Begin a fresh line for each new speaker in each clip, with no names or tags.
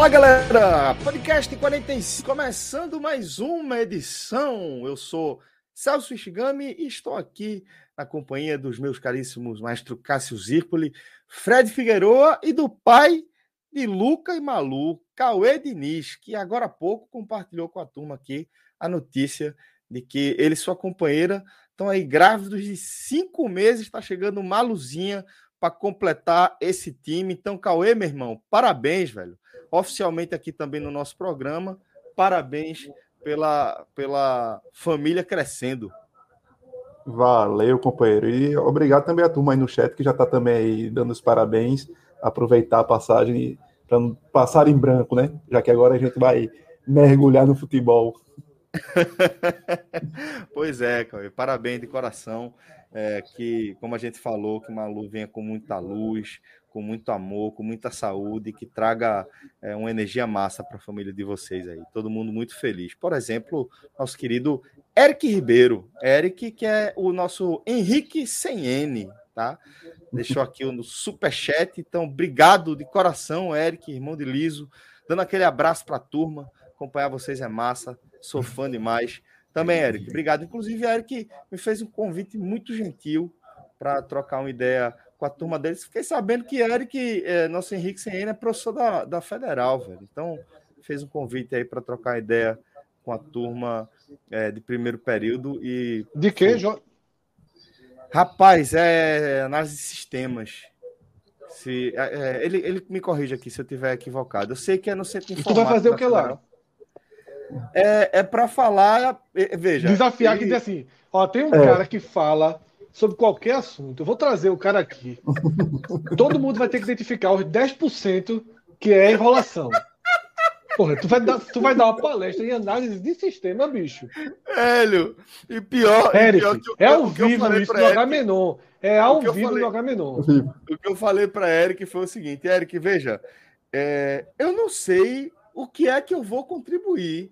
Olá, galera! Podcast 45, começando mais uma edição. Eu sou Celso Ishigami e estou aqui na companhia dos meus caríssimos maestro Cássio Zirpoli, Fred Figueroa e do pai de Luca e Malu, Cauê Diniz, que agora há pouco compartilhou com a turma aqui a notícia de que ele e sua companheira estão aí grávidos de cinco meses, está chegando Maluzinha para completar esse time. Então, Cauê, meu irmão, parabéns, velho oficialmente aqui também no nosso programa. Parabéns pela, pela família crescendo.
Valeu, companheiro. E obrigado também a turma aí no chat que já está também aí dando os parabéns. Aproveitar a passagem para não passar em branco, né? Já que agora a gente vai mergulhar no futebol.
pois é, cara. Parabéns de coração. É, que, como a gente falou, que o Malu venha com muita luz, com muito amor, com muita saúde, que traga é, uma energia massa para a família de vocês aí. Todo mundo muito feliz. Por exemplo, nosso querido Eric Ribeiro. Eric, que é o nosso Henrique Sem N, tá? Deixou aqui no super chat. Então, obrigado de coração, Eric, irmão de Liso, dando aquele abraço para a turma. Acompanhar vocês é massa. Sou fã demais. Também, Eric, obrigado. Inclusive, Eric me fez um convite muito gentil para trocar uma ideia com a turma deles. Fiquei sabendo que Eric, é, nosso Henrique Senna, é professor da, da Federal, velho. Então, fez um convite aí para trocar ideia com a turma é, de primeiro período. e
De quê, João?
Rapaz, é análise de sistemas. Se, é, é, ele, ele me corrige aqui se eu estiver equivocado. Eu sei que é no centro
de E tu vai fazer o que lá?
É, é para falar. É, veja.
Desafiar ele... que diz assim: ó, tem um é. cara que fala sobre qualquer assunto. Eu vou trazer o cara aqui. Todo mundo vai ter que identificar os 10% que é enrolação. Porra, tu vai, dar, tu vai dar uma palestra em análise de sistema, bicho.
Hélio, e pior.
Eric, pior que, é ao vivo isso no H-Menon. É ao vivo falei, no H-Menon.
O que eu falei para Eric foi o seguinte: Eric, veja, é, eu não sei o que é que eu vou contribuir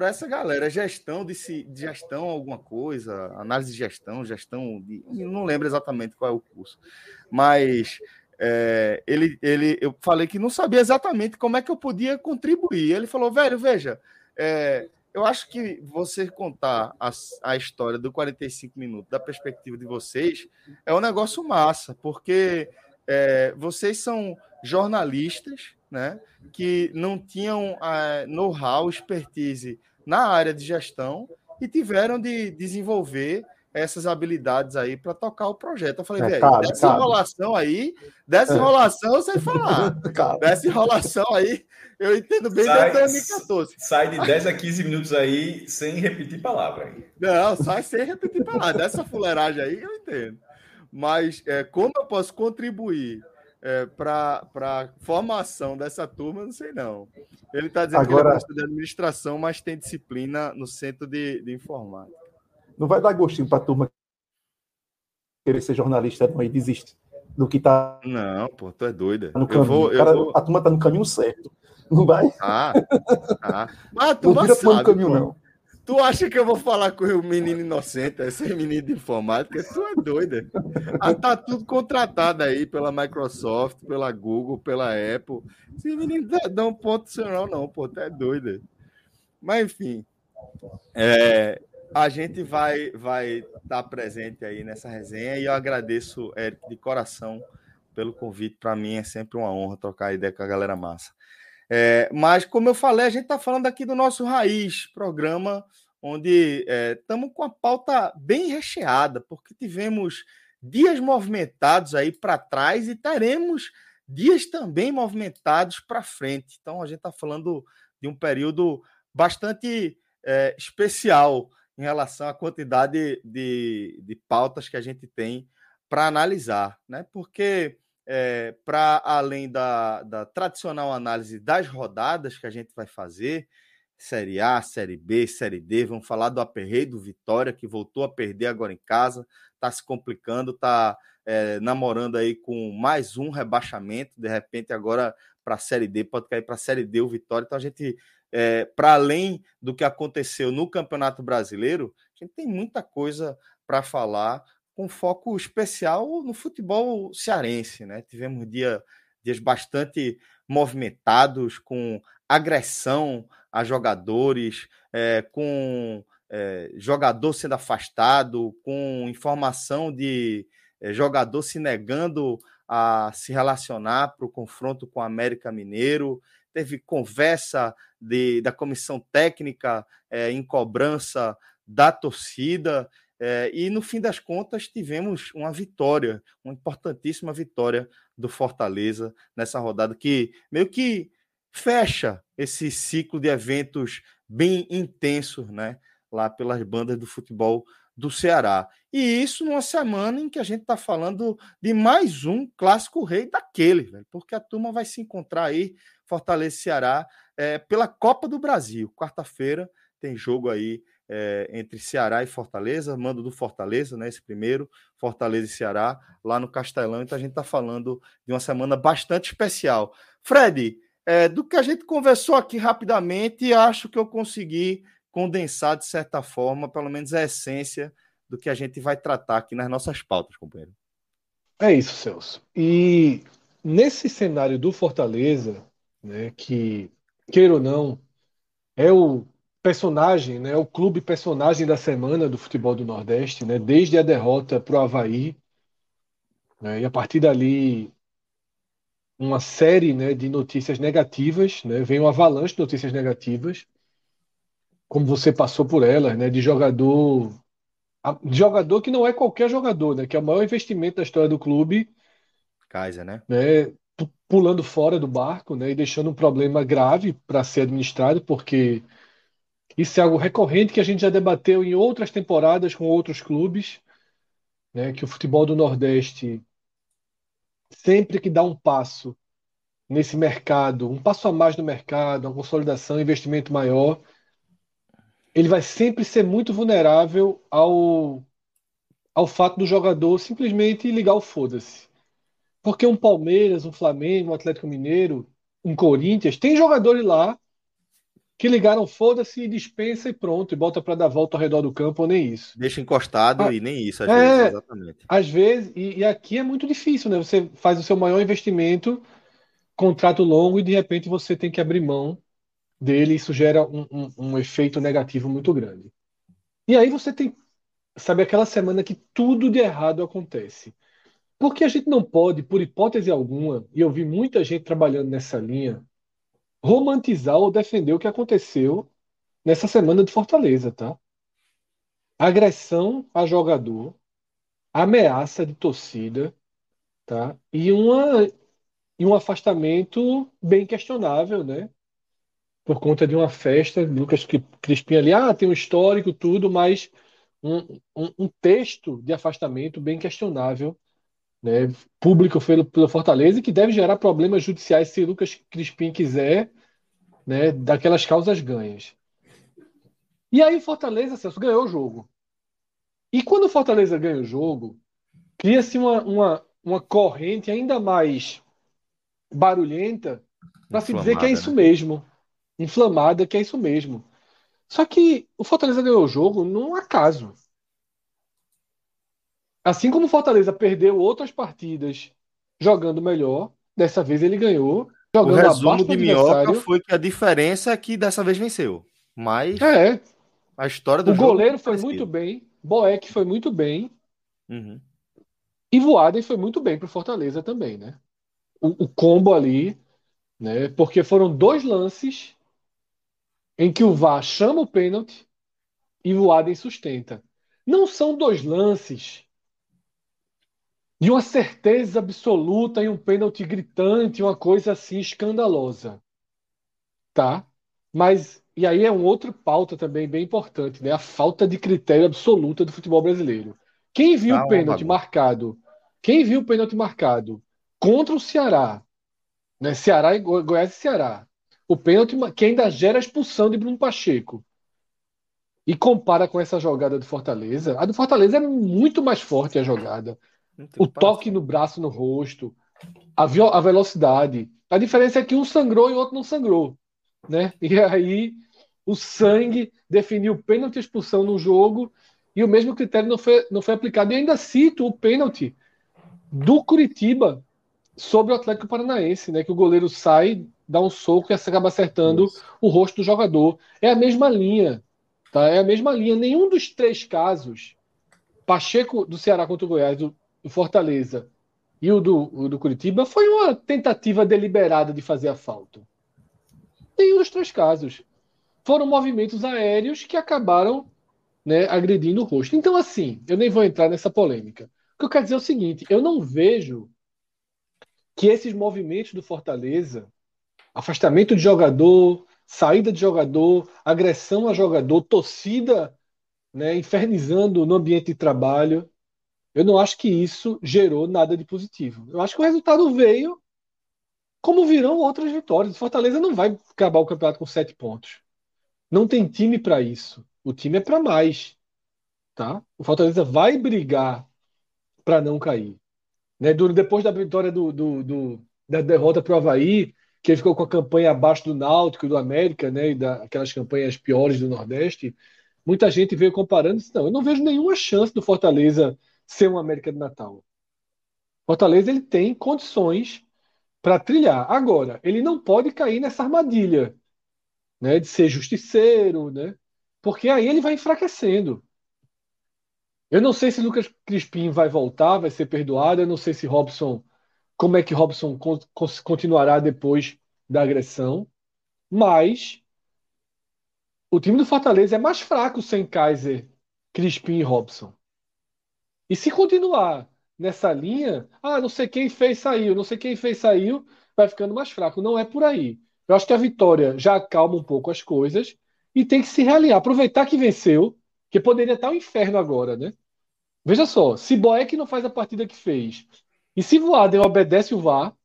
para essa galera. Gestão de, gestão, alguma coisa, análise de gestão, gestão de. Não lembro exatamente qual é o curso. Mas é, ele, ele, eu falei que não sabia exatamente como é que eu podia contribuir. Ele falou, velho, veja, é, eu acho que você contar a, a história do 45 minutos da perspectiva de vocês é um negócio massa, porque é, vocês são jornalistas, né, que não tinham é, know-how, expertise na área de gestão e tiveram de desenvolver essas habilidades aí para tocar o projeto. Eu falei, é, velho, dessa cara. enrolação aí, dessa enrolação eu sei falar. dessa enrolação aí, eu entendo bem sai,
da 2014. Sai de 10 a 15 minutos aí sem repetir palavra.
Não, sai sem repetir palavra. Dessa fuleiragem aí eu entendo. Mas é, como eu posso contribuir é, para a formação dessa turma, não sei não. Ele está dizendo Agora, que ele gosta de administração, mas tem disciplina no centro de, de informática.
Não vai dar gostinho para a turma querer ser jornalista não, e desiste do que está.
Não, pô, tu é doida.
No eu vou, eu Cara, vou... A turma está no caminho certo. Não vai?
Ah, ah. Mas a turma não vira sabe, no caminho, pô. não. Tu acha que eu vou falar com o menino inocente, esse menino de informática? Tu é doida. Ah, tá tudo contratado aí pela Microsoft, pela Google, pela Apple. Esse menino não um ponto nacional, não, pô, tu é doida. Mas enfim, é, a gente vai vai estar tá presente aí nessa resenha e eu agradeço, Eric, de coração pelo convite. Para mim é sempre uma honra trocar ideia com a galera massa. É, mas, como eu falei, a gente está falando aqui do nosso Raiz, programa onde estamos é, com a pauta bem recheada, porque tivemos dias movimentados aí para trás e teremos dias também movimentados para frente. Então a gente está falando de um período bastante é, especial em relação à quantidade de, de pautas que a gente tem para analisar, né? Porque é, para além da, da tradicional análise das rodadas que a gente vai fazer, Série A, Série B, Série D, vamos falar do aperreio do Vitória, que voltou a perder agora em casa, está se complicando, está é, namorando aí com mais um rebaixamento, de repente agora para a Série D, pode cair para a Série D o Vitória, então a gente, é, para além do que aconteceu no Campeonato Brasileiro, a gente tem muita coisa para falar, com foco especial no futebol cearense, né? Tivemos dia, dias bastante movimentados, com agressão a jogadores, é, com é, jogador sendo afastado, com informação de é, jogador se negando a se relacionar para o confronto com o América Mineiro. Teve conversa de, da comissão técnica em cobrança da torcida. É, e no fim das contas, tivemos uma vitória, uma importantíssima vitória do Fortaleza nessa rodada, que meio que fecha esse ciclo de eventos bem intensos, né? Lá pelas bandas do futebol do Ceará. E isso numa semana em que a gente está falando de mais um clássico rei daquele, velho, porque a turma vai se encontrar aí, Fortaleza e Ceará, é, pela Copa do Brasil. Quarta-feira tem jogo aí é, entre Ceará e Fortaleza, mando do Fortaleza, né? Esse primeiro, Fortaleza e Ceará, lá no Castelão. Então a gente está falando de uma semana bastante especial. Fred, é, do que a gente conversou aqui rapidamente, acho que eu consegui condensar de certa forma, pelo menos a essência do que a gente vai tratar aqui nas nossas pautas, companheiro.
É isso, Celso. E nesse cenário do Fortaleza, né, que, queira ou não, é o personagem, né, o clube personagem da semana do futebol do Nordeste, né, desde a derrota para o Havaí. Né, e a partir dali, uma série né, de notícias negativas, né, vem uma avalanche de notícias negativas, como você passou por elas, né, de jogador. De jogador que não é qualquer jogador, né, que é o maior investimento da história do clube.
Kaiser, né?
né pulando fora do barco né, e deixando um problema grave para ser administrado, porque isso é algo recorrente que a gente já debateu em outras temporadas com outros clubes, né, que o futebol do Nordeste, sempre que dá um passo nesse mercado, um passo a mais no mercado, uma consolidação, um investimento maior, ele vai sempre ser muito vulnerável ao, ao fato do jogador simplesmente ligar o foda-se. Porque um Palmeiras, um Flamengo, um Atlético Mineiro, um Corinthians, tem jogadores lá que ligaram foda-se, dispensa e pronto, e bota para dar volta ao redor do campo, ou nem isso.
Deixa encostado ah, e nem isso, às
é, vezes, exatamente. Às vezes, e, e, aqui é muito difícil, né? Você faz o seu maior investimento, contrato longo, e de repente você tem que abrir mão dele, e isso gera um, um, um efeito negativo muito grande. E aí você tem, sabe, aquela semana que tudo de errado acontece. Porque a gente não pode, por hipótese alguma, e eu vi muita gente trabalhando nessa linha, romantizar ou defender o que aconteceu nessa semana de Fortaleza, tá? Agressão a jogador, ameaça de torcida, tá? E uma e um afastamento bem questionável, né? Por conta de uma festa, Lucas Crispim ali, ah, tem um histórico, tudo, mas um, um, um texto de afastamento bem questionável, né? Público pelo, pelo Fortaleza e que deve gerar problemas judiciais se Lucas Crispim quiser né, daquelas causas ganhas. E aí Fortaleza, Celso, ganhou o jogo. E quando o Fortaleza ganha o jogo, cria-se uma, uma, uma corrente ainda mais barulhenta para se dizer que é isso né? mesmo. Inflamada, que é isso mesmo. Só que o Fortaleza ganhou o jogo num acaso. Assim como o Fortaleza perdeu outras partidas jogando melhor, dessa vez ele ganhou
Jogando o resumo de Minhoca foi que a diferença é que dessa vez venceu. Mas
é.
a história do
O goleiro foi muito bem, Boeck foi muito bem. Uhum. E Voaden foi muito bem para o Fortaleza também, né? O, o, combo ali, né? Porque foram dois lances em que o VAR chama o pênalti e Voaden sustenta. Não são dois lances de uma certeza absoluta e um pênalti gritante, uma coisa assim escandalosa. Tá? Mas, e aí é um outro pauta também bem importante, né? A falta de critério absoluta do futebol brasileiro. Quem viu o pênalti marcado? Quem viu o pênalti marcado contra o Ceará, né? Ceará e Goiás e Ceará. O pênalti que ainda gera a expulsão de Bruno Pacheco. E compara com essa jogada do Fortaleza. A do Fortaleza é muito mais forte a jogada. O toque no braço, no rosto, a, a velocidade. A diferença é que um sangrou e o outro não sangrou né? E aí o sangue definiu pênalti e expulsão no jogo e o mesmo critério não foi, não foi aplicado. E ainda cito o pênalti do Curitiba sobre o Atlético Paranaense, né? Que o goleiro sai, dá um soco e acaba acertando Isso. o rosto do jogador. É a mesma linha, tá? É a mesma linha. Nenhum dos três casos, Pacheco do Ceará contra o Goiás, do, do Fortaleza e o do, o do Curitiba, foi uma tentativa deliberada de fazer a falta. Nenhum dos três casos. Foram movimentos aéreos que acabaram né, agredindo o rosto. Então, assim, eu nem vou entrar nessa polêmica. O que eu quero dizer é o seguinte: eu não vejo que esses movimentos do Fortaleza, afastamento de jogador, saída de jogador, agressão a jogador, torcida né, infernizando no ambiente de trabalho, eu não acho que isso gerou nada de positivo. Eu acho que o resultado veio como virão outras vitórias. Fortaleza não vai acabar o campeonato com sete pontos. Não tem time para isso. O time é para mais. Tá? O Fortaleza vai brigar para não cair. Né? Depois da vitória do, do, do da derrota para o Havaí, que ele ficou com a campanha abaixo do Náutico, do América, né? e daquelas campanhas piores do Nordeste, muita gente veio comparando e disse, não, eu não vejo nenhuma chance do Fortaleza ser um América de Natal. Fortaleza ele tem condições para trilhar. Agora, ele não pode cair nessa armadilha, né, de ser justiceiro, né? Porque aí ele vai enfraquecendo. Eu não sei se Lucas Crispim vai voltar, vai ser perdoado. Eu não sei se Robson, como é que Robson continuará depois da agressão. Mas o time do Fortaleza é mais fraco sem Kaiser, Crispim e Robson. E se continuar nessa linha, ah, não sei quem fez saiu, não sei quem fez saiu, vai ficando mais fraco. Não é por aí. Eu acho que a vitória já acalma um pouco as coisas e tem que se realinhar. Aproveitar que venceu, que poderia estar o um inferno agora, né? Veja só, se Boeck não faz a partida que fez, e se Voaden obedece o VAR,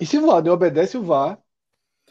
e se Voaden obedece o VAR,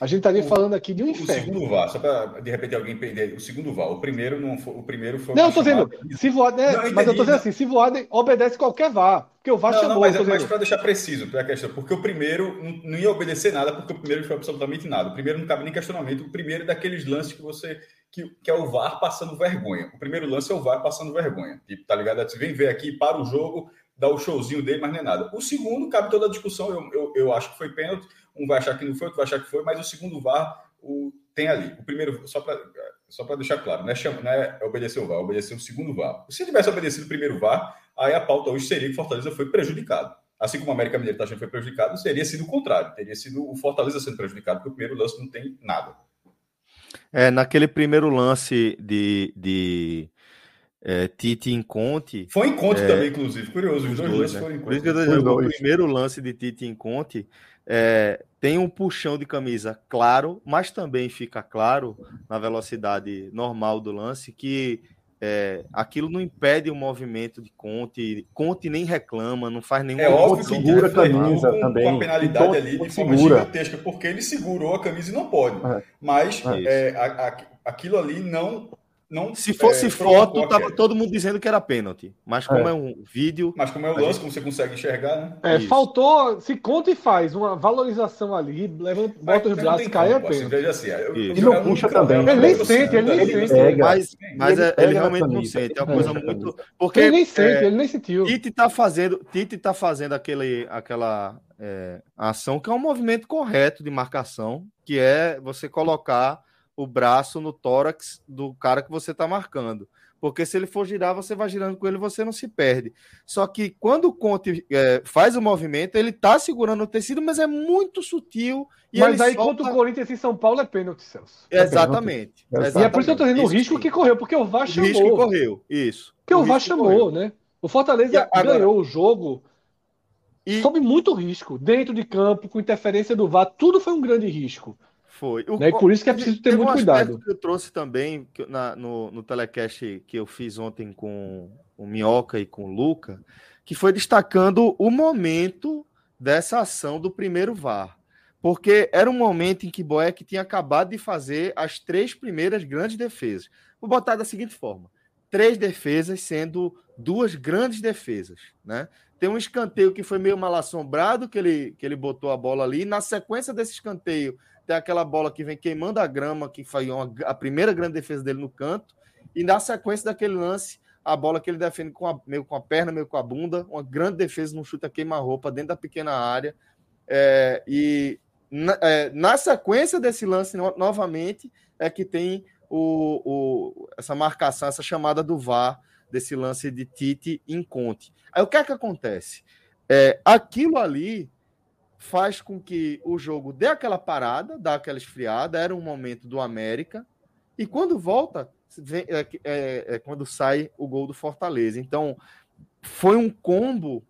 a gente estaria falando aqui de um inferno.
O segundo VAR, só para de repente alguém perder. O segundo VAR, o primeiro não foi. O primeiro foi.
Não, eu tô dizendo. Se Voaden, é, mas eu tô dizendo assim: se Voaden obedece qualquer VAR. Porque o VAR não, chamou. Não,
mas, mas para deixar preciso para a questão, porque o primeiro não, ia obedecer nada, porque o primeiro foi absolutamente nada. O primeiro não cabe nem questionamento. O primeiro é daqueles lances que você. Que, que é o VAR passando vergonha. O primeiro lance é o VAR passando vergonha. Tipo, tá ligado? Você vem ver aqui, para o jogo, dá o showzinho dele, mas não é nada. O segundo cabe toda a discussão. Eu, eu, eu acho que foi pênalti. Um vai achar que não foi, outro vai achar que foi, mas o segundo VAR o, tem ali. O primeiro, só para só deixar claro, não é, chama, não é obedecer o VAR, é obedecer o segundo VAR. Se tivesse obedecido o primeiro VAR, aí a pauta hoje seria que o Fortaleza foi prejudicado. Assim como o América Mineiro tá, foi prejudicado, teria sido o contrário, teria sido o Fortaleza sendo prejudicado, porque o primeiro lance não tem nada.
É, naquele primeiro lance de, de é, Tite em Conte.
Foi em Conte é, também, inclusive, curioso. Os dois, dois lances né? foram em Conte.
O primeiro lance de Tite em Conte é, tem um puxão de camisa claro, mas também fica claro na velocidade normal do lance que é, aquilo não impede o movimento de Conte. Conte nem reclama, não faz nenhum.
É óbvio que segura a camisa com, também. Com a penalidade então, ali de forma segura. gigantesca, porque ele segurou a camisa e não pode. É. Mas é, a, a, aquilo ali não não,
Se fosse é, foto, tava todo mundo dizendo que era pênalti. Mas como é, é um vídeo.
Mas como é o lance, gente... como você consegue enxergar, né?
É, faltou. Se conta e faz uma valorização ali, leva, bota os braços, cai a pênalti.
Veja assim, eu,
eu, e não puxa também.
Ele nem sente, ele nem sente. Pega,
mas mas ele, ele realmente não sente. É uma coisa muito. Porque,
ele nem sente, ele nem sentiu.
Tite tá fazendo, Tite tá fazendo aquele, aquela é, ação que é um movimento correto de marcação, que é você colocar o braço no tórax do cara que você está marcando. Porque se ele for girar, você vai girando com ele, você não se perde. Só que quando o Conte é, faz o movimento, ele está segurando o tecido, mas é muito sutil.
mas aí, solta... contra o Corinthians em São Paulo, é pênalti, Celso.
É exatamente,
exatamente. E é por isso que eu estou dizendo o risco que correu, porque o VAR chamou. O risco
correu, isso.
Porque o, o VAR chamou, correu. né? O Fortaleza agora, ganhou o jogo e... sob muito risco, dentro de campo, com interferência do VAR, tudo foi um grande risco.
Foi.
O, né? E por isso que é preciso ter muito um cuidado.
Que eu trouxe também na, no, no telecast que eu fiz ontem com o Minhoca e com o Luca, que foi destacando o momento dessa ação do primeiro VAR. Porque era um momento em que Boeck tinha acabado de fazer as três primeiras grandes defesas. Vou botar da seguinte forma: três defesas sendo duas grandes defesas, né? Tem um escanteio que foi meio mal assombrado, que ele, que ele botou a bola ali. Na sequência desse escanteio, tem aquela bola que vem queimando a grama, que foi uma, a primeira grande defesa dele no canto. E na sequência daquele lance, a bola que ele defende com a, meio com a perna, meio com a bunda, uma grande defesa no chute a queima-roupa dentro da pequena área. É, e na, é, na, sequência desse lance, no, novamente, é que tem o, o, essa marcação, essa chamada do VAR desse lance de Tite em Conte. Aí o que é que acontece? É, aquilo ali faz com que o jogo dê aquela parada, dá aquela esfriada, era um momento do América, e quando volta, vem, é, é, é quando sai o gol do Fortaleza. Então, foi um combo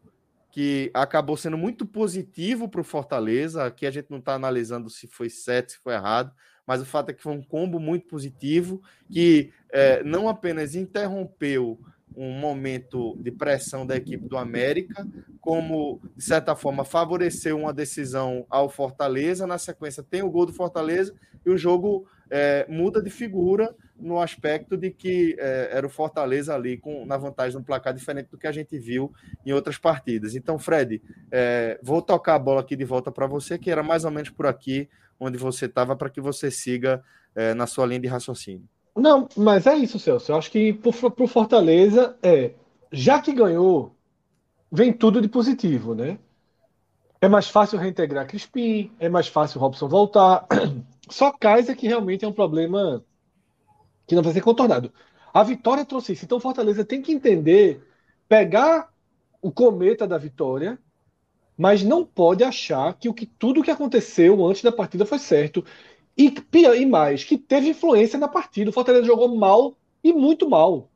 que acabou sendo muito positivo para o Fortaleza. Aqui a gente não está analisando se foi certo, se foi errado, mas o fato é que foi um combo muito positivo que é, não apenas interrompeu um momento de pressão da equipe do América, como, de certa forma, favoreceu uma decisão ao Fortaleza. Na sequência, tem o gol do Fortaleza e o jogo é, muda de figura no aspecto de que é, era o Fortaleza ali com, na vantagem no placar diferente do que a gente viu em outras partidas. Então, Fred, é, vou tocar a bola aqui de volta para você, que era mais ou menos por aqui onde você estava, para que você siga é, na sua linha de raciocínio.
Não, mas é isso, Celso. Eu acho que para o Fortaleza, é, já que ganhou, vem tudo de positivo, né? É mais fácil reintegrar Crispim, é mais fácil Robson voltar. Só Kaiser que realmente é um problema que não vai ser contornado. A vitória trouxe isso. Então Fortaleza tem que entender, pegar o cometa da vitória, mas não pode achar que o que tudo que aconteceu antes da partida foi certo. E, e mais, que teve influência na partida. O Fortaleza jogou mal e muito mal.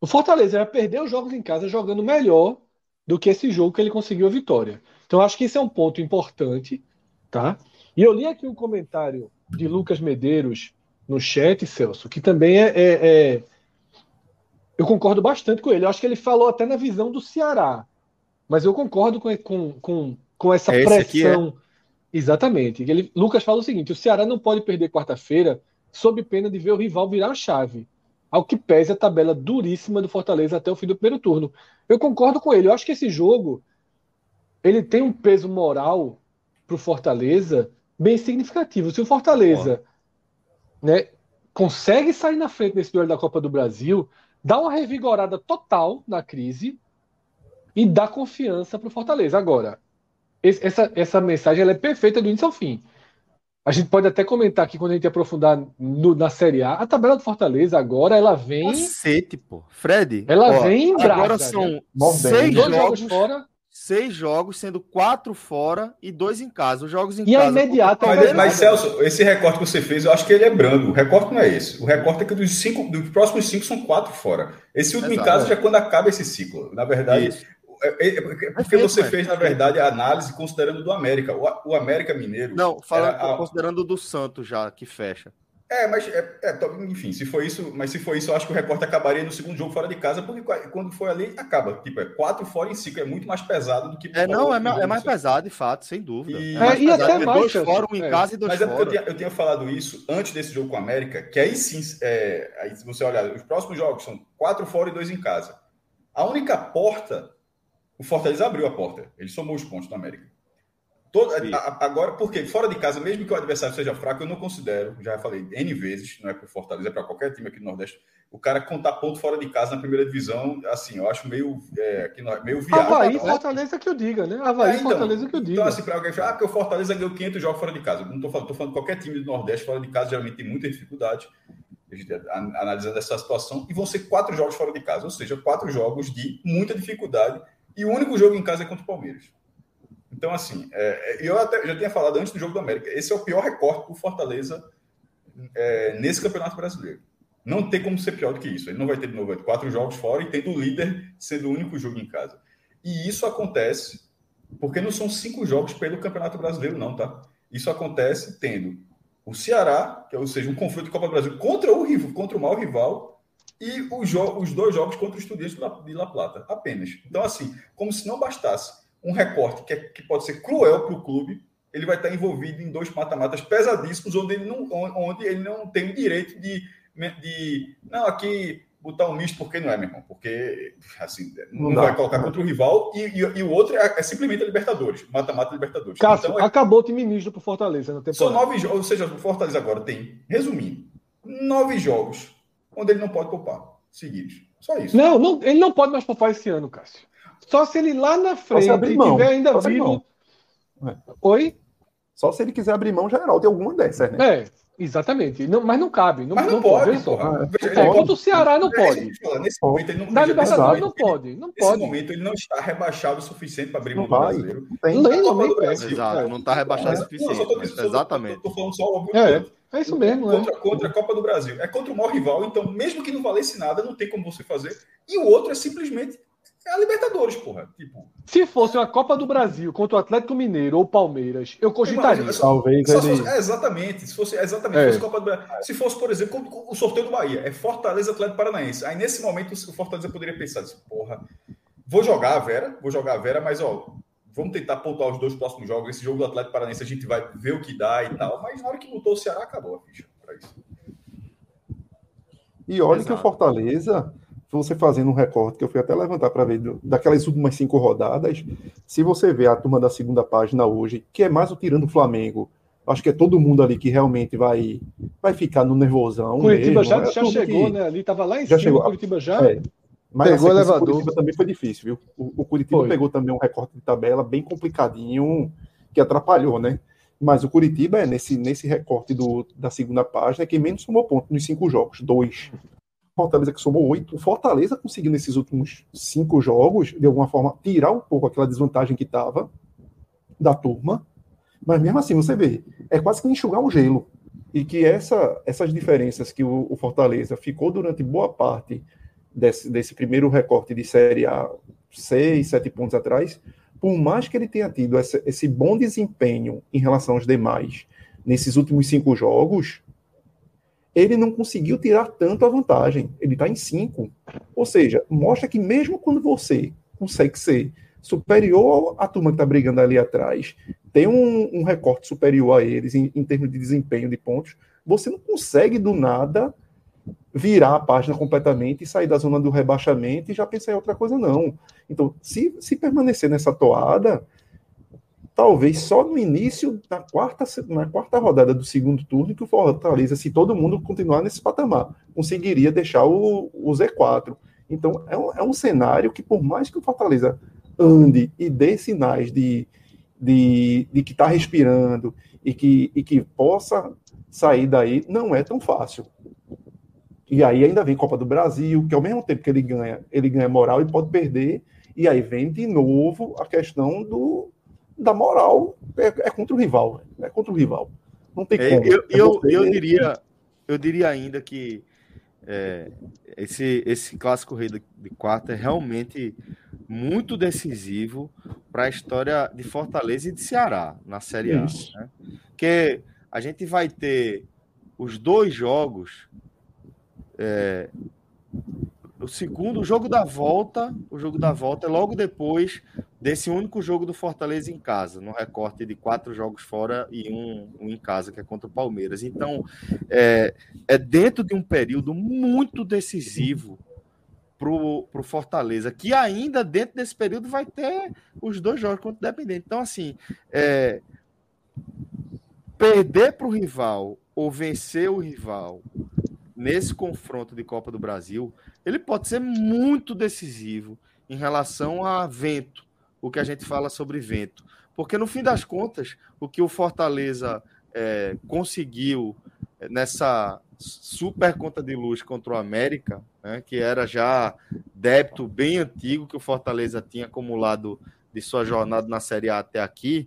O Fortaleza vai perder os jogos em casa jogando melhor do que esse jogo que ele conseguiu a vitória. Então acho que esse é um ponto importante, tá? E eu li aqui um comentário de Lucas Medeiros no chat, Celso, que também é, é, é... eu concordo bastante com ele. Eu acho que ele falou até na visão do Ceará, mas eu concordo com, com, com, com essa é pressão Exatamente. Ele, Lucas fala o seguinte: o Ceará não pode perder quarta-feira sob pena de ver o rival virar a chave. Ao que pese a tabela duríssima do Fortaleza até o fim do primeiro turno. Eu concordo com ele. Eu acho que esse jogo ele tem um peso moral para o Fortaleza bem significativo. Se o Fortaleza né, consegue sair na frente nesse duelo da Copa do Brasil, dá uma revigorada total na crise e dá confiança para o Fortaleza. Agora, essa, essa mensagem ela é perfeita do início ao fim. A gente pode até comentar aqui quando a gente aprofundar no, na Série A. A tabela do Fortaleza agora ela vem.
Cacete, pô. Fred.
Ela ó, vem em brasa,
Agora são né? seis jogos, jogos, fora. Seis jogos, sendo quatro fora e dois em casa. Os jogos em
e
casa.
E a imediata.
Mas, mas, Celso, esse recorte que você fez, eu acho que ele é brando. O recorte não é esse. O recorte é que dos cinco, dos próximos cinco são quatro fora. Esse último Exato. caso já é quando acaba esse ciclo. Na verdade, Isso. É, é, é porque você fez, na verdade, a análise considerando do América. O, o América Mineiro.
Não, falando, a... considerando do Santos já, que fecha.
É, mas é, é, enfim, se for isso, mas se for isso, eu acho que o recorte acabaria no segundo jogo fora de casa, porque quando for ali, acaba. Tipo, é quatro fora em cinco, é muito mais pesado do que.
É, não, é, é mais pesado, de fato, sem dúvida.
E,
é mais
e até mais.
Dois fora, um em casa e dois
mas
fora.
Mas é porque eu tinha, eu tinha, falado isso antes desse jogo com o América, que aí sim, aí se você olhar, os próximos jogos são quatro fora e dois em casa. A única porta o Fortaleza abriu a porta. Ele somou os pontos do América. Todo, a, agora, porque fora de casa, mesmo que o adversário seja fraco, eu não considero, já falei N vezes, não é para o Fortaleza, é para qualquer time aqui do Nordeste, o cara contar ponto fora de casa na primeira divisão, assim, eu acho meio, é, meio
viável. Havaí, Fortaleza que eu diga, né? Havaí, é, então, Fortaleza que eu diga.
Então, assim, para alguém falar, ah, porque o Fortaleza ganhou 500 jogos fora de casa. Não estou falando, tô falando qualquer time do Nordeste fora de casa, geralmente tem muita dificuldade analisando essa situação, e vão ser quatro jogos fora de casa, ou seja, quatro jogos de muita dificuldade e o único jogo em casa é contra o Palmeiras. Então, assim, é, é eu até, já tinha falado antes do jogo do América, esse é o pior recorte para Fortaleza é, nesse Campeonato Brasileiro. Não tem como ser pior do que isso. Ele não vai ter de novo quatro jogos fora e tendo o líder sendo o único jogo em casa. E isso acontece porque não são cinco jogos pelo Campeonato Brasileiro, não, tá? Isso acontece tendo o Ceará, que é, ou seja, um confronto de Copa do Brasil contra o rival, contra o mau rival, e os, os dois jogos contra o Estudiantes de La Plata, apenas. Então, assim, como se não bastasse um recorte que, é, que pode ser cruel para o clube, ele vai estar envolvido em dois mata-matas pesadíssimos, onde ele não, onde ele não tem o direito de, de não, aqui botar um misto porque não é, meu irmão. Porque, assim, não, não vai colocar contra o rival e, e, e o outro é, é, simplesmente a Libertadores, mata-mata Libertadores.
Cássio, então, é... acabou o time misto pro Fortaleza na temporada.
São nove jogos, ou seja, o Fortaleza agora tem, resumindo, nove jogos onde ele não pode poupar seguidos. Só isso.
Não, não ele não pode mais poupar esse ano, Cássio. Só se ele lá na frente tiver ainda vivo.
É. Oi? Só se ele quiser abrir mão geral de alguma dessas,
né? É, exatamente. Não, mas não cabe. Não,
mas não, não pode, pode porra.
É, contra o Ceará não pode.
nesse momento ele não
Na Libertadores não pode. Não
nesse
pode.
momento ele não está rebaixado o suficiente para abrir
mão do brasileiro. Tem,
nem, não Exato, não está rebaixado o suficiente. Não, Exatamente.
Estou falando só o
é, é isso mesmo.
Contra, é. contra a Copa do Brasil. É contra o maior rival, então, mesmo que não valesse nada, não tem como você fazer. E o outro é simplesmente é a Libertadores, porra. Tipo...
Se fosse uma Copa do Brasil contra o Atlético Mineiro ou Palmeiras, eu cogitaria.
Talvez
só, ele... é, exatamente. Se fosse exatamente é. fosse Copa do Brasil. Se fosse, por exemplo, o sorteio do Bahia, é Fortaleza Atlético Paranaense. Aí nesse momento o Fortaleza poderia pensar assim, porra, vou jogar a Vera, vou jogar a Vera, mas ó, vamos tentar pontuar os dois próximos jogos. Esse jogo do Atlético Paranaense a gente vai ver o que dá e tal. Mas na hora que botou o Ceará, acabou a ficha para isso.
E olha Exato. que o Fortaleza você fazendo um recorte, que eu fui até levantar para ver, daquelas últimas cinco rodadas, se você vê a turma da segunda página hoje, que é mais o tirando o Flamengo, acho que é todo mundo ali que realmente vai, vai ficar no nervosão.
Curitiba mesmo, já, é já chegou, que... né? Ali estava lá em já cima, chegou. Curitiba já. É,
mas pegou o elevador. Curitiba também foi difícil, viu? O, o Curitiba foi. pegou também um recorte de tabela bem complicadinho, que atrapalhou, né? Mas o Curitiba é nesse, nesse recorte do, da segunda página que menos somou ponto nos cinco jogos, dois. Fortaleza que somou oito. O Fortaleza conseguiu nesses últimos cinco jogos, de alguma forma, tirar um pouco aquela desvantagem que estava da turma. Mas mesmo assim, você vê, é quase que enxugar um gelo. E que essa, essas diferenças que o, o, Fortaleza ficou durante boa parte desse, desse primeiro recorte de Série A, seis, sete pontos atrás, por mais que ele tenha tido esse, esse bom desempenho em relação aos demais nesses últimos cinco jogos, ele não conseguiu tirar tanto a vantagem. Ele está em 5. Ou seja, mostra que mesmo quando você consegue ser superior à turma que está brigando ali atrás, tem um, um recorte superior a eles em, em, termos de desempenho de pontos, você não consegue do nada virar a página completamente e sair da zona do rebaixamento e já pensar em outra coisa, não. Então, se, se permanecer nessa toada, talvez só no início da quarta, na quarta rodada do segundo turno que o Fortaleza, se todo mundo continuar nesse patamar, conseguiria deixar o, o Z4. Então é um, é um cenário que, por mais que o Fortaleza ande e dê sinais de, de, de que está respirando e que, e que possa sair daí, não é tão fácil. E aí ainda vem Copa do Brasil, que ao mesmo tempo que ele ganha, ele ganha moral e pode perder, e aí vem de novo a questão do, da moral é, é, contra o rival. É contra o rival. Não tem
é, como. Eu, eu, eu, diria, eu diria ainda que é, esse, esse clássico rei de, de quarta é realmente muito decisivo para a história de Fortaleza e de Ceará na Série A. Né? Porque a gente vai ter os dois jogos é, o segundo, o jogo da volta, o jogo da volta é logo depois desse único jogo do Fortaleza em casa, no recorte de quatro jogos fora e um, um em casa, que é contra o Palmeiras. Então, é, é dentro de um período muito decisivo para o Fortaleza, que ainda dentro desse período vai ter os dois jogos contra o Independente. Então, assim, é, perder para o rival ou vencer o rival nesse confronto de Copa do Brasil, ele pode ser muito decisivo em relação a vento, o que a gente fala sobre vento. Porque no fim das contas, o que o Fortaleza é, conseguiu nessa super conta de luz contra o América, né, que era já débito bem antigo que o Fortaleza tinha acumulado de sua jornada na Série A até aqui,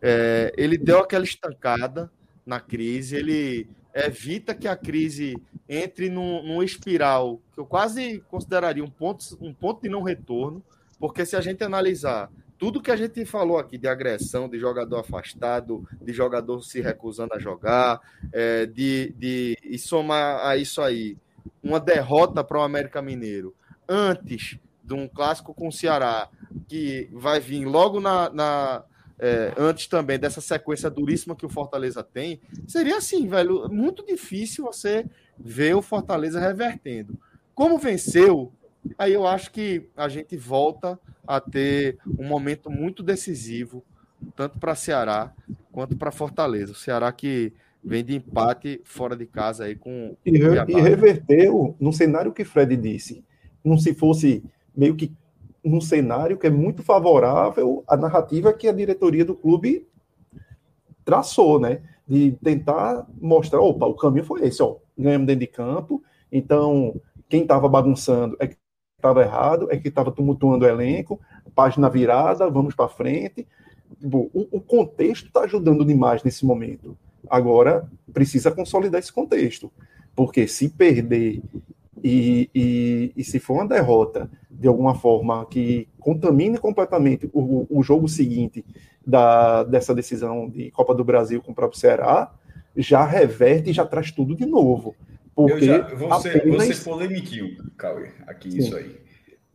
é, ele deu aquela estancada na crise, ele evita que a crise entre num, num espiral que eu quase consideraria um ponto, um ponto de não retorno, porque se a gente analisar tudo que a gente falou aqui de agressão, de jogador afastado, de jogador se recusando a jogar, é, de, de e somar a isso aí uma derrota para o América Mineiro antes de um clássico com o Ceará, que vai vir logo na, na é, antes também dessa sequência duríssima que o Fortaleza tem, seria assim, velho, muito difícil você ver o Fortaleza revertendo. Como venceu, aí eu acho que a gente volta a ter um momento muito decisivo, tanto para Ceará quanto para Fortaleza. O Ceará que vem de empate fora de casa aí com.
E, e reverteu no cenário que Fred disse. Não se fosse meio que num cenário que é muito favorável à narrativa que a diretoria do clube traçou, né? De tentar mostrar, opa, o caminho foi esse, ó, ganhamos dentro de campo, então quem estava bagunçando é que estava errado, é que estava tumultuando o elenco, página virada, vamos para frente. O, o contexto está ajudando demais nesse momento. Agora precisa consolidar esse contexto, porque se perder e, e, e, se for uma derrota de alguma forma que contamine completamente o, o jogo seguinte da, dessa decisão de Copa do Brasil com o próprio Ceará, já reverte e já traz tudo de novo. Porque
eu já, você, apenas... você polemiquinho, Cauê, aqui Sim. isso aí.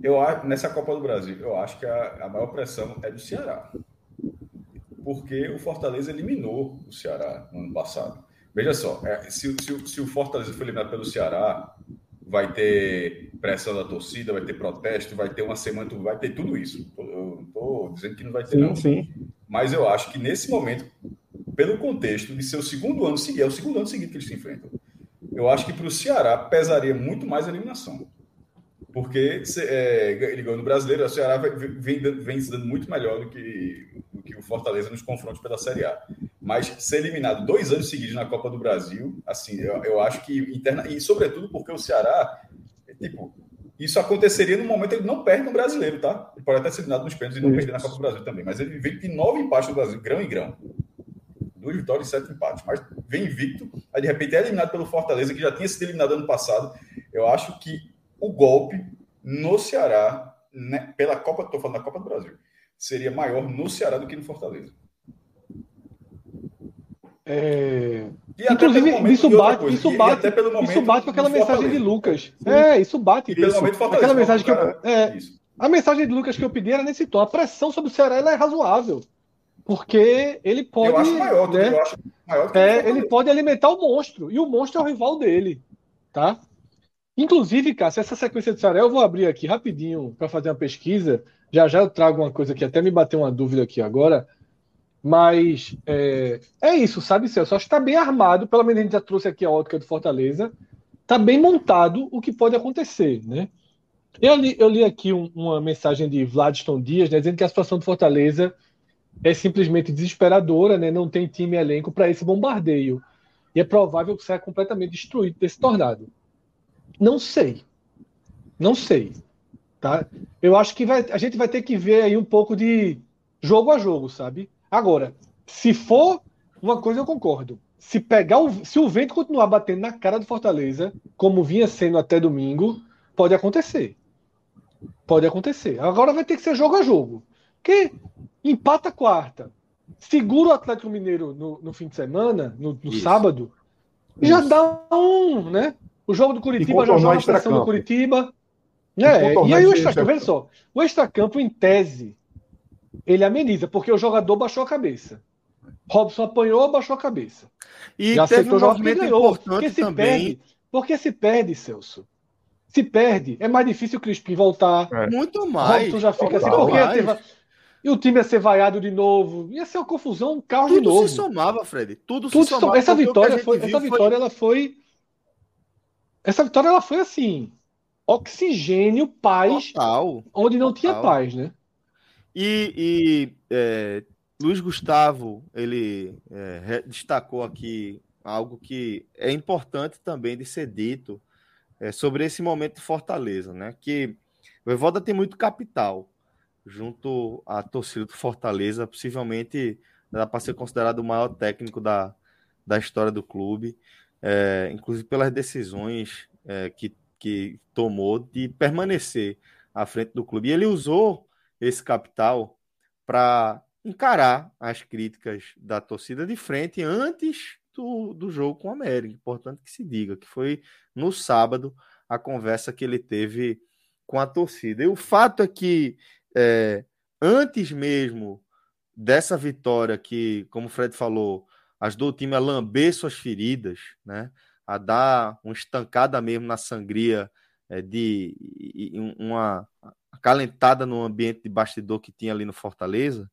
Eu nessa Copa do Brasil, eu acho que a, a maior pressão é do Ceará. Porque o Fortaleza eliminou o Ceará no ano passado. Veja só, é, se, se, se o Fortaleza foi eliminado pelo Ceará, vai ter pressão da torcida, vai ter protesto, vai ter uma semana, vai ter tudo isso. Eu estou dizendo que não vai ter, sim, não. Sim. Mas eu acho que nesse momento, pelo contexto de ser o segundo ano seguinte, é o segundo ano seguinte que eles se enfrentam. Eu acho que para o Ceará pesaria muito mais a eliminação. Porque é, ele ganhou no brasileiro, o Ceará vem, vem se dando muito melhor do que, do que o Fortaleza nos confrontos pela Série A. Mas ser eliminado dois anos seguidos na Copa do Brasil, assim, eu, eu acho que interna, e sobretudo porque o Ceará, tipo, isso aconteceria no momento que ele não perde no brasileiro, tá? Ele pode até ser eliminado nos pênaltis e não perder na Copa do Brasil também. Mas ele vem de nove empates no Brasil, grão em grão. Duas vitórias e sete empates. Mas vem invicto, aí de repente é eliminado pelo Fortaleza, que já tinha sido eliminado ano passado. Eu acho que o golpe no Ceará, né, pela Copa, estou falando da Copa do Brasil, seria maior no Ceará do que no Fortaleza.
É... Inclusive, momento, isso bate, isso bate, isso bate com aquela mensagem de Lucas. Sim. É, isso bate.
E isso.
Aquela mensagem que eu, é, a mensagem de Lucas que eu pedi era nesse tom. A pressão sobre o Ceará é razoável. Porque ele pode. Eu acho maior, né? eu acho maior é, ele pode alimentar o monstro. E o monstro é o rival dele. Tá? Inclusive, Cássio, essa sequência de Ceará, eu vou abrir aqui rapidinho para fazer uma pesquisa. Já já eu trago uma coisa que até me bateu uma dúvida aqui agora. Mas é, é isso, sabe, Celso? Acho que está bem armado, pelo menos a gente já trouxe aqui a ótica do Fortaleza. Está bem montado o que pode acontecer, né? Eu li, eu li aqui um, uma mensagem de Vladiston Dias, né, dizendo que a situação do Fortaleza é simplesmente desesperadora, né? Não tem time elenco para esse bombardeio. E é provável que saia completamente destruído desse tornado. Não sei. Não sei. Tá? Eu acho que vai, a gente vai ter que ver aí um pouco de jogo a jogo, sabe? Agora, se for uma coisa eu concordo. Se pegar o, se o vento continuar batendo na cara do Fortaleza, como vinha sendo até domingo, pode acontecer. Pode acontecer. Agora vai ter que ser jogo a jogo. Que empata quarta, segura o Atlético Mineiro no, no fim de semana, no, no sábado, Isso. já dá um, né? O jogo do Curitiba já joga a pressão do Curitiba. É, e aí o extracampo, veja só, o extracampo em tese, ele ameniza, porque o jogador baixou a cabeça. Robson apanhou, baixou a cabeça.
E já teve um movimento ganhou,
porque se também. Perde, porque se perde, Celso. Se perde, é mais difícil o Crispim voltar.
É. Muito mais.
Robson já fica assim, porque e o time ia ser vaiado de novo. Ia ser uma confusão, um caos Tudo de novo.
Tudo se somava, Fred. Tudo,
Tudo
se somava.
Essa vitória foi, essa vitória foi... ela foi essa vitória ela foi assim, oxigênio, paz,
total,
onde não total. tinha paz, né?
E, e é, Luiz Gustavo, ele é, destacou aqui algo que é importante também de ser dito é, sobre esse momento de Fortaleza, né? Que o Evoda tem muito capital junto à torcida do Fortaleza, possivelmente dá para ser considerado o maior técnico da, da história do clube é, inclusive pelas decisões é, que, que tomou de permanecer à frente do clube. E ele usou esse capital para encarar as críticas da torcida de frente antes do, do jogo com o América. Importante que se diga que foi no sábado a conversa que ele teve com a torcida. E o fato é que é, antes mesmo dessa vitória que, como o Fred falou, ajudou o time a lamber suas feridas, né? a dar uma estancada mesmo na sangria é, de uma acalentada no ambiente de bastidor que tinha ali no Fortaleza,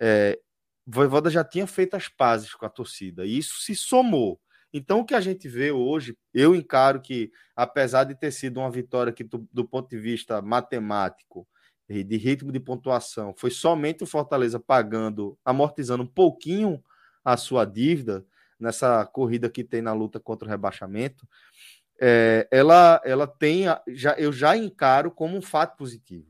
é, Voivoda já tinha feito as pazes com a torcida, e isso se somou. Então, o que a gente vê hoje, eu encaro que, apesar de ter sido uma vitória que, do, do ponto de vista matemático, de ritmo de pontuação, foi somente o Fortaleza pagando, amortizando um pouquinho a sua dívida nessa corrida que tem na luta contra o rebaixamento, é, ela, ela tem, já, eu já encaro como um fato positivo,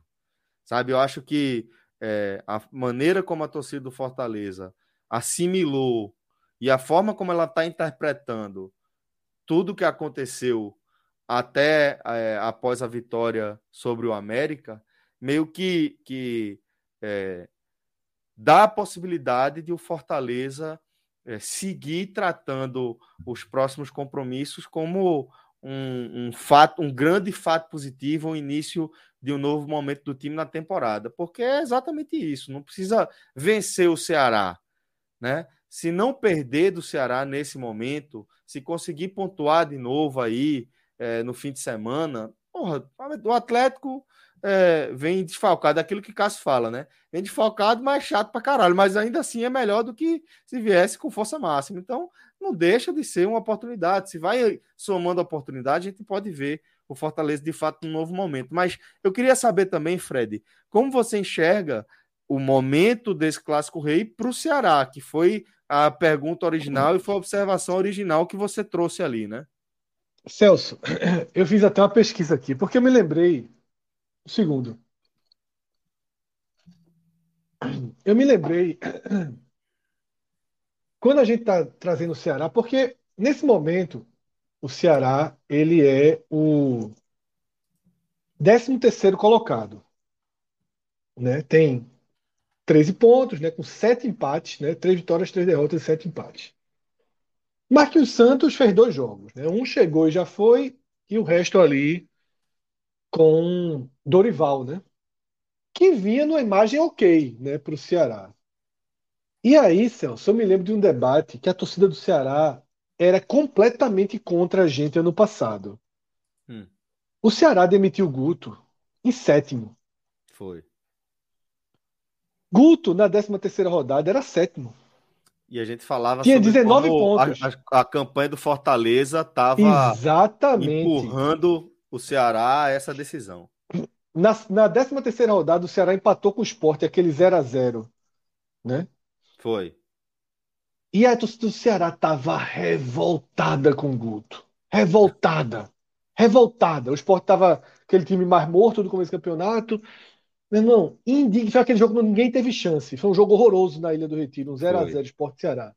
sabe? Eu acho que é, a maneira como a torcida do Fortaleza assimilou e a forma como ela está interpretando tudo que aconteceu até é, após a vitória sobre o América, meio que, que é, dá a possibilidade de o Fortaleza é, seguir tratando os próximos compromissos como um, um, fato, um grande fato positivo, o início de um novo momento do time na temporada, porque é exatamente isso. Não precisa vencer o Ceará, né? Se não perder do Ceará nesse momento, se conseguir pontuar de novo aí é, no fim de semana, porra, o Atlético é, vem desfalcado, aquilo que Cássio fala, né? Vem desfalcado, mas chato pra caralho, mas ainda assim é melhor do que se viesse com força máxima. Então, não deixa de ser uma oportunidade. Se vai somando oportunidade, a gente pode ver o Fortaleza de fato num novo momento. Mas eu queria saber também, Fred, como você enxerga o momento desse clássico rei para o Ceará, que foi a pergunta original e foi a observação original que você trouxe ali, né?
Celso, eu fiz até uma pesquisa aqui, porque eu me lembrei o segundo. Eu me lembrei quando a gente está trazendo o Ceará, porque nesse momento o Ceará ele é o 13 terceiro colocado, né? Tem 13 pontos, né? Com sete empates, né? Três vitórias, três derrotas e sete empates. Marquinhos Santos fez dois jogos, né? Um chegou e já foi, e o resto ali com Dorival, né? Que vinha numa imagem ok, né, para o Ceará. E aí, Celso, eu me lembro de um debate que a torcida do Ceará era completamente contra a gente ano passado. Hum. O Ceará demitiu o Guto em sétimo.
Foi.
Guto, na 13 terceira rodada, era sétimo.
E a gente falava
Tinha 19 pontos.
A, a, campanha do Fortaleza estava empurrando o Ceará a essa decisão.
Na, na 13 terceira rodada, o Ceará empatou com o Sport, aquele 0 a 0 né?
Foi.
E a torcida do Ceará estava revoltada com o Guto. Revoltada. Revoltada. O Sport estava aquele time mais morto do começo do campeonato. Meu irmão, indigno. Foi aquele jogo que ninguém teve chance. Foi um jogo horroroso na Ilha do Retiro. Um 0x0 Sport Ceará.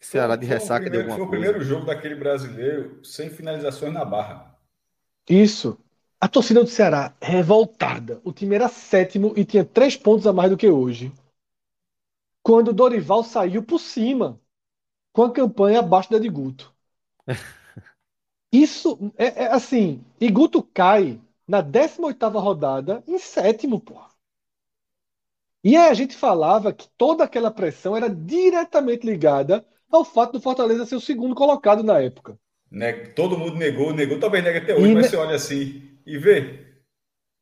Ceará de ressaca
de alguma Foi o primeiro jogo daquele brasileiro sem finalizações na barra.
Isso. A torcida do Ceará revoltada. O time era sétimo e tinha três pontos a mais do que hoje. Quando o Dorival saiu por cima, com a campanha abaixo da de Guto. Isso é, é assim. E Guto cai na 18 rodada em sétimo, porra. E aí a gente falava que toda aquela pressão era diretamente ligada ao fato do Fortaleza ser o segundo colocado na época.
Né? Todo mundo negou, negou, talvez negue até hoje, e mas ne... você olha assim e vê.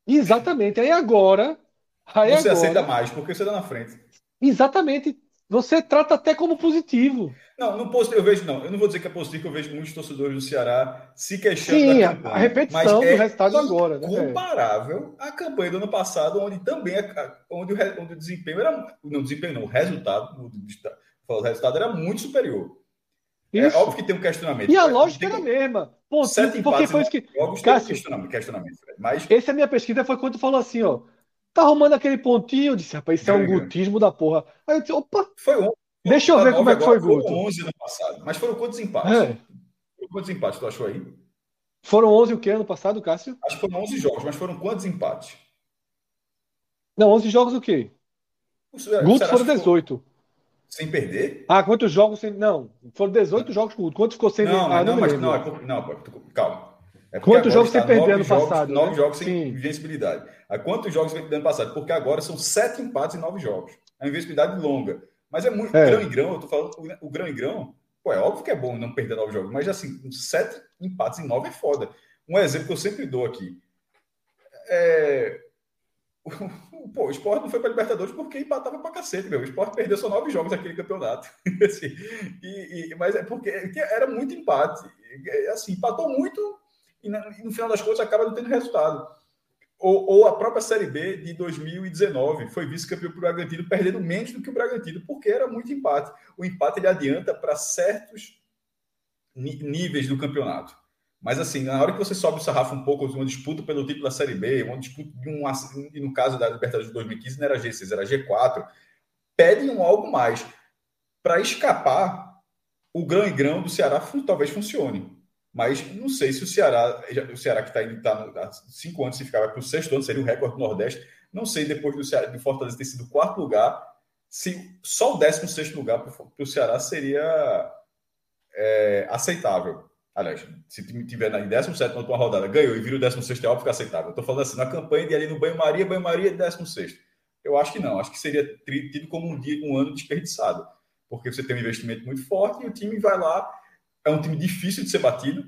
Exatamente. Aí agora. Aí
você
agora,
aceita mais, porque você está na frente.
Exatamente. Você trata até como positivo.
Não, não posso, eu vejo, não. Eu não vou dizer que é positivo, eu vejo muitos torcedores do Ceará se queixando
Sim, da campanha. A repetição do é resultado agora,
né? Comparável à campanha do ano passado, onde também onde o, onde o desempenho era. Não, desempenho não, o resultado, o resultado era muito superior. É isso. É óbvio que tem um questionamento.
E a lógica era a mesma.
Ponto, porque foi isso que.
Jogos Cássio,
questionamento, questionamento mas...
Essa é a minha pesquisa, foi quando falou assim, ó. Tá arrumando aquele pontinho, eu disse, rapaz, isso é um gutismo da porra. Aí eu disse, opa.
Foi ontem.
Deixa eu ver como é que foi Guto.
Foram 11 ano passado, mas foram quantos empates? É. quantos empates tu achou aí?
Foram 11 o que ano passado, Cássio?
Acho que foram 11 jogos, mas foram quantos empates?
Não, 11 jogos o quê? O, Guto foram 18.
Sem perder?
Ah, quantos jogos sem. Não, foram 18 jogos com o Guto. Quantos ficou sem
Não,
ah,
não, não, mas não, é não, calma.
É quantos jogos sem perder ano jogos, passado?
Nove né? jogos sem Sim. invencibilidade. A quantos jogos sem perder ano passado? Porque agora são sete empates em nove jogos. A invencibilidade longa. Mas é muito é. grão e grão, eu tô falando, o grão e grão, pô, é óbvio que é bom não perder nove jogos, mas assim, sete empates em nove é foda. Um exemplo que eu sempre dou aqui. É... Pô, o Sport não foi para Libertadores porque empatava para cacete, meu. O Sport perdeu só nove jogos naquele campeonato. assim, e, e, mas é porque era muito empate. Assim, empatou muito e, no final das contas acaba não tendo resultado. Ou, ou, a própria Série B de 2019 foi vice-campeão para o Bragantino, perdendo menos do que o Bragantino, porque era muito empate. O empate ele adianta para certos níveis do campeonato. Mas assim, na hora que você sobe o sarrafo um pouco, uma disputa pelo título da Série B, uma disputa de um, e no caso da Libertadores de 2015 não era G6, era G4, pedem um algo mais. Para escapar, o grão e grão do Ceará talvez funcione. Mas não sei se o Ceará, o Ceará que está indo tá há cinco anos, se ficava para o sexto ano, seria o recorde do Nordeste. Não sei, depois do, Ceará, do Fortaleza ter sido quarto lugar, se só o décimo sexto lugar para o Ceará seria é, aceitável. Aliás, se o time tiver na 17 na última rodada, ganhou e vira o 16 é óbvio que é aceitável. Estou falando assim, na campanha de ali no banho-maria, banho-maria 16. Eu acho que não, acho que seria tido como um dia, um ano desperdiçado. Porque você tem um investimento muito forte e o time vai lá. É um time difícil de ser batido.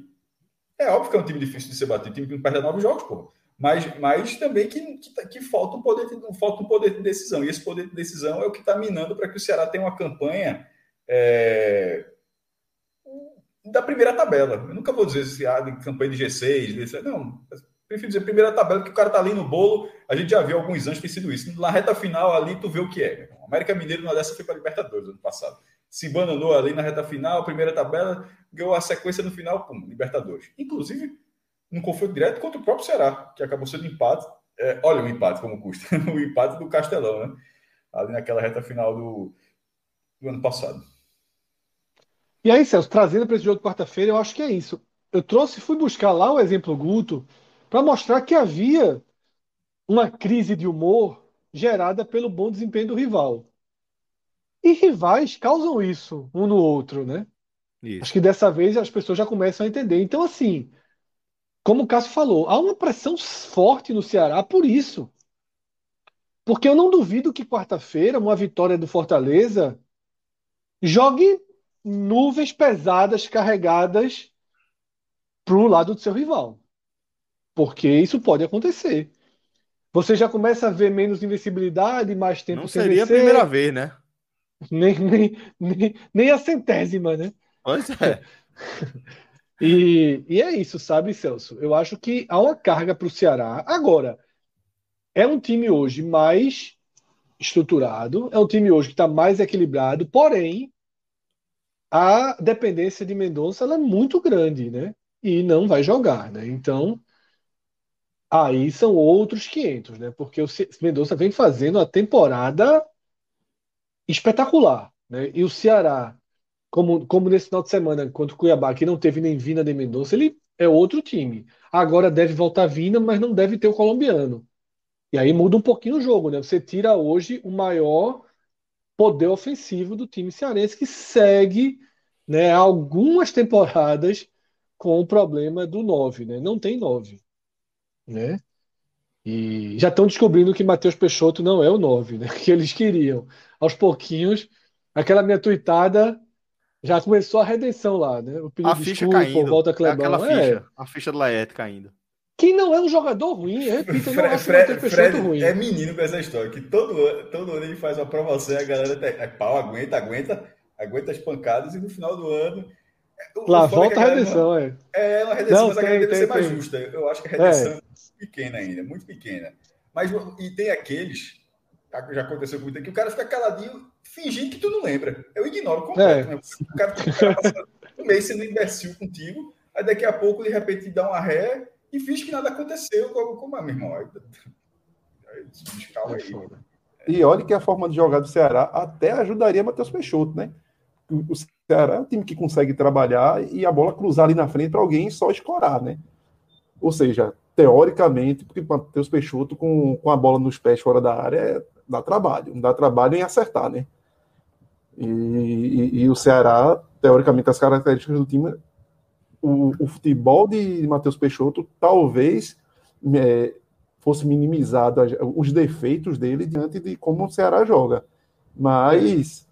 É óbvio que é um time difícil de ser batido, time que não perde nove jogos, pô. Mas, mas também que, que, que, falta, um poder de, falta um poder de decisão. E esse poder de decisão é o que está minando para que o Ceará tenha uma campanha. É da primeira tabela. Eu nunca vou dizer se há de campanha de G6, não. Prefiro dizer primeira tabela, que o cara tá ali no bolo. A gente já viu alguns anos tem sido isso. Na reta final ali, tu vê o que é. O América Mineiro, na dessa, foi para Libertadores ano passado. Se bananou ali na reta final, primeira tabela, ganhou a sequência no final, pum, Libertadores. Inclusive, num confronto direto contra o próprio Ceará, que acabou sendo empate. É, olha o empate como custa. o empate do Castelão, né? Ali naquela reta final do, do ano passado.
E aí, Celso, trazendo para esse jogo de quarta-feira, eu acho que é isso. Eu trouxe, fui buscar lá o exemplo Guto para mostrar que havia uma crise de humor gerada pelo bom desempenho do rival. E rivais causam isso um no outro, né? Isso. Acho que dessa vez as pessoas já começam a entender. Então, assim, como o Cássio falou, há uma pressão forte no Ceará por isso. Porque eu não duvido que quarta-feira, uma vitória do Fortaleza, jogue nuvens pesadas carregadas para o lado do seu rival. Porque isso pode acontecer. Você já começa a ver menos invencibilidade, mais tempo
Não seria vencer. a primeira vez, né?
Nem, nem, nem, nem a centésima, né?
Pois é.
e, e é isso, sabe, Celso? Eu acho que há uma carga para o Ceará. Agora, é um time hoje mais estruturado, é um time hoje que está mais equilibrado, porém, a dependência de Mendonça é muito grande, né? E não vai jogar, né? Então, aí são outros 500, né? Porque o Mendonça vem fazendo a temporada espetacular, né? E o Ceará, como, como nesse final de semana contra o Cuiabá, que não teve nem Vina nem Mendonça, ele é outro time. Agora deve voltar Vina, mas não deve ter o colombiano. E aí muda um pouquinho o jogo, né? Você tira hoje o maior poder ofensivo do time cearense que segue né, algumas temporadas com o problema do 9, né? Não tem 9, né? E já estão descobrindo que Matheus Peixoto não é o 9, né? Que eles queriam. Aos pouquinhos, aquela minha tuitada já começou a redenção lá, né?
O a ficha desculpa, caindo. Volta Clebão. É aquela é. ficha, a ficha do Laerte caindo.
Que não é um jogador ruim, repito, não acho Fred, Matheus Peixoto ruim.
É menino com essa história, que todo, todo ano ele faz uma promoção e a galera é pau, aguenta, aguenta aguenta as pancadas e no final do ano.
Lá é volta a redenção, é.
É uma redenção, Não, mas tem, a deve tem, ser mais justa. Eu acho que a redenção é. é pequena ainda, muito pequena. Mas e tem aqueles, já aconteceu comigo, que o cara fica caladinho, fingindo que tu não lembra. Eu ignoro completo. É. Né? O cara, o cara passa um mês sendo imbecil contigo, aí daqui a pouco, de repente, dá uma ré e finge que nada aconteceu. Como, como é, meu irmão? Aí, aí, calma aí.
E olha que a forma de jogar do Ceará até ajudaria Matheus Peixoto, né? O Ceará é um time que consegue trabalhar e a bola cruzar ali na frente para alguém só escorar, né? Ou seja, teoricamente, porque Matheus Peixoto com, com a bola nos pés fora da área é, dá trabalho, dá trabalho em acertar, né? E, e, e, o Ceará, teoricamente, as características do time, o, o futebol de Matheus Peixoto talvez é, fosse minimizado os defeitos dele diante de como o Ceará joga. Mas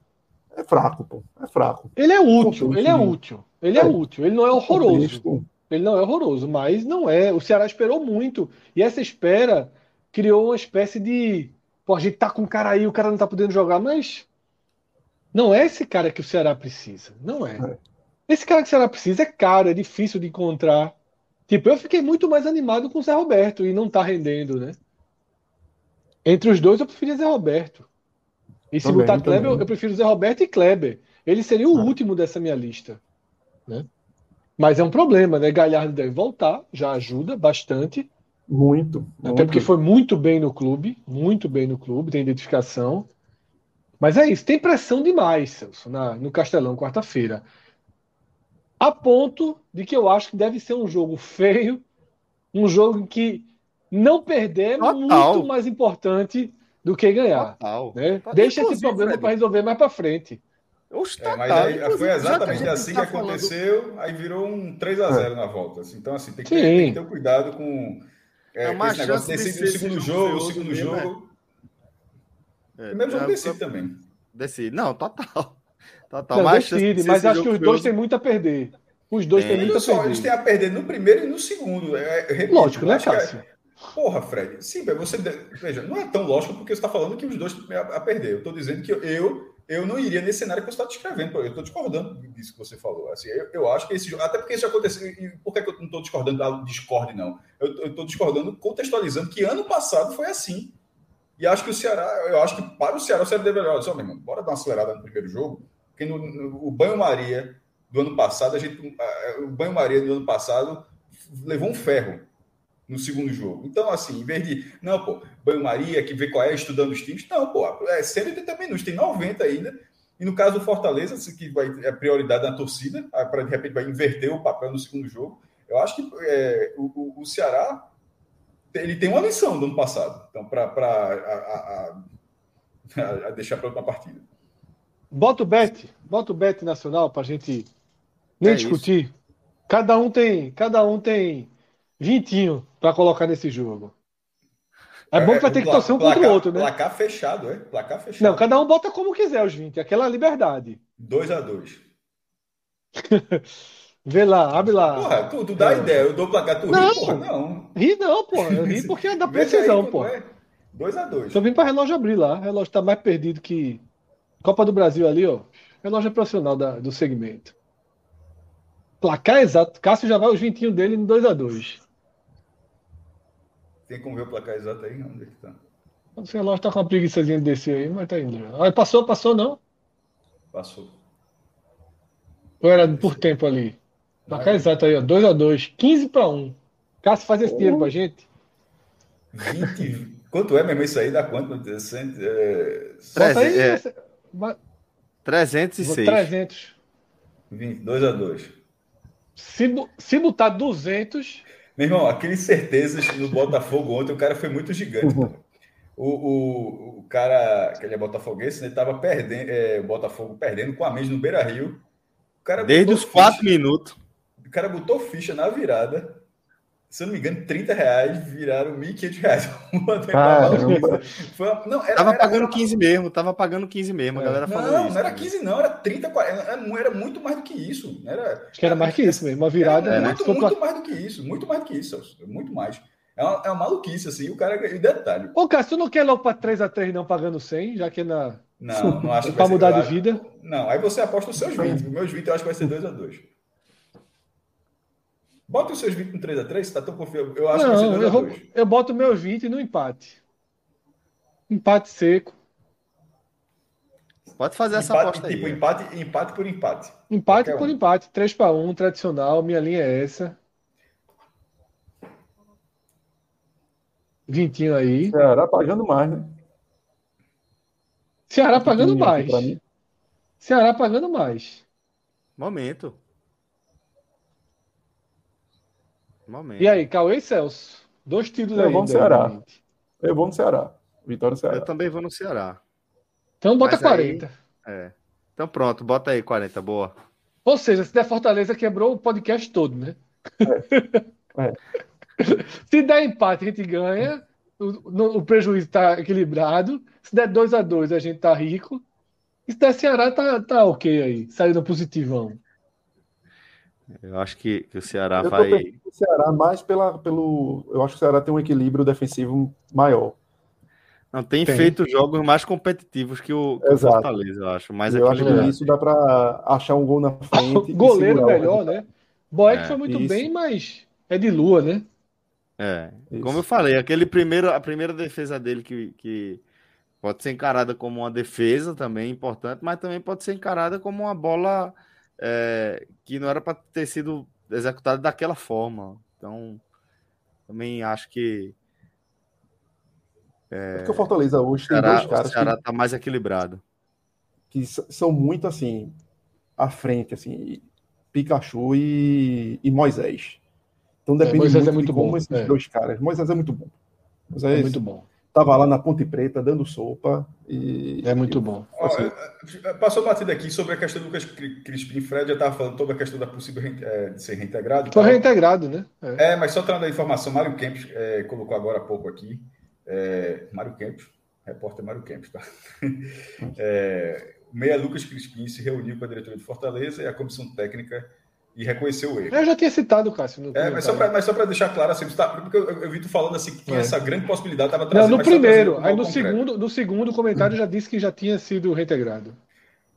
é fraco, pô. É fraco.
Ele é útil, ele é útil. Ele é, é útil. Ele não é horroroso. Ele não é horroroso, mas não é. O Ceará esperou muito. E essa espera criou uma espécie de. Pô, a gente tá com o cara aí, o cara não tá podendo jogar, mas. Não é esse cara que o Ceará precisa. Não é. é. Esse cara que o Ceará precisa é caro, é difícil de encontrar. Tipo, eu fiquei muito mais animado com o Zé Roberto e não tá rendendo, né? Entre os dois, eu preferia Zé Roberto. E se também, botar Kleber, eu, eu, prefiro Zé Roberto e Kleber. Ele seria o ah. último dessa minha lista. Né? Mas é um problema, né? Galhardo deve voltar, já ajuda bastante.
Muito.
Até muito. porque foi muito bem no clube, muito bem no clube, tem identificação. Mas é isso, tem pressão demais, Celso, na, no Castelão, quarta-feira. A ponto de que eu acho que deve ser um jogo feio, um jogo que não perder é muito mais importante do que ganhar. Né? Deixa esse problema para resolver mais para frente.
É, mas aí, foi exatamente assim que, tá aconteceu, falando... aí virou um 3 a 0 é. na volta. Assim. Então, assim, tem que, ter, tem que ter cuidado com é, é esse negócio desse, de segundo jogo, o segundo jogo. É. o mesmo jogo decide também.
Decide. Não, total.
Total. Não, decide, mas acho que os dois têm muito a perder. Os dois têm muito a perder.
Eles têm a perder no primeiro e no segundo. É,
repito, Lógico, né, Cássio?
Porra, Fred. Sim, você. Veja, não é tão lógico porque você está falando que os dois têm a perder. Eu estou dizendo que eu eu não iria nesse cenário que você está descrevendo. Eu estou discordando disso que você falou. Assim, eu, eu, acho que esse até porque isso aconteceu. E por que, eu não estou discordando da discorde, não? Eu estou discordando, contextualizando que ano passado foi assim. E acho que o Ceará, eu acho que para o Ceará, o Ceará deveria. Olha só, meu irmão, bora dar uma acelerada no primeiro jogo. Porque no, no o banho-maria do ano passado, a gente, o banho-maria do ano passado levou um ferro no segundo jogo. Então, assim, em vez de, não, pô, banho-maria, que vê qual é, estudando os times, não, pô, é 180 minutos, tem 90 ainda. E no caso do Fortaleza, assim, que vai, é prioridade na torcida, para de repente vai inverter o papel no segundo jogo. Eu acho que é, o, o, Ceará ele tem uma lição do ano passado, então, para deixar para outra partida.
Bota o bet, bota o bet nacional para a gente nem é discutir. Isso. Cada um tem, cada um tem vintinho para colocar nesse jogo. É bom que vai ter que torcer um placar, contra o outro, né?
Placar fechado, é? Placar fechado.
Não, cada um bota como quiser os 20, aquela liberdade.
2 a 2
Vê lá, abre lá.
Porra, tu, tu dá é. ideia, eu dou placar, tu
não, ri, porra, não. Ri não, porra. Eu ri porque é da precisão, pô.
2 a 2
Tô vindo para relógio abrir lá. O relógio tá mais perdido que. Copa do Brasil ali, ó. Relógio é profissional da, do segmento. Placar exato. Cássio já vai os 20 dele no 2 a 2
tem como ver o placar exato aí? Onde é que tá?
O relógio tá com uma preguiçazinha de descer aí, mas tá indo. Ah, passou, passou não?
Passou.
Ou era por tempo ali? Placar exato aí, ó. 2x2. 15 para 1. Cássio faz esse dinheiro pra gente.
20. Quanto é mesmo isso aí? Dá quanto?
É... 300, é... 306.
300.
20, 2 a 2.
Se, se botar 200,
meu irmão, aqueles certezas no Botafogo ontem, o cara foi muito gigante. Uhum. O, o, o cara, que ele é botafoguense, ele né, tava perdendo, é, o Botafogo perdendo com a mente no Beira Rio.
Desde os quatro minutos.
O cara botou ficha na virada se eu não me engano, 30 reais viraram 1.500 reais.
Foi uma... não, era, tava era, pagando era... 15 mesmo, tava pagando 15 mesmo, a é. galera falou
Não,
isso,
não era 15 não, era 30, 40, era, muito mais do que isso. Era,
Acho que era mais que isso mesmo, uma virada.
Era, muito, muito mais do que isso, muito mais do que isso, muito mais. É uma, é uma maluquice, assim, o cara... E detalhe...
Ô, Cássio, tu não quer logo para 3x3 não pagando 100, já que é na...
Não, não acho
que Para mudar de vida?
Não, aí você aposta os seus 20. Os meus 20 eu acho que vai ser 2x2. Bota os seus 20 no 3x3, tá tão confiante. Eu acho
não, que 2 eu, eu boto meus 20 no empate. Empate seco.
Pode fazer essa
empate,
aposta
tipo,
aí.
Empate, empate por empate.
Empate Qualquer por um. empate. 3 para 1, tradicional. Minha linha é essa. Vintinho aí.
Ceará pagando mais, né?
Ceará pagando mais. Ceará pagando mais.
Momento. Momento.
E aí, Cauê e Celso? Dois títulos
Eu
aí.
vou no Ceará. Eu vou no Ceará. Vitória do Ceará.
Eu também vou no Ceará.
Então bota
Mas
40.
É. Então pronto, bota aí 40, boa.
Ou seja, se der Fortaleza, quebrou o podcast todo, né?
É.
Se der empate, a gente ganha. O, no- o prejuízo está equilibrado. Se der 2 a 2 a gente tá rico. E se der Ceará, tá, tá ok aí. Saindo positivão.
Eu acho que, que o Ceará
Eu
vai.
o Ceará mais pela, pelo. Eu acho que o Ceará tem um equilíbrio defensivo maior.
Não, tem,
Tem.
feito jogos mais competitivos que o, que o. Fortaleza, eu acho. Mais
E eu acho que
equilibrado.
isso dá pra achar um gol na frente.
Goleiro melhor, né? Boeck
É,
foi muito
isso.
bem, mas é de lua, né?
É,
Isso.
como eu falei, aquele primeiro, a primeira defesa dele que, que pode ser encarada como uma defesa também importante, mas também pode ser encarada como uma bola é, que não era para ter sido executada daquela forma. Então, também acho que
É porque o Fortaleza hoje
o
tem
Ceará,
dois
o
caras
Ceará
que,
tá mais equilibrado.
que são muito assim, à frente, assim, Pikachu e, e Moisés. Então depende
Moisés
muito,
é muito
de como
bom,
esses
é.
dois caras. Moisés é muito bom.
É
Moisés
muito bom.
Tava lá na Ponte Preta dando sopa e
É muito bom.
Ó,
Assim.
eh, passou batida aqui sobre a questão do Lucas Cri- Crispim. Fred já estava falando sobre a questão da possível eh, de ser reintegrado.
Foi
tal.
reintegrado, né? É.
É, mas só trazendo a informação, Mário Kempis eh, colocou agora há pouco aqui. É, Mário Kempis, repórter Mário Kempis, tá? É, o Meia Lucas Crispim se reuniu com a diretoria de Fortaleza e a comissão técnica e reconheceu o erro.
Eu já tinha citado, Cássio. No
É, mas só para mas só pra deixar claro, assim, tá- porque eu, eu vi tu falando assim que tinha
É.
essa grande possibilidade, estava
Não,
trazendo.
no
só trazendo
primeiro. Aí no
concreto.
segundo, no segundo comentário já disse que já tinha sido reintegrado.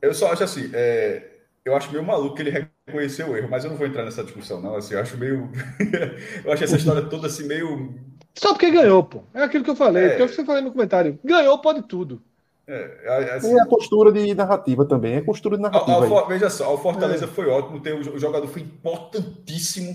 Eu só acho assim, é, eu acho meio maluco que ele reconheceu o erro, mas eu não vou entrar nessa discussão, não. Assim, eu acho meio. eu acho essa história toda assim, meio.
Só porque ganhou, pô. É aquilo que eu falei.
É.
Porque eu falei no comentário. Ganhou, pode tudo.
É, assim,
E a postura de narrativa também. É postura de
Ao-
narrativa
ao. For- veja só, o Fortaleza
É.
foi ótimo, ter, o jogador foi importantíssimo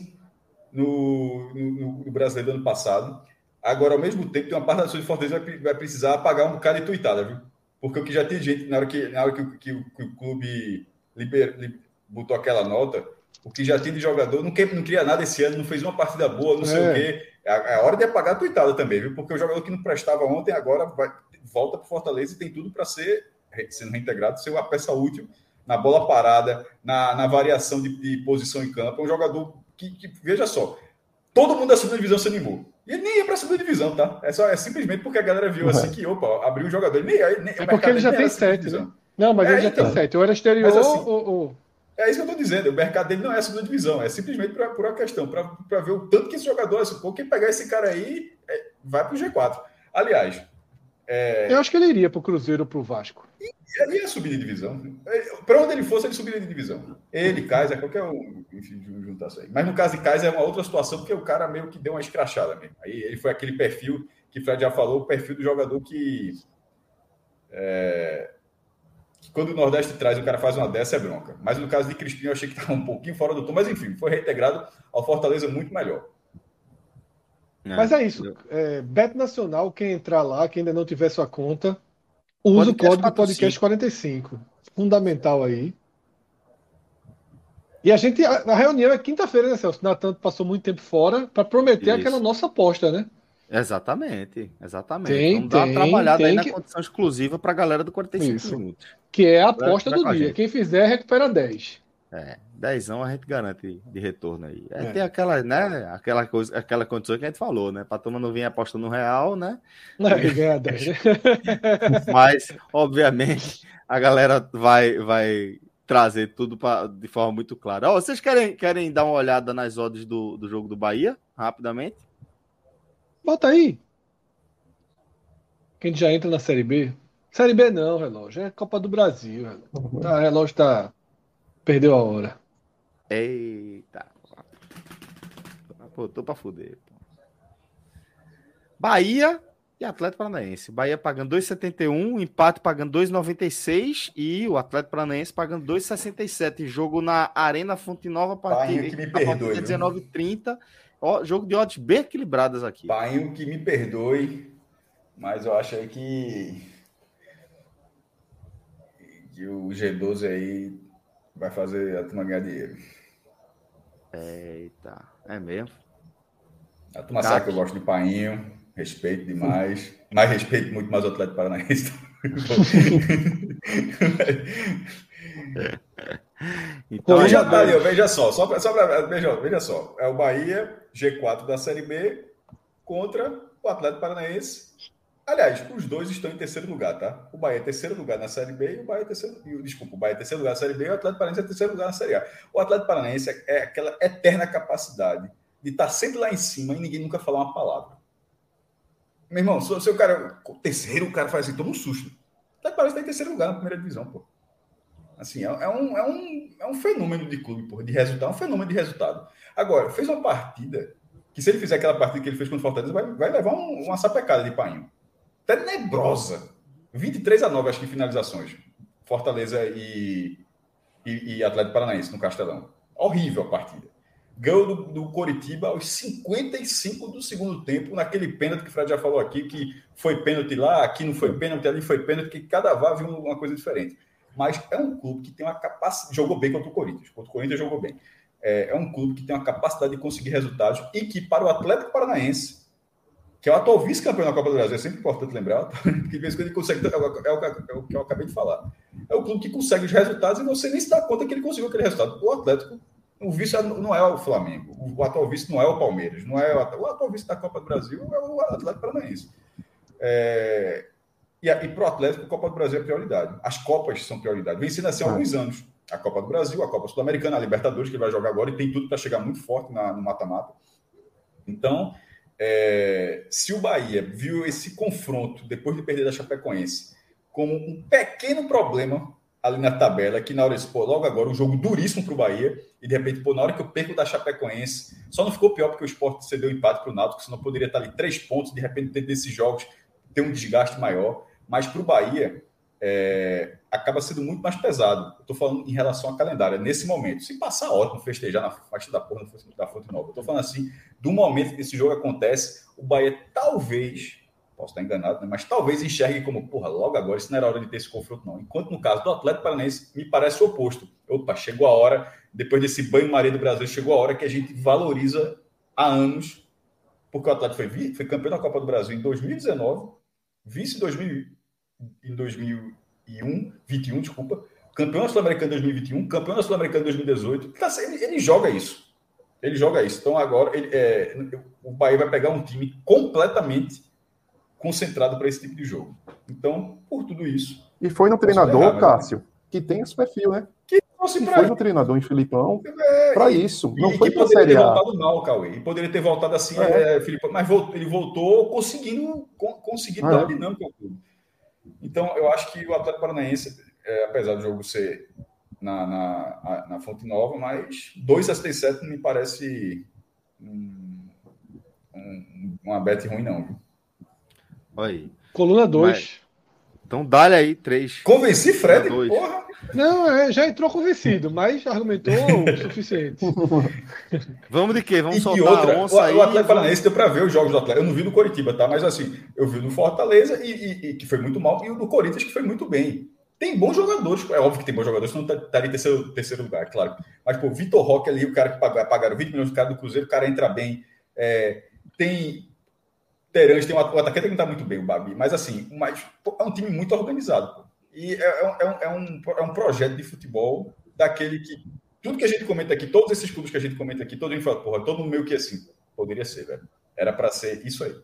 no, no, no brasileiro do ano passado. Agora, ao mesmo tempo, tem uma parte da sua de Fortaleza vai, pre- vai precisar pagar um bocado de tuitada, viu? Porque o que já tem gente, na hora que, na hora que, o- que que o clube liber, li- botou aquela nota, o que já tem de jogador, não, quer, não cria nada esse ano, não fez uma partida boa, não sei
É.
o quê. É a, é a hora de apagar a tuitada também, viu? Porque o jogador que não prestava ontem agora vai, volta para Fortaleza e tem tudo para ser sendo reintegrado, ser uma peça útil na bola parada, na, na variação de, de posição em campo. É um jogador que, que, veja só, todo mundo da segunda divisão se animou. E ele nem ia para a segunda divisão, tá? É, só, é simplesmente porque a galera viu assim que, opa, abriu um jogador. Ele nem, nem,
É porque ele já tem sete, né? Não, mas
É,
ele já
então.
tem sete. Ou era exterior
assim-
ou, ou-
É isso que eu estou dizendo. O mercado dele não é a segunda divisão, é simplesmente pra, por uma questão, para ver o tanto que esse jogador, assim, pô, quem pegar esse cara aí é, vai para o G4. Aliás,
Eu acho que ele iria pro Cruzeiro ou pro Vasco.
ele ia subir de divisão. Para onde ele fosse, ele subiria de divisão. Ele, Kaiser, qualquer um, enfim, juntar isso aí. Mas no caso de Kaiser é uma outra situação, porque o cara meio que deu uma escrachada mesmo. Aí ele foi aquele perfil que o Fred já falou, o perfil do jogador que. é, que quando o Nordeste traz, o cara faz uma dessa, é bronca. Mas no caso de Crispim, eu achei que estava um pouquinho fora do tom, mas enfim, foi reintegrado ao Fortaleza muito melhor.
Mas é isso. É, Bet Nacional, quem entrar lá, quem ainda não tiver sua conta, usa o
Podcast
código
45.
podcast 45. Fundamental aí. E a gente. A, a reunião é quinta-feira, né, Celso? Natan passou muito tempo fora para prometer
Isso.
aquela nossa aposta, né?
Exatamente, exatamente.
Tem,
Vamos dar uma
tem,
trabalhada aí
tem
na
que-
condição exclusiva para a galera do 45
Isso.
minutos.
Que é a aposta do dia.
gente.
Quem fizer, recupera 10.
É, dezão a gente garante de retorno aí. Aí
É.
tem aquela, né, aquela coisa, aquela condição que a gente falou, né, para turma não vir apostando no real, né?
10, né?
Mas, obviamente, a galera vai, vai trazer tudo pra, de forma muito clara. Ó, vocês querem, querem dar uma olhada nas odds do, do jogo do Bahia, rapidamente?
Bota aí. Quem já entra na Série B? Série B não, relógio. É Copa do Brasil. Relógio. Tá, relógio tá. Perdeu a hora.
Eita. Pô, tô pra fuder. pô. Bahia e Atlético Paranaense. Bahia pagando 2,71, empate pagando 2,96 e o Atlético Paranaense pagando 2,67. Jogo na Arena Fonte Nova, a partir,
Painho que me perdoe,
de
viu?
19h30. Ó, jogo de odds bem equilibradas aqui.
Painho que me perdoe, mas eu acho aí que que o G12 aí vai fazer a turma ganhar dinheiro.
Eita, é mesmo?
A turma sabe que eu gosto de painho, respeito demais, mas respeito muito mais o Atlético Paranaense. então, veja, tá ali, veja só, só pra, só pra, veja, veja só, é o Bahia, G4 da Série B, contra o Atlético Paranaense. Aliás, os dois estão em terceiro lugar, tá? O Bahia é terceiro lugar na Série B e o Bahia é terceiro. Desculpa, o Bahia é terceiro lugar na Série B e o Atlético Paranaense é terceiro lugar na Série A. O Atlético Paranaense é aquela eterna capacidade de estar sempre lá em cima e ninguém nunca falar uma palavra. Meu irmão, se, o cara. O terceiro, o cara faz assim, toma um susto. O Atlético Paranaense está em terceiro lugar na primeira divisão, pô. Assim, é, é, um, é, um, é um fenômeno de clube, pô, de resultado, é um fenômeno de resultado. Agora, fez uma partida que se ele fizer aquela partida que ele fez contra o Fortaleza, vai, vai levar um, uma sapecada de painho tenebrosa. 23 a 9, acho que finalizações. Fortaleza e, e, e Atlético Paranaense no Castelão. Horrível a partida. Ganhou do, do Coritiba aos 55 do segundo tempo, naquele pênalti que o Fred já falou aqui, que foi pênalti lá, aqui não foi pênalti, ali foi pênalti, que cada vez viu uma coisa diferente. Mas é um clube que tem uma capacidade. Jogou bem contra o Corinthians. Contra o Corinthians jogou bem. É, é um clube que tem uma capacidade de conseguir resultados e que, para o Atlético Paranaense, que é o atual vice-campeão da Copa do Brasil, é sempre importante lembrar, que de vez em quando ele consegue, é o, é o que eu acabei de falar. É o clube que consegue os resultados e você nem se dá conta que ele conseguiu aquele resultado. O Atlético, o vice não é o Flamengo, o atual vice não é o Palmeiras, não é o, o atual vice da Copa do Brasil é o Atlético Paranaense. É, e, e para o Atlético, a Copa do Brasil é prioridade. As Copas são prioridade. Vem sendo assim há alguns anos. A Copa do Brasil, a Copa Sul-Americana, a Libertadores, que ele vai jogar agora, e tem tudo para chegar muito forte na, no mata-mata. Então, é, se o Bahia viu esse confronto depois de perder da Chapecoense como um pequeno problema ali na tabela, que na hora de pô, logo agora um jogo duríssimo para o Bahia, e de repente, pô, na hora que eu perco da Chapecoense, só não ficou pior porque o esporte cedeu empate para o Náutico, senão poderia estar ali três pontos, de repente, dentro desses jogos, ter um desgaste maior. Mas para o Bahia, é, acaba sendo muito mais pesado. Estou falando em relação ao calendário, é nesse momento. Se passar ótimo, festejar na faixa da porra da Fonte Nova. Estou falando assim, do momento que esse jogo acontece, o Bahia talvez, posso estar enganado, né, mas talvez enxergue como, porra, logo agora, isso não era hora de ter esse confronto, não. Enquanto no caso do Atlético Paranaense, me parece o oposto. Opa, chegou a hora, depois desse banho-maria do Brasil, chegou a hora que a gente valoriza há anos, porque o Atlético foi, foi campeão da Copa do Brasil em 2019, vice 2000 em 2001, 21, desculpa, campeão sul-americano em 2021, campeão sul-americano em 2018. Tá, ele, ele, joga isso. Ele joga isso. Então agora ele, é, o Bahia vai pegar um time completamente concentrado para esse tipo de jogo. Então, por tudo isso.
E foi no treinador, errar, Cássio, que tem esse perfil, né? Que e foi no treinador em Filipão é, para isso. Não foi para
Poderia ter voltado mal, Cauê. E poderia ter voltado assim, é. É, Filipão, mas voltou, ele voltou conseguindo, conseguindo dar dinâmica ao clube. Então, eu acho que o Atlético Paranaense, é, apesar do jogo ser na, na, na Fonte Nova, mas 2 a 7 não me parece um, um, uma bet ruim, não.
Olha aí. Coluna 2.
Então dá-lhe aí, 3.
Convenci Fred, porra.
Não, é, já entrou convencido, mas argumentou o suficiente.
Vamos de quê? Vamos e soltar outra, a onça
o,
aí.
O Atlético Paranaense deu para ver os jogos do Atlético. Eu não vi no Coritiba, tá? Mas assim, eu vi no Fortaleza, e, e, e, que foi muito mal, e o do Corinthians, que foi muito bem. Tem bons jogadores, é óbvio que tem bons jogadores, senão estaria tá, em terceiro, terceiro lugar, claro. Mas, pô, Vitor Roque ali, o cara que pagaram, pagaram 20 milhões de cara do Cruzeiro, o cara entra bem. É, tem Terãs, tem um, o atacante que não está muito bem, o Babi, mas assim, mas, pô, é um time muito organizado, pô. E é, é, é, um, é, um, é um projeto de futebol daquele que. Tudo que a gente comenta aqui, todos esses clubes que a gente comenta aqui, todo mundo fala, porra, todo mundo meio que assim. Poderia ser, velho. Era para ser isso aí.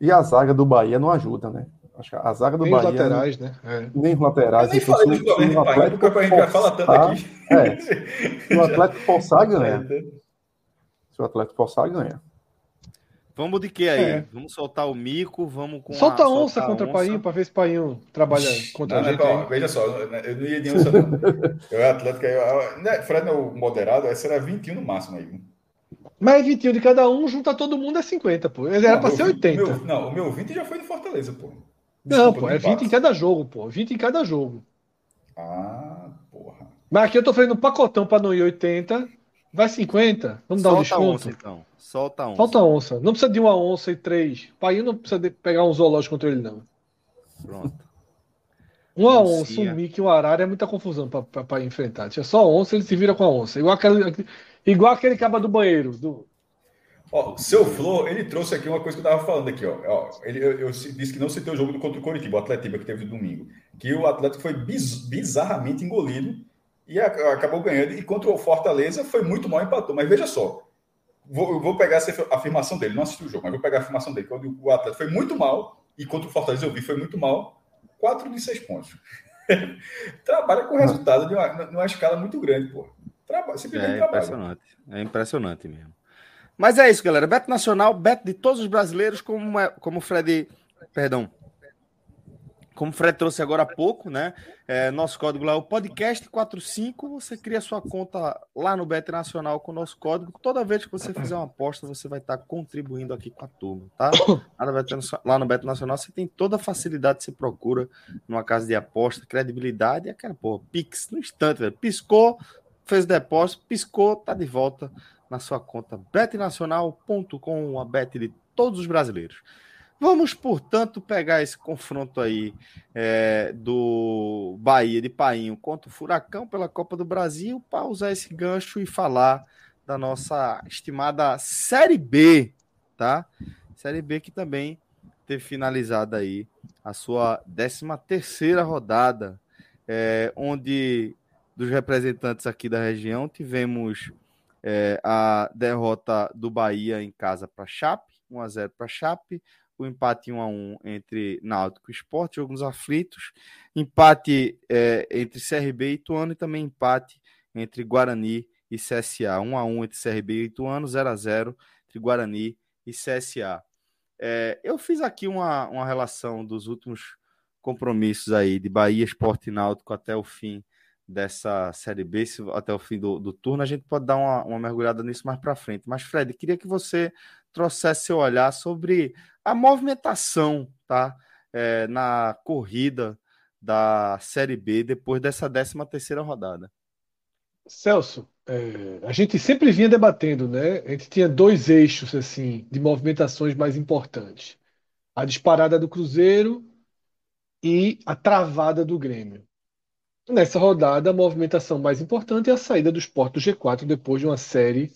E a zaga do Bahia não ajuda, né? Acho que a zaga do nem Bahia.
Nem os laterais, né? É.
Nem os laterais.
Eu nem falei dos goleiros do Bahia, porque a gente vai falar tanto aqui.
É. Se o Atlético forçar, ganha. Se o Atlético forçar, ganha.
Vamos de que aí? É. Vamos soltar o mico, vamos com
Solta a onça contra o Painho, para ver se o Painho trabalha contra não, a gente. Não,
veja só, eu não ia de onça, não. eu é Atlético, eu, né, Fred é o moderado, essa era 21 no máximo aí.
Mas 21 de cada um, junta todo mundo é 50, pô. Era para ser 80.
Meu, não, o meu 20 já foi no Fortaleza, pô.
Desculpa, não, pô, é 20 em cada jogo, pô. 20 em cada jogo.
Ah, porra.
Mas aqui eu tô fazendo um pacotão para não ir 80. Vai 50. Vamos Solta dar um desconto. Onça, então.
Solta a onça.
Solta a onça. Não precisa de uma onça e três. Pai não precisa pegar um zoológico contra ele, não.
Pronto.
Uma onça, um mico e um arara é muita confusão para enfrentar. Tinha só onça, ele se vira com a onça. Igual aquele, igual aquele caba do banheiro. Do...
Ó, seu Flor, ele trouxe aqui uma coisa que eu tava falando aqui, ó. ó ele, eu, eu, disse que não citei o jogo contra o Coritiba, o Atlético que teve domingo. Que o Atlético foi biz, bizarramente engolido e acabou ganhando. E contra o Fortaleza foi muito mal empatou. Mas veja só, vou, vou pegar essa afirmação dele, não assisti o jogo, mas vou pegar a afirmação dele. Quando o Atlético foi muito mal, e contra o Fortaleza eu vi foi muito mal, 4 de 6 pontos. trabalha com resultado de uma, numa escala muito grande, pô. Trabalha,
simplesmente é trabalha. impressionante. É impressionante mesmo. Mas é isso, galera. Beto Nacional, Beto de todos os brasileiros, como, é, como o Fred. Perdão, como o Fred trouxe agora há pouco, né? É, nosso código lá é o podcast45. Você cria sua conta lá no Bet Nacional com o nosso código. Toda vez que você fizer uma aposta, você vai estar contribuindo aqui com a turma, tá? Lá no Bet Nacional você tem toda a facilidade que você procura numa casa de aposta, credibilidade e aquela porra, Pix no instante, velho. Piscou, fez o depósito, piscou, tá de volta na sua conta betnacional.com, a bet de todos os brasileiros. Vamos, portanto, pegar esse confronto aí é, do Bahia de Painho contra o Furacão pela Copa do Brasil para usar esse gancho e falar da nossa estimada Série B, tá? Série B que também teve finalizada aí a sua 13 terceira rodada, é, onde dos representantes aqui da região tivemos é, a derrota do Bahia em casa para Chape, 1 a 0 para Chape, o empate 1 a 1 entre Náutico e Sport, jogos aflitos, empate é, entre CRB e Ituano e também empate entre Guarani e CSA, 1 a 1 entre CRB e Ituano, 0 a 0 entre Guarani e CSA. É, eu fiz aqui uma, uma relação dos últimos compromissos aí de Bahia, Esporte e Náutico até o fim dessa Série B, até o fim do, do turno, a gente pode dar uma, uma mergulhada nisso mais para frente. Mas, Fred, queria que você trouxesse seu olhar sobre a movimentação tá? É, na corrida da Série B depois dessa 13 terceira rodada.
Celso, é, a gente sempre vinha debatendo, né? A gente tinha dois eixos assim de movimentações mais importantes: a disparada do Cruzeiro e a travada do Grêmio. Nessa rodada, a movimentação mais importante é a saída do Sport do G4 depois de uma série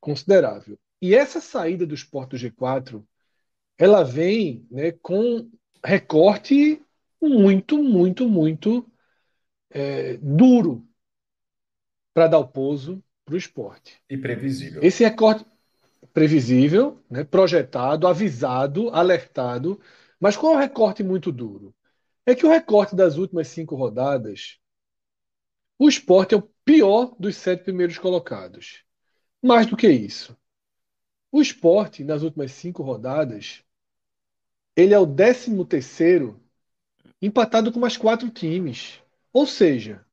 considerável. E essa saída do Sport do G4, ela vem né, com recorte muito, muito, muito é, duro para dar o pouso para o esporte.
E previsível.
Esse recorte previsível, né, projetado, avisado, alertado, mas qual é o recorte muito duro? É que o recorte das últimas cinco rodadas, o esporte é o pior dos sete primeiros colocados. Mais do que isso, o esporte, nas últimas cinco rodadas, ele é o 13 terceiro empatado com mais quatro times. Ou seja,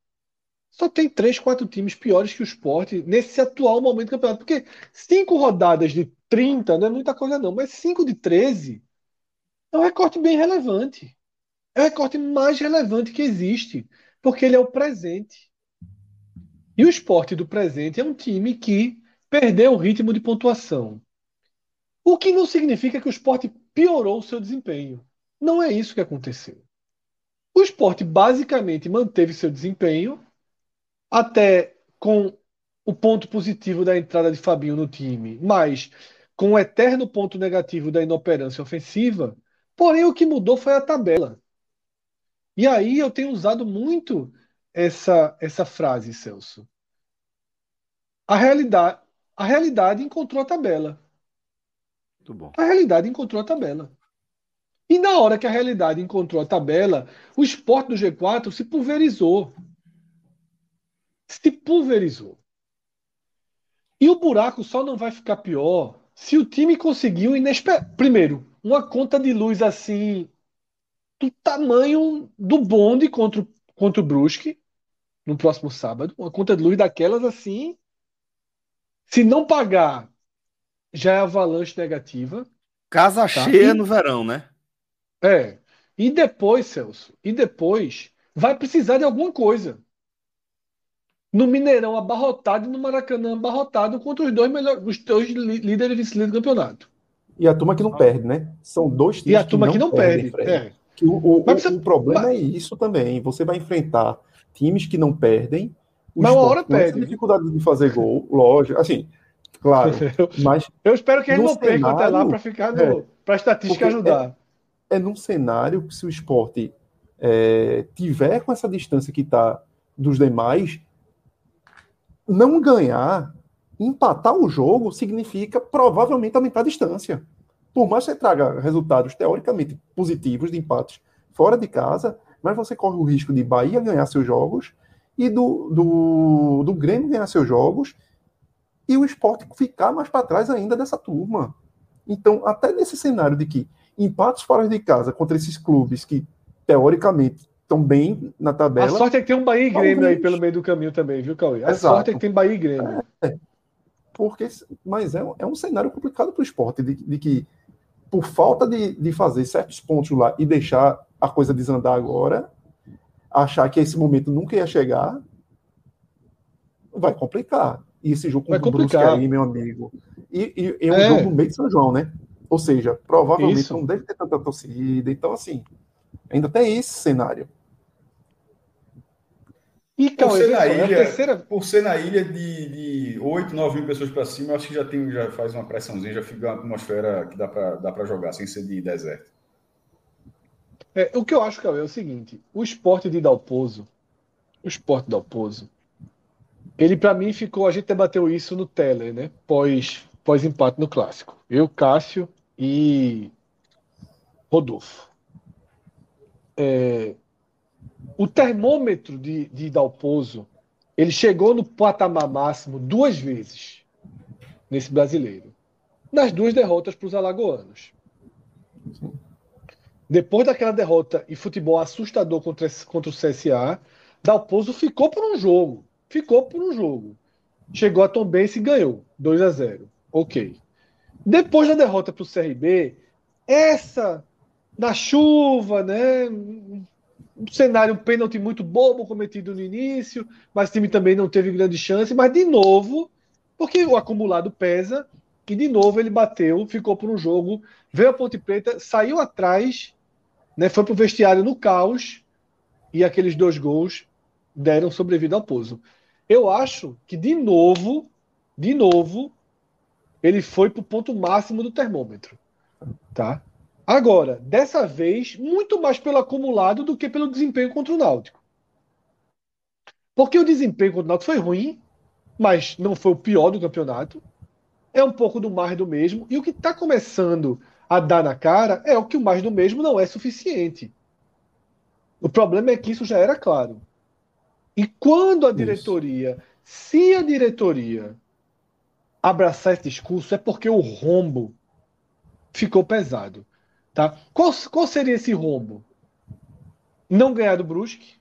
só tem três, quatro times piores que o esporte nesse atual momento do campeonato. Porque cinco rodadas de 30 não é muita coisa, não, mas cinco de 13 é um recorte bem relevante. É o recorte mais relevante que existe, porque ele é o presente. E o esporte do presente é um time que perdeu o ritmo de pontuação. O que não significa que o esporte piorou o seu desempenho. Não é isso que aconteceu. O esporte basicamente manteve seu desempenho até com o ponto positivo da entrada de Fabinho no time, mas com o eterno ponto negativo da inoperância ofensiva. Porém, o que mudou foi a tabela. E aí eu tenho usado muito essa, essa frase, Celso. A realidade, a realidade encontrou a tabela. A realidade encontrou a tabela. E na hora que a realidade encontrou a tabela, o esporte do G4 se pulverizou. Se pulverizou. E o buraco só não vai ficar pior se o time conseguiu inesperado. Primeiro, uma conta de luz assim, do tamanho do bonde contra, o, contra o Brusque, no próximo sábado. Uma conta de luz daquelas assim. Se não pagar já é avalanche negativa.
Casa tá? cheia e, no verão, né?
É. E depois, Celso, e depois vai precisar de alguma coisa. No Mineirão abarrotado e no Maracanã abarrotado contra os dois melhores, os dois líderes e vice-líderes do campeonato.
E a turma que não perde, né? São dois
times. E a turma que não, que não perde. perde. É.
Que o, o, você... o problema mas... é isso também. Você vai enfrentar times que não perdem.
Mas uma hora perde.
dificuldade de fazer gol, lógico. Assim, claro. mas
eu espero que ele não perca até lá para ficar no, é, para a estatística ajudar.
É, é num cenário que se o esporte é, tiver com essa distância que está dos demais, não ganhar, empatar o jogo significa provavelmente aumentar a distância. Por mais que você traga resultados teoricamente positivos de empates fora de casa, mas você corre o risco de Bahia ganhar seus jogos e do, do, do Grêmio ganhar seus jogos e o esporte ficar mais para trás ainda dessa turma. Então, até nesse cenário de que empates fora de casa contra esses clubes que, teoricamente, estão bem na tabela.
A sorte é que tem um Bahia e Grêmio talvez... aí pelo meio do caminho também, viu, Cauê? A Exato. sorte é que tem Bahia e Grêmio. É,
porque, mas é, é um cenário complicado para o esporte, de, de, que, por falta de, de fazer certos pontos lá e deixar a coisa desandar agora, achar que esse momento nunca ia chegar, vai complicar. E esse jogo com o Brusque aí, meu amigo. E, e, e é um é. jogo no meio de São João, né? Ou seja, provavelmente Isso. não deve ter tanta torcida. Então, assim, ainda tem esse cenário.
E por, ser na ilha, terceira... por ser na ilha de, de 8, 9 mil pessoas para cima, eu acho que já, tem, já faz uma pressãozinha, já fica uma atmosfera que dá para dá jogar, sem ser de deserto.
É, o que eu acho, Cauê, é o seguinte: o esporte de Dalpozo, o esporte de Dalpozo, ele para mim ficou. A gente debateu isso no Teller, né? Pós, pós empate no clássico. Eu, Cássio e Rodolfo. É, o termômetro de, de Dalpozo ele chegou no patamar máximo duas vezes nesse brasileiro. Nas duas derrotas para os alagoanos. Depois daquela derrota e futebol assustador contra, contra o CSA, Dalpozo ficou por um jogo. Ficou por um jogo. Chegou a Tom Benz e ganhou. 2 a 0 Ok. Depois da derrota para o CRB, essa na chuva, né? Um cenário, um pênalti muito bobo cometido no início, mas o time também não teve grande chance. Mas de novo, porque o acumulado pesa, e de novo ele bateu, ficou por um jogo, veio a Ponte Preta, saiu atrás né, foi para o vestiário no caos e aqueles dois gols deram sobrevida ao pouso. Eu acho que, de novo, de novo, ele foi para o ponto máximo do termômetro. Tá? Agora, dessa vez, muito mais pelo acumulado do que pelo desempenho contra o Náutico. Porque o desempenho contra o Náutico foi ruim, mas não foi o pior do campeonato. É um pouco do mais do mesmo. E o que está começando a dar na cara é o que o mais do mesmo não é suficiente. O problema é que isso já era claro. E quando a diretoria, isso. se a diretoria abraçar esse discurso, é porque o rombo ficou pesado. Tá? Qual, qual seria esse rombo? Não ganhar do Brusque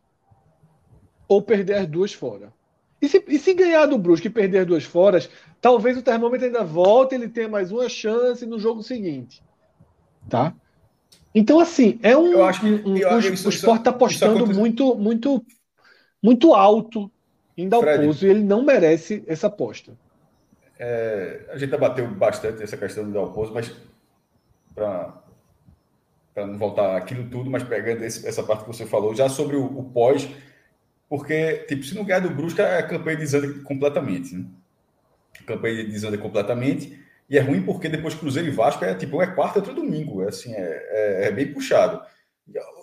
ou perder as duas fora. E se, e se ganhar do Brusque e perder as duas fora, talvez o termômetro ainda volte, ele tenha mais uma chance no jogo seguinte. Tá? Então, assim, é um. Eu acho que, um, eu, o, o esporte está apostando muito, muito, muito alto em Dalpozo e ele não merece essa aposta.
É, a gente bateu bastante essa questão do Dalpozo, mas para não voltar aquilo tudo, mas pegando esse, essa parte que você falou, já sobre o, o, pós, porque, tipo, se não ganhar do Brusque, a campanha desanda completamente. Né? A campanha desanda completamente. E é ruim porque depois Cruzeiro e Vasco é tipo, é quarta, outro domingo. É, assim, é, é, é bem puxado.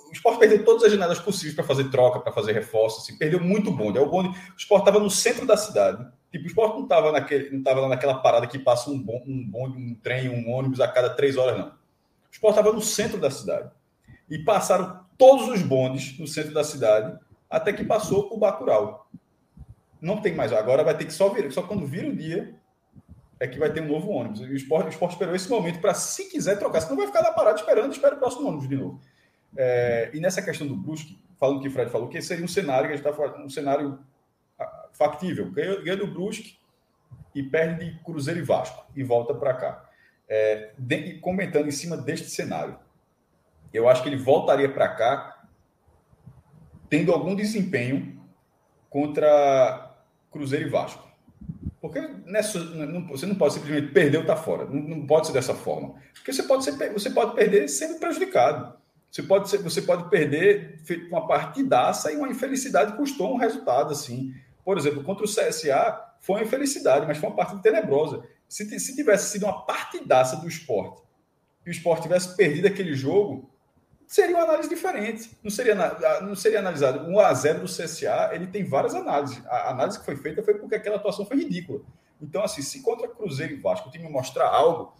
O esporte perdeu todas as janelas possíveis para fazer troca, para fazer reforço. Assim, perdeu muito bonde. É o bonde. O esporte estava no centro da cidade. Tipo, o esporte não estava naquele, não tava naquela parada que passa um, bonde, um bonde, um trem, um ônibus a cada três horas, não. O esporte estava no centro da cidade. E passaram todos os bondes no centro da cidade até que passou o Bacurau. Não tem mais. Agora vai ter que só vir. Só quando vira o dia é que vai ter um novo ônibus. o esporte, o esporte esperou esse momento para, se quiser trocar, senão vai ficar lá parado esperando, espera o próximo ônibus de novo. É, e nessa questão do Brusque, falando que o Fred falou, que seria um cenário que a gente está um cenário ah, factível. Ganha, ganha do Brusque e perde de Cruzeiro e Vasco e volta para cá. É, de, comentando em cima deste cenário, eu acho que ele voltaria para cá tendo algum desempenho contra Cruzeiro e Vasco. Porque nessa, não, você não pode simplesmente perder ou tá fora. Não, não, pode ser dessa forma. Porque você pode, ser, você pode perder sendo prejudicado. Você pode, ser, você pode perder uma partidaça e uma infelicidade custou um resultado assim. Por exemplo, contra o CSA foi uma infelicidade, mas foi uma partida tenebrosa. Se, se tivesse sido uma partidaça do esporte e o esporte tivesse perdido aquele jogo, seria uma análise diferente. Não seria, não seria analisado. 1 a 0 do CSA, ele tem várias análises. A análise que foi feita foi porque aquela atuação foi ridícula. Então, assim, se contra Cruzeiro e Vasco o time mostrar algo,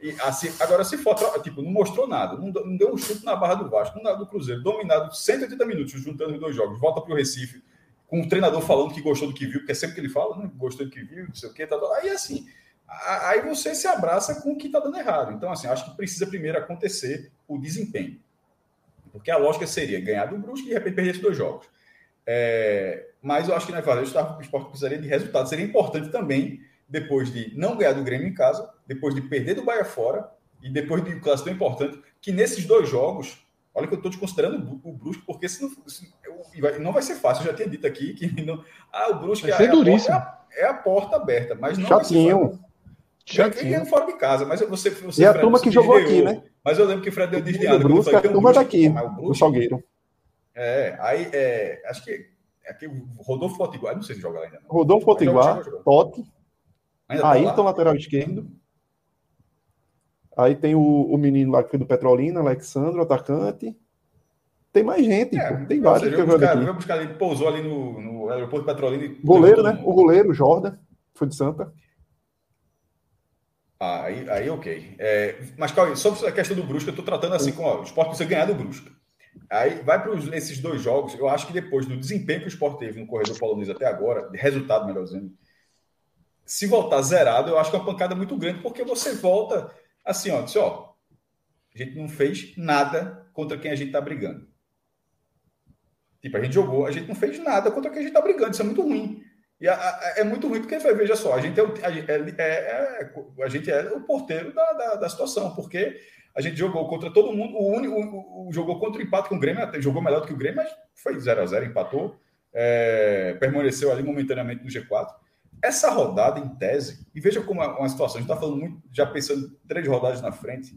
e, assim, agora, se for, tipo, não mostrou nada, não, não deu um chute na barra do Vasco, não do Cruzeiro, dominado 180 minutos, juntando os dois jogos, volta para o Recife, com o treinador falando que gostou do que viu, porque é sempre que ele fala, né? Gostou do que viu, não sei o quê, tá, tá. aí assim, aí você se abraça com o que está dando errado. Então, assim, acho que precisa primeiro acontecer o desempenho. Porque a lógica seria ganhar do Brusque e de repente perder esses dois jogos. É, mas eu acho que na verdade o esporte precisaria de resultado. Seria importante também depois de não ganhar do Grêmio em casa, depois de perder do Bahia fora e depois de um clássico tão importante, que nesses dois jogos, olha que eu estou desconsiderando o Brusque, porque se não, se, não vai ser fácil, eu já tinha dito aqui que não, ah, o Brusque
é, duríssimo.
A porta, é, a, é, a, porta aberta, mas não
Chatinho.
Chatinho. fora de casa, mas você, você
E a Fred, turma que jogou aqui, né?
Mas eu lembro que o Fred deu
desviado. O Brusque, a turma daqui, o Salgueiro.
É, aí, é, acho que aqui o Rodolfo Potiguar, não sei se joga ainda. Não.
Rodolfo Potiguar, Totti, Ainda Ayrton, tá lateral esquerdo. Aí tem o, o menino lá que foi do Petrolina, Alexandre, atacante. Tem mais gente, é, tem vários.
Seja, que buscar, buscar, ele pousou ali no, no aeroporto Petrolina.
Goleiro, né? O goleiro, Jordan, foi de Santa.
Ah, aí, aí ok. É, mas, Cauê, sobre a questão do Brusque, eu estou tratando assim com ó, o esporte precisa ganhar do Brusque. Aí vai para esses dois jogos. Eu acho que depois do desempenho que o esporte teve no corredor polonês até agora, de resultado, melhor dizendo, se voltar zerado, eu acho que é uma pancada muito grande, porque você volta assim, ó, disse, ó, a gente não fez nada contra quem a gente está brigando. Tipo, a gente jogou, a gente não fez nada contra quem a gente está brigando, isso é muito ruim. E a, a, é muito ruim porque, veja só, a gente é o, a, é, é, é, a gente é o porteiro da, da, da, situação, porque a gente jogou contra todo mundo, o único, o, o, jogou contra o empate com o Grêmio, jogou melhor do que o Grêmio, mas foi 0 a 0 empatou, é, permaneceu ali momentaneamente no G4. Essa rodada, em tese, e veja como é uma situação, a gente está falando muito, já pensando três rodadas na frente,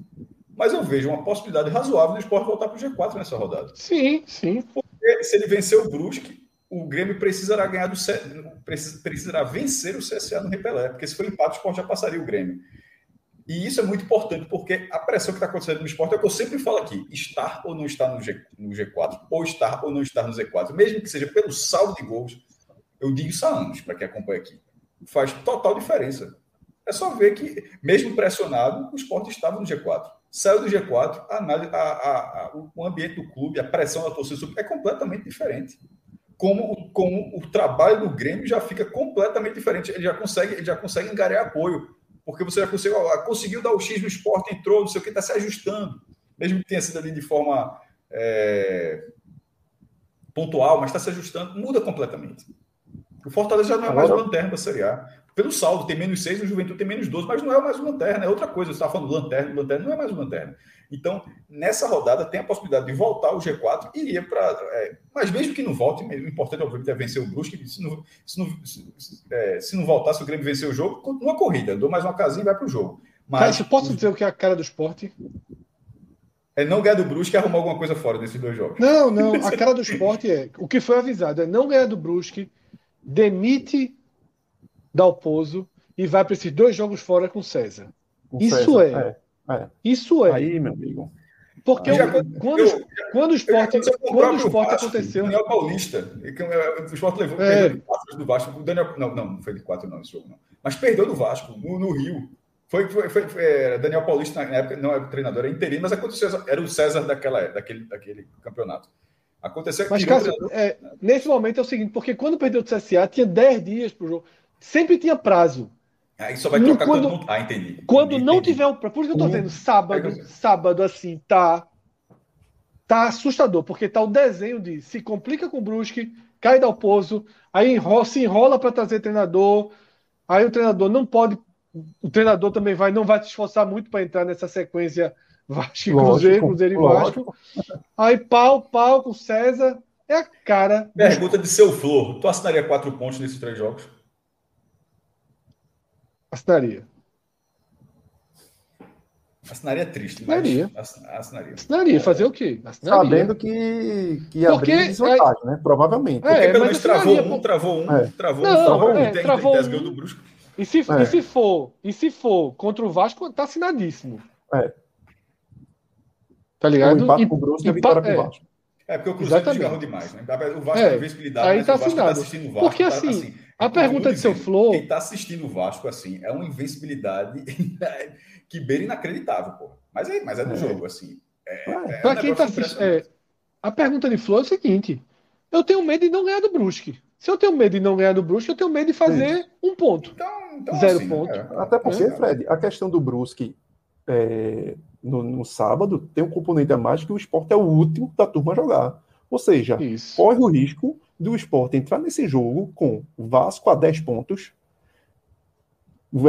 mas eu vejo uma possibilidade razoável do esporte voltar para o G4 nessa rodada.
Sim, sim.
Porque se ele vencer o Brusque, o Grêmio precisará ganhar do precisará vencer o CSA no Repelé, porque se for empate, o esporte já passaria o Grêmio. E isso é muito importante, porque a pressão que está acontecendo no esporte é o que eu sempre falo aqui: estar ou não estar no, G, no G4, ou estar ou não estar no Z4, mesmo que seja pelo saldo de gols. Eu digo isso há anos para quem acompanha aqui faz total diferença. É só ver que, mesmo pressionado, o esporte estava no G4. Saiu do G4, a, a, a, o ambiente do clube, a pressão da torcida é completamente diferente. Como, como o trabalho do Grêmio já fica completamente diferente. Ele já consegue, ele já consegue engarear apoio. Porque você já conseguiu, conseguiu dar o X no esporte, entrou, não sei o que, está se ajustando. Mesmo que tenha sido ali de forma é, pontual, mas está se ajustando, muda completamente. O Fortaleza já não é mais o lanterna da Série A. Pelo saldo, tem menos 6, o Juventude tem menos 12, mas não é mais o lanterna, é outra coisa. Você está falando lanterna, lanterna não é mais o lanterna. Então, nessa rodada, tem a possibilidade de voltar o G4 e iria para. É, mas mesmo que não volte, o importante, obviamente, é vencer o Brusque. Se não, se não, se, é, se não voltar, se o Grêmio vencer o jogo, continua a corrida. Dou mais uma casinha e vai para o jogo.
Mas, Cara, posso dizer o que é a cara do esporte?
É não ganhar do Brusque e arrumar alguma coisa fora desses dois jogos.
Não, não. A cara do esporte é. O que foi avisado é não ganhar do Brusque demite Dalpozo e vai para esses dois jogos fora com César. Com Isso César, é. É, é. Isso é.
Aí, meu amigo.
Porque já, quando, eu, quando o esporte, quando o esporte Vasco, aconteceu.
Daniel Paulista, o esporte levou é. do Vasco. O Daniel, não, não, não foi de quatro, não, esse jogo, não. Mas perdeu do Vasco, no, no Rio. Foi, foi, foi, foi é, Daniel Paulista, na época, não era treinador, era interino, mas aconteceu, era o César daquela, daquele, daquele campeonato. Aconteceu
Mas, caso, é, nesse momento é o seguinte, porque quando perdeu o CSA, tinha 10 dias para o jogo. Sempre tinha prazo.
Aí só vai trocar quando, quando Ah, entendi.
Quando
entendi,
não entendi. tiver o prazo. Por isso que eu tô dizendo, sábado, é sábado, assim, tá. Tá assustador, porque tá o desenho de se complica com o Brusque, cai do poço, aí enrola, se enrola para trazer treinador, aí o treinador não pode. O treinador também vai, não vai se esforçar muito para entrar nessa sequência Vasco e Cruzeiro, Cruzeiro e Vasco. Aí pau, pau com César. É a cara.
Pergunta de seu Flor. Tu assinaria quatro pontos nesses três jogos?
Assinaria.
Assinaria triste,
assinaria.
assinaria.
Assinaria. Fazer o quê?
Assinaria. Sabendo que, que ia Porque, abrir desvantagem, é... né? Provavelmente.
Porque é, pelo menos travou um, travou um, é. travou um,
travou um, é, tem, travou tem, tem, um. do Brusco. E se, é. e se for, e se for contra o Vasco, tá assinadíssimo.
É.
Tá ligado?
O empate e, com o Brusco e a vitória com o Vasco.
É, porque o Cruzeiro desgarrou demais, né? O Vasco é, tem visibilidade,
aí tá o Vasco tá assistindo o Vasco. Porque tá, assim, assim a pergunta de seu Flow...
Quem tá assistindo o Vasco, assim, é uma invencibilidade que beira inacreditável, pô. Mas é, mas é do é. jogo, assim. É,
é, é para quem tá assistindo... É, a pergunta de Flow é o seguinte, eu tenho medo de não ganhar do Brusque. Se eu tenho medo de não ganhar do Brusque, eu tenho medo de fazer Isso. um ponto. Então, então Zero assim, ponto. É.
Até porque, Fred, a questão do Brusque no, no, sábado tem um componente a mais que o esporte é o último da turma a jogar. Ou seja, Isso. corre o risco do esporte entrar nesse jogo com Vasco a 10 pontos,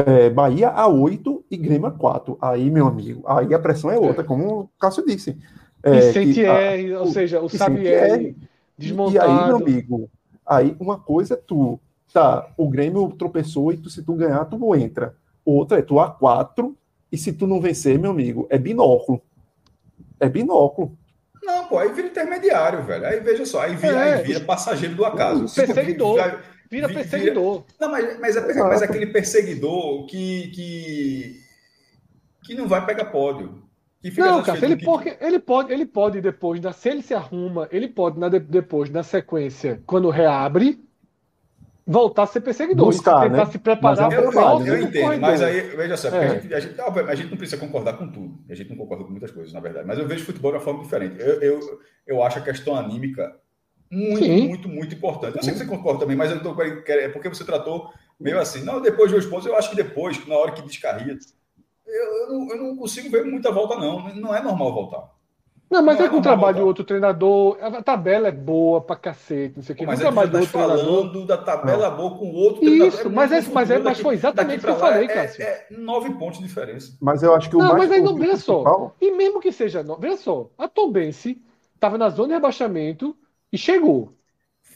é, Bahia a 8 e Grêmio a 4. Aí, meu amigo, aí a pressão é outra, é. como o Cássio disse.
É, Vicente R, ou seja, o Sabier desmontado. E
aí, meu amigo, aí uma coisa é tu, tá, o Grêmio tropeçou e tu, se tu ganhar, tu entra. Outra é tu a 4 e se tu não vencer, meu amigo, é binóculo. É binóculo.
Não, pô, aí vira intermediário, velho. Aí veja só, aí vira, é, aí vira passageiro do acaso.
Perseguidor. Vira, vira perseguidor. Vira...
Não, mas, mas, é, mas é aquele perseguidor que, que, que não vai pegar pódio.
não, cara, ele, que... pode, ele pode, ele pode depois, se ele se arruma, ele pode na, depois, na sequência, quando reabre, voltar a ser perseguidor.
Buscar, tentar
né? se preparar
para o próximo. Eu entendo, mas aí, veja só, é. a, gente, a, gente, a, gente, não precisa concordar com tudo. A gente não concorda com muitas coisas, na verdade. Mas eu vejo futebol de uma forma diferente. Eu, eu, eu acho a questão anímica muito, Sim. muito, muito importante. Eu sei que você concorda também, mas eu tô, é porque você tratou meio assim. Não, depois de dois pontos, eu acho que depois, na hora que descarria, eu, eu, não, eu não consigo ver muita volta, não. Não é normal voltar.
Não, mas não é, é com o trabalho de outro treinador. A tabela é boa pra cacete, não sei o que.
Mas
é trabalho
de outro falando treinador. da tabela não. boa com outro treinador.
Isso, é mas, é, mas, é, mas foi exatamente o que eu falei,
é,
Cássio.
É, nove pontos de diferença.
Mas eu acho que o
não,
mais.
Mas aí não, veja só. E mesmo que seja. Veja só, a Tombense estava na zona de rebaixamento e chegou.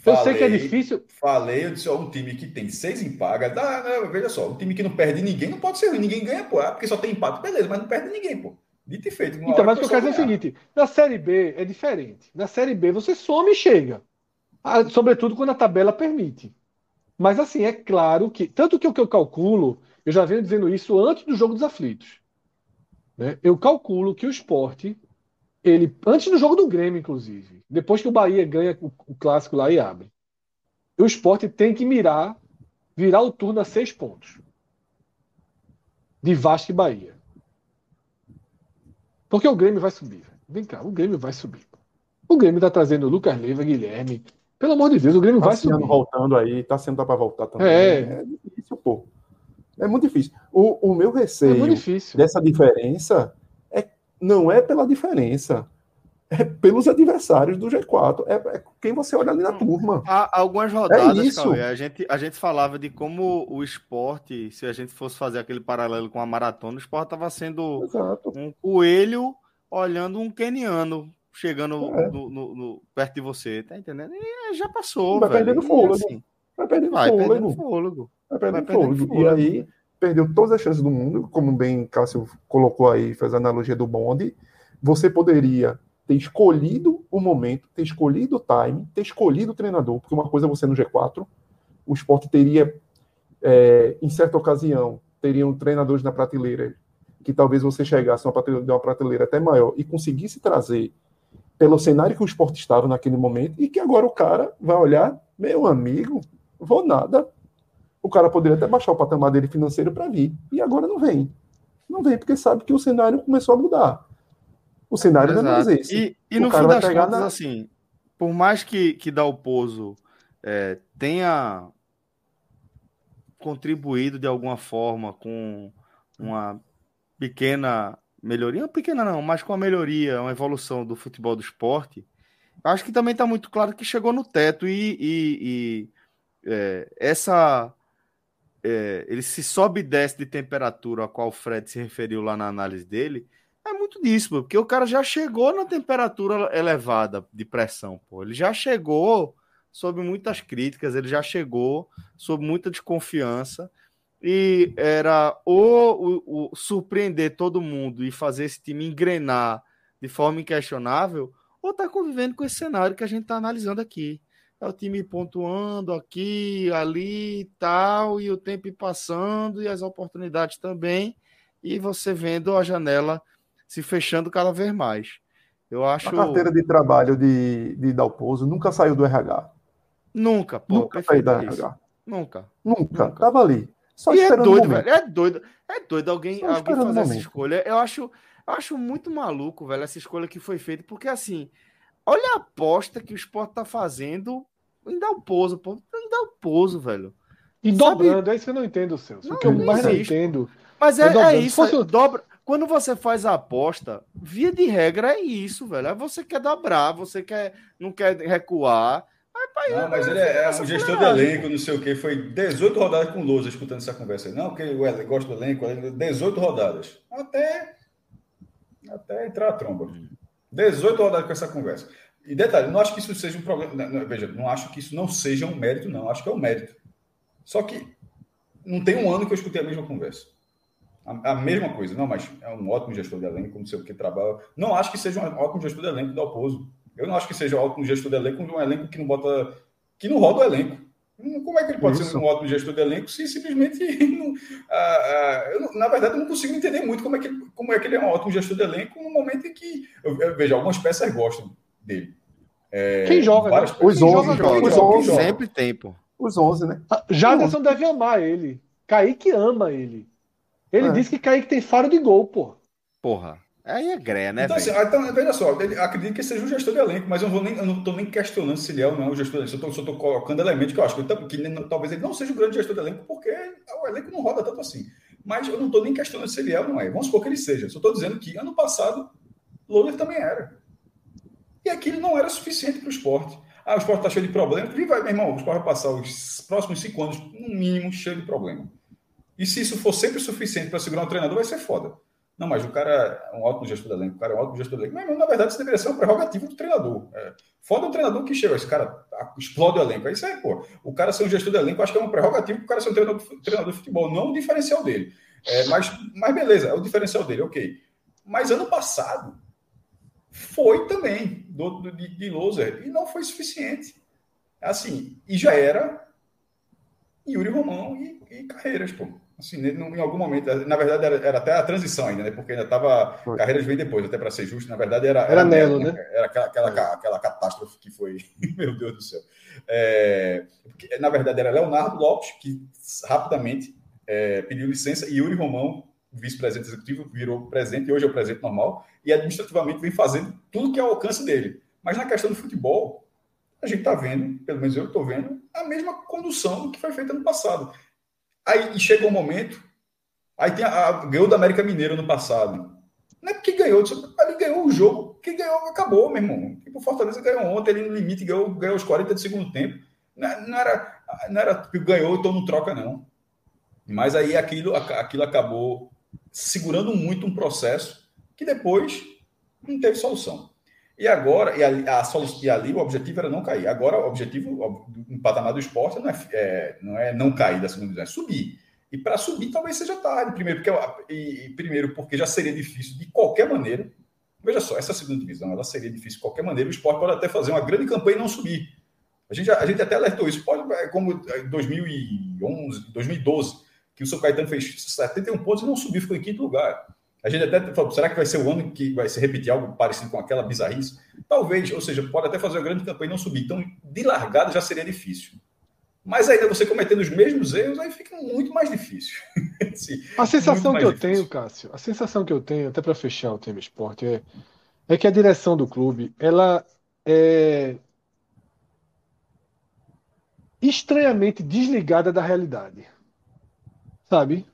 Falei, eu sei que é difícil.
Falei, eu disse, ó, um time que tem seis empagas, dá, né, veja só, um time que não perde ninguém não pode ser ruim, ninguém ganha, pô, ah, porque só tem empate, beleza, mas não perde ninguém, pô. Dito e feito.
Então, mas o que eu quero dizer é o seguinte: na Série B é diferente. Na Série B você some e chega. Ah, sobretudo quando a tabela permite. Mas assim, é claro que. Tanto que o que eu calculo, eu já venho dizendo isso antes do jogo dos aflitos. Né? Eu calculo que o esporte, ele, antes do jogo do Grêmio, inclusive, depois que o Bahia ganha o, o clássico lá e abre, o esporte tem que mirar, virar o turno a seis pontos. De Vasco e Bahia. Porque o Grêmio vai subir. Vem cá, o Grêmio vai subir. O Grêmio está trazendo Lucas Leiva, Guilherme. Pelo amor de Deus, o Grêmio
tá
vai subir.
voltando aí, tá sendo para voltar também.
É.
é difícil, pô. É muito difícil. O, o meu receio é dessa diferença é, não é pela diferença é pelos adversários do G4. É, é quem você olha ali na turma.
Há algumas rodadas, é isso. a, gente, a gente falava de como o esporte, se a gente fosse fazer aquele paralelo com a maratona, o esporte estava sendo Exato. um coelho olhando um keniano chegando é. no, no, no, perto de você, tá entendendo? E já passou,
vai
velho.
Perdendo fôlego. Assim, vai perdendo vai fôlego. Perdendo fôlego. Vai perdendo, vai perdendo fôlego. E aí perdeu todas as chances do mundo, como bem Cássio colocou aí, fez a analogia do bonde. Você poderia ter escolhido o momento, ter escolhido o time, ter escolhido o treinador, porque uma coisa é você no G4, o esporte teria, é, em certa ocasião, teriam treinadores na prateleira que talvez você chegasse a uma prateleira, uma prateleira até maior e conseguisse trazer pelo cenário que o esporte estava naquele momento e que agora o cara vai olhar, meu amigo, vou nada. O cara poderia até baixar o patamar dele financeiro para vir e agora não vem. Não vem porque sabe que o cenário começou a mudar. O cenário Exato. não é mais esse.
E, e no fim das contas, na... assim, por mais que, que Dalpozo é, tenha contribuído de alguma forma com uma pequena melhoria, não pequena não, mas com a melhoria, uma evolução do futebol do esporte, acho que também está muito claro que chegou no teto e, e, e é, essa é, ele se sobe e desce de temperatura a qual o Fred se referiu lá na análise dele, é muito disso, porque o cara já chegou na temperatura elevada de pressão, pô. Ele já chegou sob muitas críticas, ele já chegou sob muita desconfiança. e era ou o, o, surpreender todo mundo e fazer esse time engrenar de forma inquestionável, ou tá convivendo com esse cenário que a gente está analisando aqui. É o time pontuando aqui, ali e tal, e o tempo passando, e as oportunidades também, e você vendo a janela se fechando cada vez mais. Eu acho.
A carteira de trabalho de, de Dalpozo nunca saiu do RH.
Nunca,
pô. Nunca saiu do RH.
Nunca.
Nunca. Nunca. Tava ali.
Só e é doido, velho. É doido. É doido alguém, alguém fazer essa escolha. Eu acho, eu acho muito maluco, velho, essa escolha que foi feita, porque assim, olha a aposta que o Sport tá fazendo em Dalpozo, pô. Em Dalpozo, velho.
E dobrando, é isso que eu não entendo, Celso. Não, o que eu mais não entendo.
Mas é, é, é isso, fosse... dobra. Quando você faz a aposta, via de regra é isso, velho. Aí você quer dobrar, você quer, não quer recuar.
não, mas ele é, é um gestor de elenco, não sei o quê. Foi 18 rodadas com Lousa escutando essa conversa. Não, porque eu gosto do elenco, 18 rodadas. Até, até entrar a tromba. 18 rodadas com essa conversa. E detalhe, não acho que isso seja um problema. Não, veja, não acho que isso não seja um mérito, não. Acho que é um mérito. Só que não tem um ano que eu escutei a mesma conversa. A, a, mesma coisa, não, mas é um ótimo gestor de elenco, não sei o que trabalha. Não acho que seja um ótimo gestor de elenco do Alpozo. Eu não acho que seja um ótimo gestor de elenco um elenco que não bota. que não roda o elenco. Como é que ele pode Isso. ser um ótimo gestor de elenco se simplesmente. Não, ah, ah, eu, na verdade, eu não consigo entender muito como é, que, como é que ele é um ótimo gestor de elenco no momento em que. Eu, eu vejo, algumas peças gostam dele.
É, quem joga? Né?
Os 11 jogam.
Os 11 sempre tem, pô.
Os 11, né?
Ah, Jaderson deve amar ele. Kaique ama ele. Ele é. disse que Kaique tem faro de gol, pô.
Porra. Aí é greia, né?
Então, assim, então, veja só, ele, acredito que seja um gestor de elenco, mas eu, vou nem, eu não estou nem questionando se ele é ou não o gestor de elenco. Eu só estou colocando elementos que eu acho que, que nem, talvez ele não seja o grande gestor de elenco, porque o elenco não roda tanto assim. Mas eu não estou nem questionando se ele é ou não é. Vamos supor que ele seja. Só estou dizendo que ano passado, Loller também era. E aquilo não era suficiente para o esporte. Ah, o esporte está cheio de problemas. E vai, meu irmão, o esporte vai passar os próximos cinco anos, no mínimo, cheio de problema. E se isso for sempre suficiente para segurar um treinador, vai ser foda. Não, mas o cara é um ótimo gestor de elenco, o cara é um ótimo gestor de elenco. Mas, na verdade, isso deveria ser uma prerrogativa do treinador. É, foda um treinador que chega, esse cara explode o elenco. É isso aí, pô. O cara ser um gestor de elenco, acho que é uma prerrogativa para o cara ser um treinador, treinador de futebol, não o diferencial dele. É, mas, mas beleza, é o diferencial dele, ok. Mas ano passado foi também do, do de, de loser e não foi suficiente. Assim, e já era Yuri Romão e, e Carreiras, pô. Assim, em algum momento, na verdade era, era até a transição ainda, né? Porque ainda estava. Carreiras veio depois, até para ser justo, na verdade era.
Era, era Nelo, né?
Era aquela, aquela, é. aquela catástrofe que foi. Meu Deus do céu. É, porque, na verdade era Leonardo Lopes, que rapidamente é, pediu licença, e Yuri Romão, vice-presidente executivo, virou presidente, e hoje é o presidente normal, e administrativamente vem fazendo tudo que é ao alcance dele. Mas na questão do futebol, a gente está vendo, pelo menos eu estou vendo, a mesma condução que foi feita no passado. Aí chega um momento, aí tem a, a, ganhou da América Mineiro no passado. Não é porque ganhou, ele ganhou o jogo, que ganhou, acabou, meu irmão. Tipo, o Fortaleza ganhou ontem ali no limite, ganhou, ganhou os 40 de segundo tempo. Não, não era, não era tipo, ganhou, então não troca, não. Mas aí aquilo, aquilo acabou segurando muito um processo que depois não teve solução. E agora, e ali, a, e ali o objetivo era não cair. Agora, o objetivo no patamar do esporte não é, é, não é não cair da segunda divisão, é subir. E para subir talvez seja tarde. Primeiro porque, e, primeiro, porque já seria difícil de qualquer maneira. Veja só, essa segunda divisão ela seria difícil de qualquer maneira. O esporte pode até fazer uma grande campanha e não subir. A gente, a gente até alertou isso. Pode, é como em 2011, 2012, que o São Caetano fez 71 pontos e não subiu, ficou em quinto lugar. A gente até falou, será que vai ser o ano que vai se repetir algo parecido com aquela bizarrice? Talvez, ou seja, pode até fazer uma grande campanha e não subir. Então, de largada já seria difícil. Mas ainda você cometendo os mesmos erros, aí fica muito mais difícil.
Sim, a sensação que eu difícil. tenho, Cássio, a sensação que eu tenho, até para fechar o tema esporte, é, é que a direção do clube, ela é estranhamente desligada da realidade. Sabe?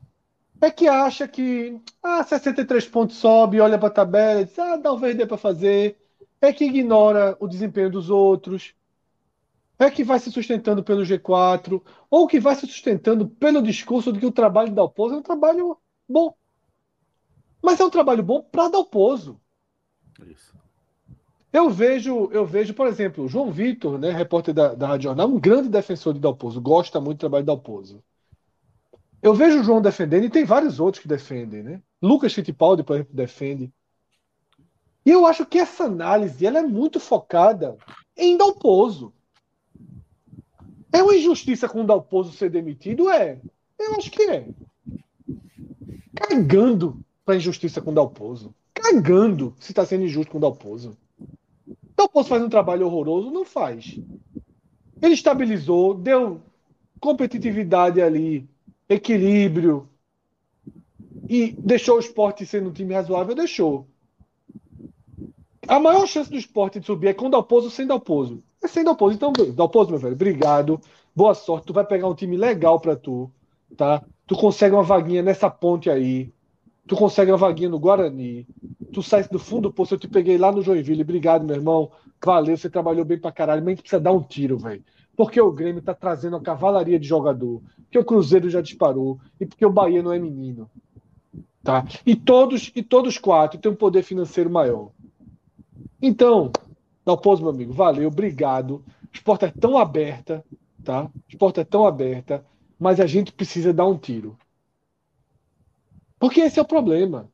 É que acha que ah, 63 pontos sobe, olha para a tabela e diz, ah, talvez dê para fazer. É que ignora o desempenho dos outros. É que vai se sustentando pelo G4, ou que vai se sustentando pelo discurso de que o trabalho de Dalpozo é um trabalho bom. Mas é um trabalho bom para Dalpozo. Isso. Eu vejo, eu vejo, por exemplo, o João Vitor, né, repórter da, da Rádio Jornal, um grande defensor de Dalpozo, gosta muito do trabalho de Dalpozo. Eu vejo o João defendendo e tem vários outros que defendem, né? Lucas Fittipaldi, por exemplo, defende. E eu acho que essa análise ela é muito focada em Dalpozo. É uma injustiça com o Dalpozo ser demitido? É. Eu acho que é. Cagando para injustiça com o Dalpozo. Cagando se está sendo injusto com o Dalpozo. Dalpozo faz um trabalho horroroso? Não faz. Ele estabilizou, deu competitividade ali, equilíbrio e deixou o esporte sendo um time razoável? Deixou. A maior chance do esporte de subir é com Dalpozo sem Dalpozo. É sem Dalpozo. Então, Dalpozo, meu velho, obrigado. Boa sorte. Tu vai pegar um time legal para tu, tá? Tu consegue uma vaguinha nessa ponte aí. Tu consegue uma vaguinha no Guarani. Tu sai do fundo do poço. Eu te peguei lá no Joinville. Obrigado, meu irmão. Valeu, você trabalhou bem pra caralho. Mas a gente precisa dar um tiro, velho. Porque o Grêmio tá trazendo a cavalaria de jogador. Porque o Cruzeiro já disparou. E porque o Bahia não é menino. Tá? E todos, e todos quatro têm um poder financeiro maior. Então, Dalpozo, meu amigo, valeu, obrigado. O esporte é tão aberta, tá? O esporte é tão aberta, mas a gente precisa dar um tiro. Porque esse é o problema.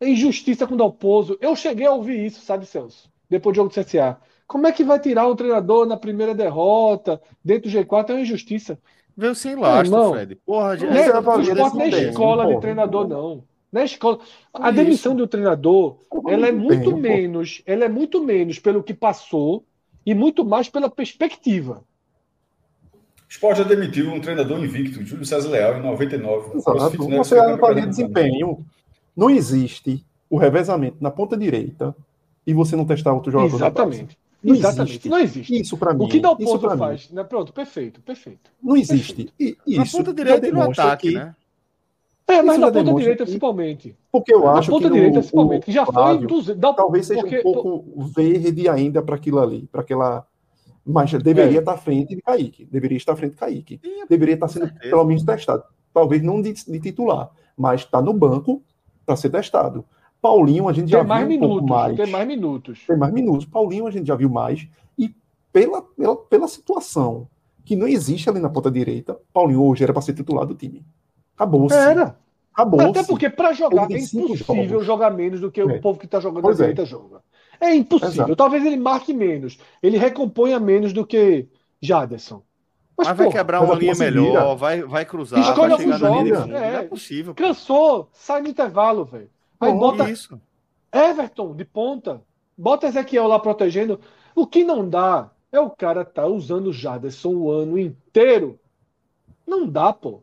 É injustiça com o Dalpozo. Eu cheguei a ouvir isso, sabe, Celso? Depois do jogo do CSA. Como é que vai tirar o treinador na primeira derrota, dentro do G4? É uma injustiça.
Veio sem lastro, Fred.
Porra, não é, o esporte não é escola de treinador, não. Na escola, a demissão do treinador, ela é muito menos, ela é muito menos pelo que passou e muito mais pela perspectiva.
O Sport já demitiu um treinador invicto, Júlio César Leal, em 99. Exato.
Você avalia desempenho. Não existe o revezamento na ponta direita e você não testar outro jogador.
Exatamente. Não Exatamente. Existe. Não existe.
Isso para mim.
O que dá o ponto faz. Né? Pronto, perfeito, perfeito.
Não existe.
Perfeito. E, isso na ponta direita e no ataque, que... né?
É, mas na ponta direita, que... principalmente.
Porque eu acho
na ponta
que
direita, o, principalmente, que já foi
dá, talvez seja porque... um pouco verde ainda para aquilo ali, para aquela. Mas deveria é. estar à frente de Kaique. Deveria estar à frente de Kaique. Deveria estar sendo, certeza. pelo menos, testado. Talvez não de, de titular, mas está no banco para ser testado. Paulinho, a gente tem já mais viu um minutos, mais.
Tem mais minutos.
Tem mais minutos. Paulinho, a gente já viu mais. E pela, pela, pela situação que não existe ali na ponta direita, Paulinho hoje era para ser titular do time. Acabou-se.
Era. Acabou Até porque para jogar é impossível jogos. jogar menos do que é. o povo que está jogando pois na direita é. joga. É impossível. Exato. Talvez ele marque menos. Ele recomponha menos do que Jaderson.
Mas, mas vai quebrar uma linha melhor, vai, vai cruzar,
Escolha
vai chegar
jogos, é, não é possível. Cansou, sai no intervalo, velho. Aí bota isso. Everton de ponta, bota Ezequiel lá protegendo. O que não dá é o cara tá usando o Jaderson o ano inteiro. Não dá, pô.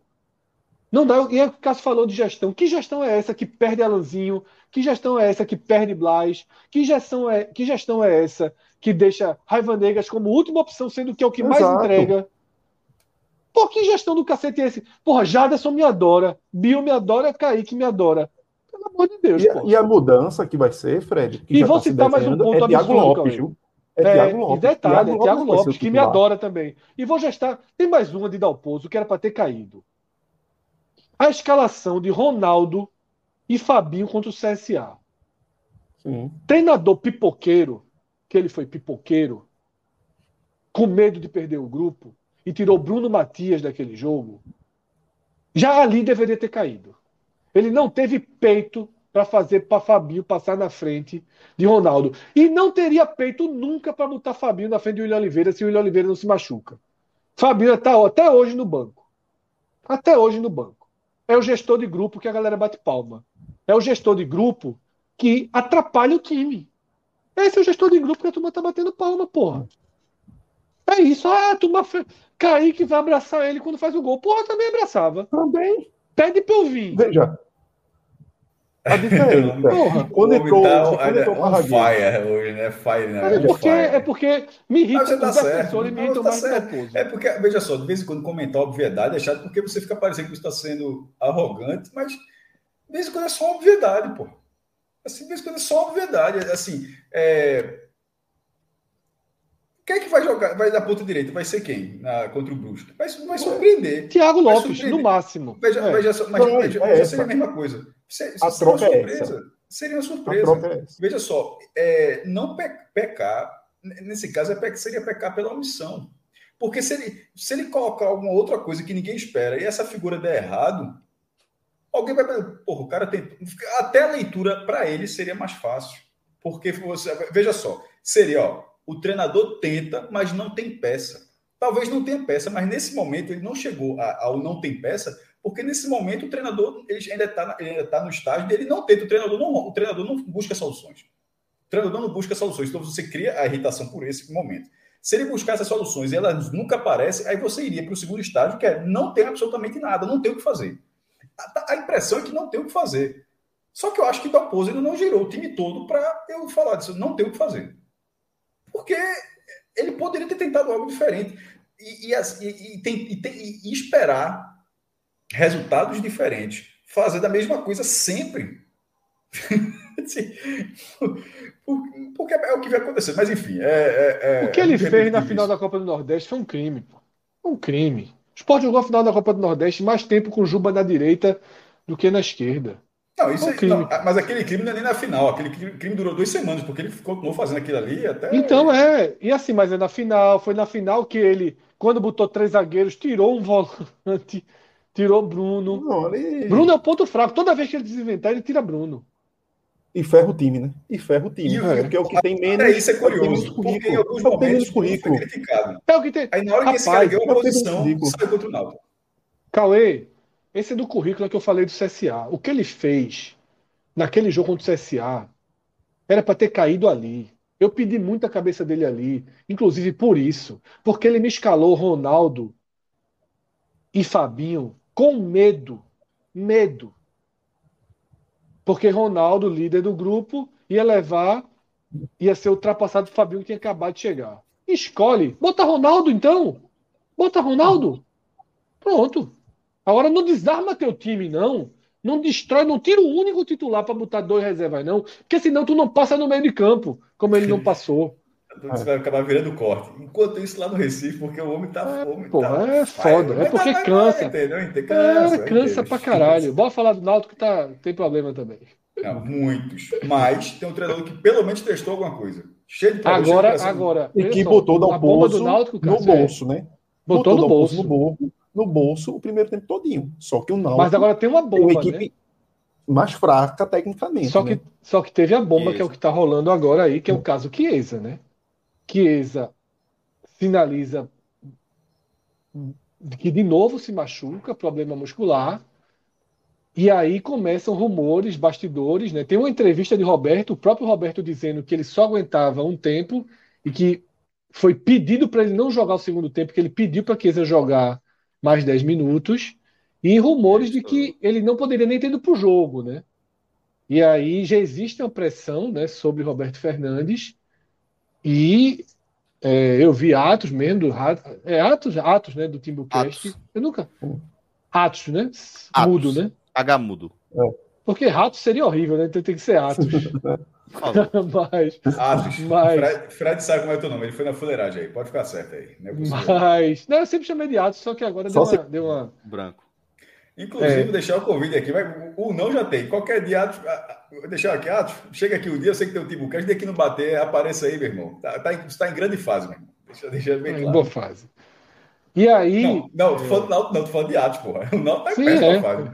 Não dá. E é o Cássio falou de gestão. Que gestão é essa que perde Alanzinho? Que gestão é essa que perde Blas? Que gestão é, que gestão é essa que deixa Raiva Negas como última opção, sendo que é o que Exato. mais entrega? Pô, que gestão do cacete é esse? Porra, Jaderson me adora, Bio me adora, Kaique me adora. Pelo amor de Deus,
e, e a mudança que vai ser, Fred?
e vou tá citar mais um ponto
é Thiago Lopes, viu?
É, é Thiago Lopes. E detalhe, Thiago, é Thiago Lopes, Lopes que me adora também. E vou gestar. Tem mais uma de Dalpozo que era para ter caído a escalação de Ronaldo e Fabinho contra o CSA. Sim. Treinador pipoqueiro, que ele foi pipoqueiro, com medo de perder o grupo, e tirou Bruno Matias daquele jogo, já ali deveria ter caído. Ele não teve peito para fazer para Fabinho passar na frente de Ronaldo. E não teria peito nunca para botar Fabinho na frente de William Oliveira se o William Oliveira não se machuca. Fabinho está até hoje no banco. Até hoje no banco é o gestor de grupo que a galera bate palma. É o gestor de grupo que atrapalha o time. Esse é o gestor de grupo que a turma tá batendo palma, porra. É isso. Ah, a turma. Kaique vai abraçar ele quando faz o gol. Porra, também abraçava.
Também.
Pede pra eu vir.
Veja. A diferença. Porra.
Quando entrou, tá, quando entrou on fire hoje, né? Fire, né?
É porque, é porque me irrita tá os defensores me irritam tá mais
certo. É porque, veja só, de vez em quando comentar obviedade é chato porque você fica parecendo que você está sendo arrogante, mas de vez em quando é só obviedade, pô. Assim, de vez em quando é só obviedade. Assim, é... Quem é que vai jogar? Vai da ponta direita? Vai ser quem na, contra o Brusque? Vai, vai surpreender.
Thiago Lopes, no máximo.
Veja, é. veja só, mas, Não, veja, é seria a mesma coisa.
Se, a troca é essa.
Seria uma surpresa. É Veja só, é, não pe pecar, nesse caso, é seria pecar pela omissão. Porque se ele, se ele colocar alguma outra coisa que ninguém espera e essa figura der errado, Alguém vai. Porra, o cara tem. Até a leitura para ele seria mais fácil. Porque você. Veja só, seria, ó, o treinador tenta, mas não tem peça. Talvez não tenha peça, mas nesse momento ele não chegou ao não tem peça, porque nesse momento o treinador ele ainda está tá no estágio dele não tenta. O treinador não, o treinador não busca soluções. O treinador não busca soluções. Então você cria a irritação por esse momento. Se ele buscar essas soluções e elas nunca aparecem, aí você iria para o segundo estágio, que é não ter absolutamente nada, não tem o que fazer. A, a impressão é que não tem o que fazer. Só que eu acho que Dalpozo ele não girou o time todo para eu falar disso, não tem o que fazer. Porque ele poderia ter tentado algo diferente e, e, e, e, e esperar resultados diferentes, fazer da mesma coisa sempre. Porque é o que vai acontecer. Mas enfim. É, é,
é o que ele fez na final da Copa do Nordeste foi um crime. Pô. Um crime. O Sport jogou a final da Copa do Nordeste mais tempo com Juba na direita do que na esquerda.
Não, isso é, não, mas aquele crime não é nem na final. Aquele crime durou duas semanas, porque ele continuou fazendo aquilo ali até.
Então é. E assim, mas é na final. Foi na final que ele, quando botou três zagueiros, tirou um volante, tirou Bruno. Não, ele... Bruno é o ponto fraco. Toda vez que ele desinventar, ele tira Bruno.
E ferra o time, né? E ferra o time.
é. Porque é o que tem menos. É, isso é curioso. Porque em alguns momentos
currículo.
foi criticado.
É o que tem.
Aí na hora que esse cara ganhou a posição, saiu contra o Náutico.
Cauê, esse é do currículo que eu falei do CSA. O que ele fez naquele jogo contra o CSA era para ter caído ali. Eu pedi muito a cabeça dele ali, inclusive por isso, porque ele me escalou Ronaldo e Fabinho com medo, medo porque Ronaldo, líder do grupo, ia levar, ia ser ultrapassado o Fabinho que tinha acabado de chegar. Escolhe. Bota Ronaldo, então. Bota Ronaldo. Pronto. Agora não desarma teu time, não. Não destrói, não tira o único titular para botar dois reservas, não. Porque senão tu não passa no meio de campo, como ele não passou.
Você vai acabar virando corte. Enquanto isso, lá no Recife, porque o homem tá.
É,
homem
porra, tá, é foda. É porque vai, cansa. Vai, entendeu? Cansa, é, cansa pra caralho. Bora falar do Náutico que tá, tem problema também.
Não, muitos. Mas tem um treinador que pelo menos testou alguma coisa.
Cheio de Agora, agora.
E que botou da bomba do Náutico, no bolso, né?
Botou, botou no bolso.
No bolso, no bolso o primeiro tempo todinho. Só que o Náutico.
Mas agora tem uma bomba. Tem uma equipe
né? mais fraca tecnicamente.
Só que,
né?
só que teve a bomba, Chiesa. que é o que tá rolando agora aí, que é o caso Chiesa, né? Chiesa finaliza que de novo se machuca, problema muscular. E aí começam rumores, bastidores, né? Tem uma entrevista de Roberto, o próprio Roberto dizendo que ele só aguentava um tempo e que foi pedido para ele não jogar o segundo tempo, que ele pediu para Chiesa jogar mais 10 minutos, e rumores de que ele não poderia nem ter ido para o jogo, né? E aí já existe uma pressão né, sobre Roberto Fernandes e é, eu vi Atos mesmo, do, é Atos, Atos, né, do Timbucast. Eu nunca. Atos, né? Atos. Mudo, né?
H mudo.
É. Porque rato seria horrível, né? Então tem que ser Atos.
mas, Atos. Mas... Fred, Fred, sabe como é o teu nome, ele foi na fuleiragem aí, pode ficar certo aí.
Não é mas. Não, eu sempre chamei de Atos, só que agora deu uma, deu uma.
Branco.
Inclusive, é. deixar o convite aqui, mas o não já tem. Qualquer dia, Atos, vou deixar aqui, Atos, chega aqui um dia, eu sei que tem um tipo cast, dia que não bater, apareça aí, meu irmão. Tá, tá, em, tá em grande fase, meu irmão. Deixa, deixa bem claro. Em
boa fase. E aí.
Não, não, tô falando, não, não, tô falando de Atos, porra. O não tá em
é. fase.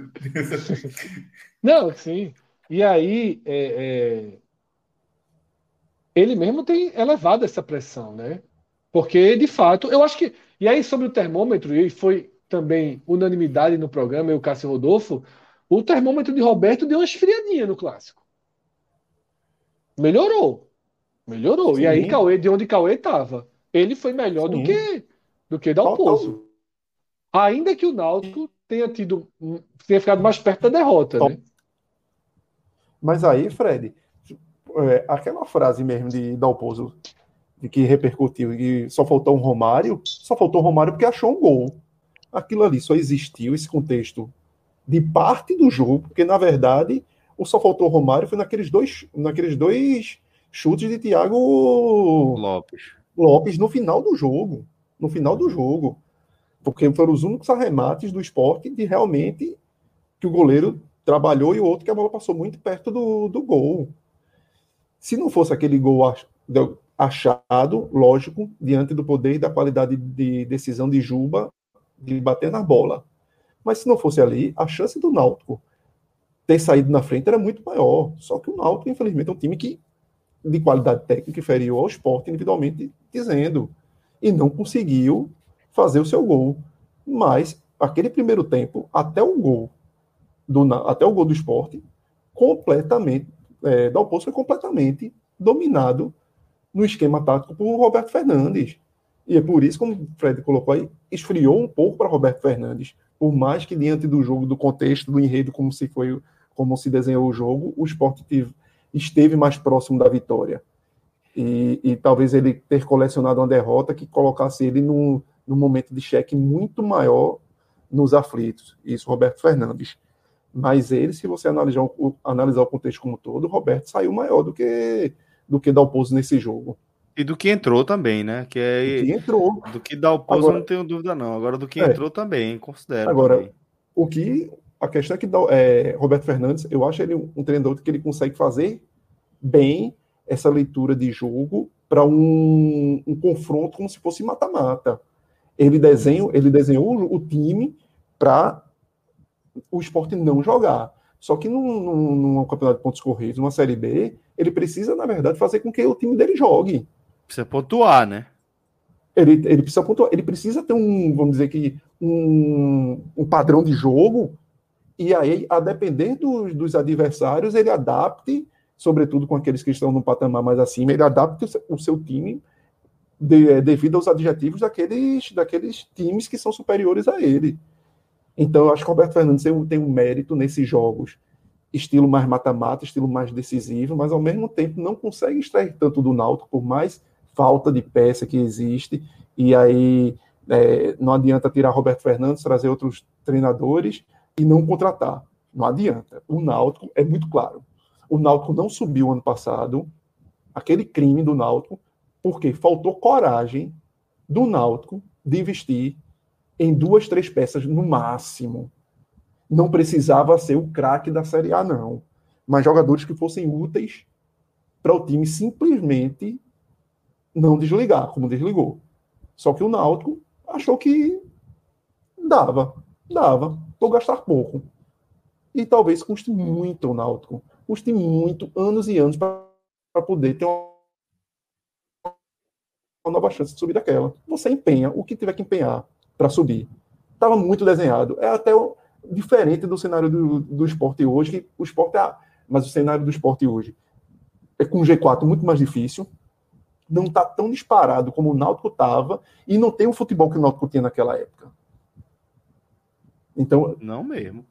não, sim. E aí, é, é... ele mesmo tem elevado essa pressão, né? Porque, de fato, eu acho que. E aí, sobre o termômetro, e foi também unanimidade no programa, e o Cássio Rodolfo, o termômetro de Roberto deu uma esfriadinha no clássico. Melhorou. Melhorou. Sim. E aí, Cauê, de onde Cauê estava, ele foi melhor Sim. do que do que Dalpozo. Ainda que o Náutico tenha tido tenha ficado mais perto da derrota, né?
Mas aí, Fred, é, aquela frase mesmo de Dalpozo de que repercutiu e só faltou um Romário, só faltou um Romário porque achou um gol aquilo ali só existiu, esse contexto de parte do jogo, porque na verdade o só faltou o Romário foi naqueles dois, naqueles dois chutes de Thiago
Lopes.
Lopes no final do jogo. No final do jogo. Porque foram os únicos arremates do esporte de realmente que o goleiro trabalhou e o outro que a bola passou muito perto do, do gol. Se não fosse aquele gol achado, lógico, diante do poder e da qualidade de decisão de Juba, de bater na bola. Mas se não fosse ali, a chance do Náutico ter saído na frente era muito maior. Só que o Náutico, infelizmente, é um time que de qualidade técnica inferior ao esporte, individualmente dizendo, e não conseguiu fazer o seu gol. Mas aquele primeiro tempo, até o gol do, até o gol do esporte, completamente, é, Dalpozo foi completamente dominado no esquema tático por Roberto Fernandes. E é por isso, como o Fred colocou aí, esfriou um pouco para Roberto Fernandes. Por mais que diante do jogo, do contexto, do enredo, como se foi, como se desenhou o jogo, o esporte esteve mais próximo da vitória. E, e, talvez ele ter colecionado uma derrota que colocasse ele num, num momento de cheque muito maior nos aflitos. Isso, Roberto Fernandes. Mas ele, se você analisar o, analisar o contexto como todo, o Roberto saiu maior do que do que Dalpozo nesse jogo.
E do que entrou também, né? Que é
do que entrou.
Do que Dalpozo Agora, não tenho dúvida não. Agora do que é, entrou também, considero.
Agora
também.
o que a questão é que é, Roberto Fernandes, eu acho ele um treinador que ele consegue fazer bem essa leitura de jogo para um, um, confronto como se fosse mata-mata. Ele desenhou, ele desenhou o time para o esporte não jogar. Só que num, num, num, campeonato de pontos corridos, numa Série B, ele precisa, na verdade, fazer com que o time dele jogue.
Precisa pontuar, né?
Ele, ele precisa pontuar, ele precisa ter um, vamos dizer que, um, um padrão de jogo e aí, a depender dos, dos adversários, ele adapte, sobretudo com aqueles que estão no patamar mais acima, ele adapte o seu time de, é, devido aos adjetivos daqueles, daqueles times que são superiores a ele. Então, eu acho que o Roberto Fernandes tem um mérito nesses jogos, estilo mais mata-mata, estilo mais decisivo, mas ao mesmo tempo não consegue extrair tanto do Náutico, por mais falta de peça que existe, e aí é, não adianta tirar Roberto Fernandes, trazer outros treinadores, e não contratar. Não adianta. O Náutico é muito claro. O Náutico não subiu ano passado, aquele crime do Náutico, porque faltou coragem do Náutico de investir em duas, três peças no máximo. Não precisava ser o craque da Série A, não. Mas jogadores que fossem úteis para o time simplesmente não desligar, como desligou. Só que o Náutico achou que dava, dava vou gastar pouco. E talvez custe muito o Náutico. Custe muito, anos e anos, para poder ter uma, uma nova chance de subir daquela. Você empenha o que tiver que empenhar para subir. Estava muito desenhado. É até diferente do cenário do, do esporte hoje, que o esporte é. Mas o cenário do esporte hoje é com o G4 muito mais difícil. Não está tão disparado como o Náutico estava e não tem o futebol que o Náutico tinha naquela época. Então,
não mesmo.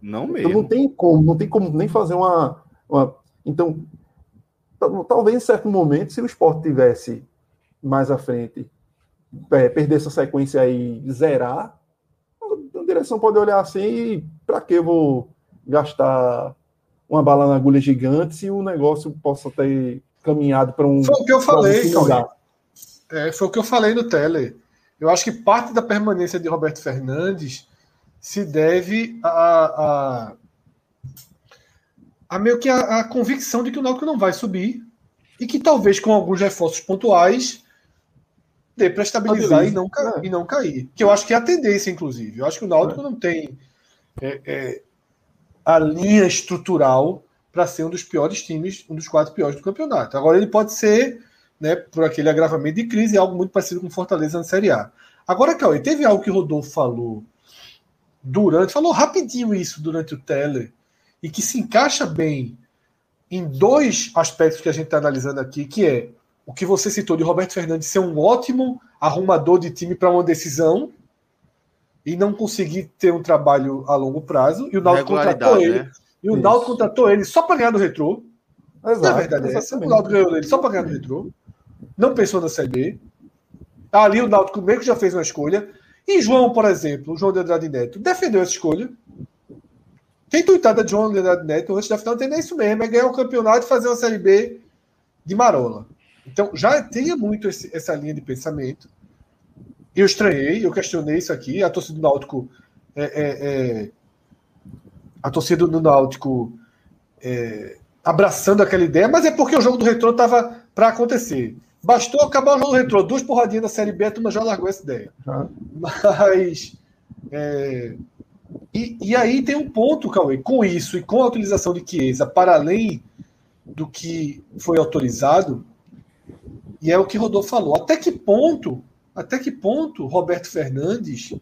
Não
então
mesmo.
Não tem como, não tem como nem fazer uma, uma então talvez em certo momento se o esporte tivesse mais à frente é, perder essa sequência aí zerar, a direção pode olhar assim e para que eu vou gastar uma bala na agulha gigante se o negócio possa ter caminhado para um.
Foi o que eu falei, um é, foi o que eu falei no Tele. Eu acho que parte da permanência de Roberto Fernandes se deve a, a, a meio que a, a, convicção de que o Náutico não vai subir e que talvez com alguns reforços pontuais dê para estabilizar e não, é. e não cair. Que eu acho que é a tendência, inclusive. Eu acho que o Náutico é. não tem é, é, a linha estrutural para ser um dos piores times, um dos quatro piores do campeonato. Agora ele pode ser, né, por aquele agravamento de crise, algo muito parecido com Fortaleza na Série A. Agora, Cauê, teve algo que o Rodolfo falou durante, falou rapidinho isso durante o Teller, e que se encaixa bem em dois aspectos que a gente está analisando aqui, que é o que você citou de Roberto Fernandes ser um ótimo arrumador de time para uma decisão e não conseguir ter um trabalho a longo prazo, e o Náutico contratou ele. Né? E o Náutico contratou ele só para ganhar no retrô. Exato, Na verdade é essa. O Náutico ganhou ele só para ganhar no retrô. Não pensou na Série B. Ali o Náutico meio que já fez uma escolha. E João, por exemplo, o João de Andrade Neto, defendeu essa escolha. Quem tuitada de João de Andrade Neto antes da final entender isso mesmo, é ganhar o um campeonato e fazer uma Série B de marola. Então, já tinha muito esse, essa linha de pensamento. Eu estranhei, eu questionei isso aqui. A torcida do Náutico. É, é, é, a torcida do Náutico é, abraçando aquela ideia, mas é porque o jogo do retrô estava para acontecer. Bastou acabar o jogo retrô, duas porradinhas na Série B, a turma já largou essa ideia. Ah. Mas. É... E, e aí tem um ponto, Cauê, com isso e com a utilização de Chiesa, para além do que foi autorizado, e é o que Rodolfo falou, até que ponto, até que ponto Roberto Fernandes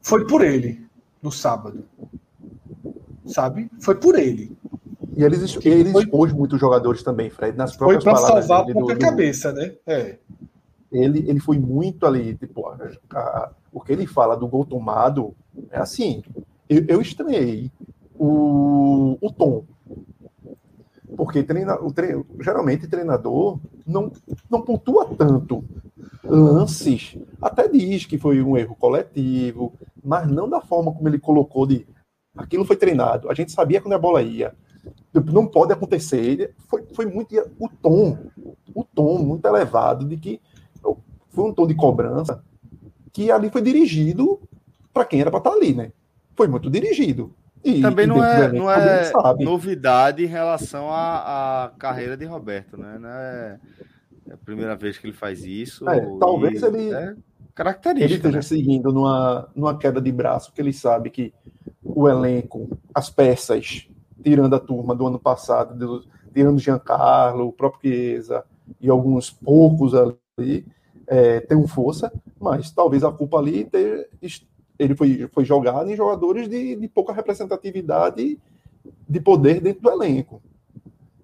foi por ele no sábado? Sabe? Foi por ele.
E eles, ele foi, expôs muitos jogadores também, Fred, nas próprias
foi palavras. Foi para salvar a própria do, cabeça, né? É.
Ele, ele foi muito ali, tipo, a, a, o que ele fala do gol tomado é assim. Eu, eu estranhei o, o tom. Porque treina, o treino, geralmente treinador não, não pontua tanto lances. Até diz que foi um erro coletivo, mas não da forma como ele colocou de aquilo foi treinado. A gente sabia quando a bola ia não pode acontecer. Foi, foi muito o tom, o tom muito elevado de que foi um tom de cobrança que ali foi dirigido para quem era para estar tá ali, né? Foi muito dirigido.
E, Também não é, não é novidade em relação à, à, carreira de Roberto, né? Não é, é a primeira vez que ele faz isso.
É, talvez ele.
É característica.
Ele esteja né? seguindo numa, numa queda de braço, que ele sabe que o elenco, as peças tirando a turma do ano passado, tirando Giancarlo, o próprio Chiesa e alguns poucos ali, é, tem um força, mas talvez a culpa ali ter, ele foi, foi jogado em jogadores de, de pouca representatividade de poder dentro do elenco.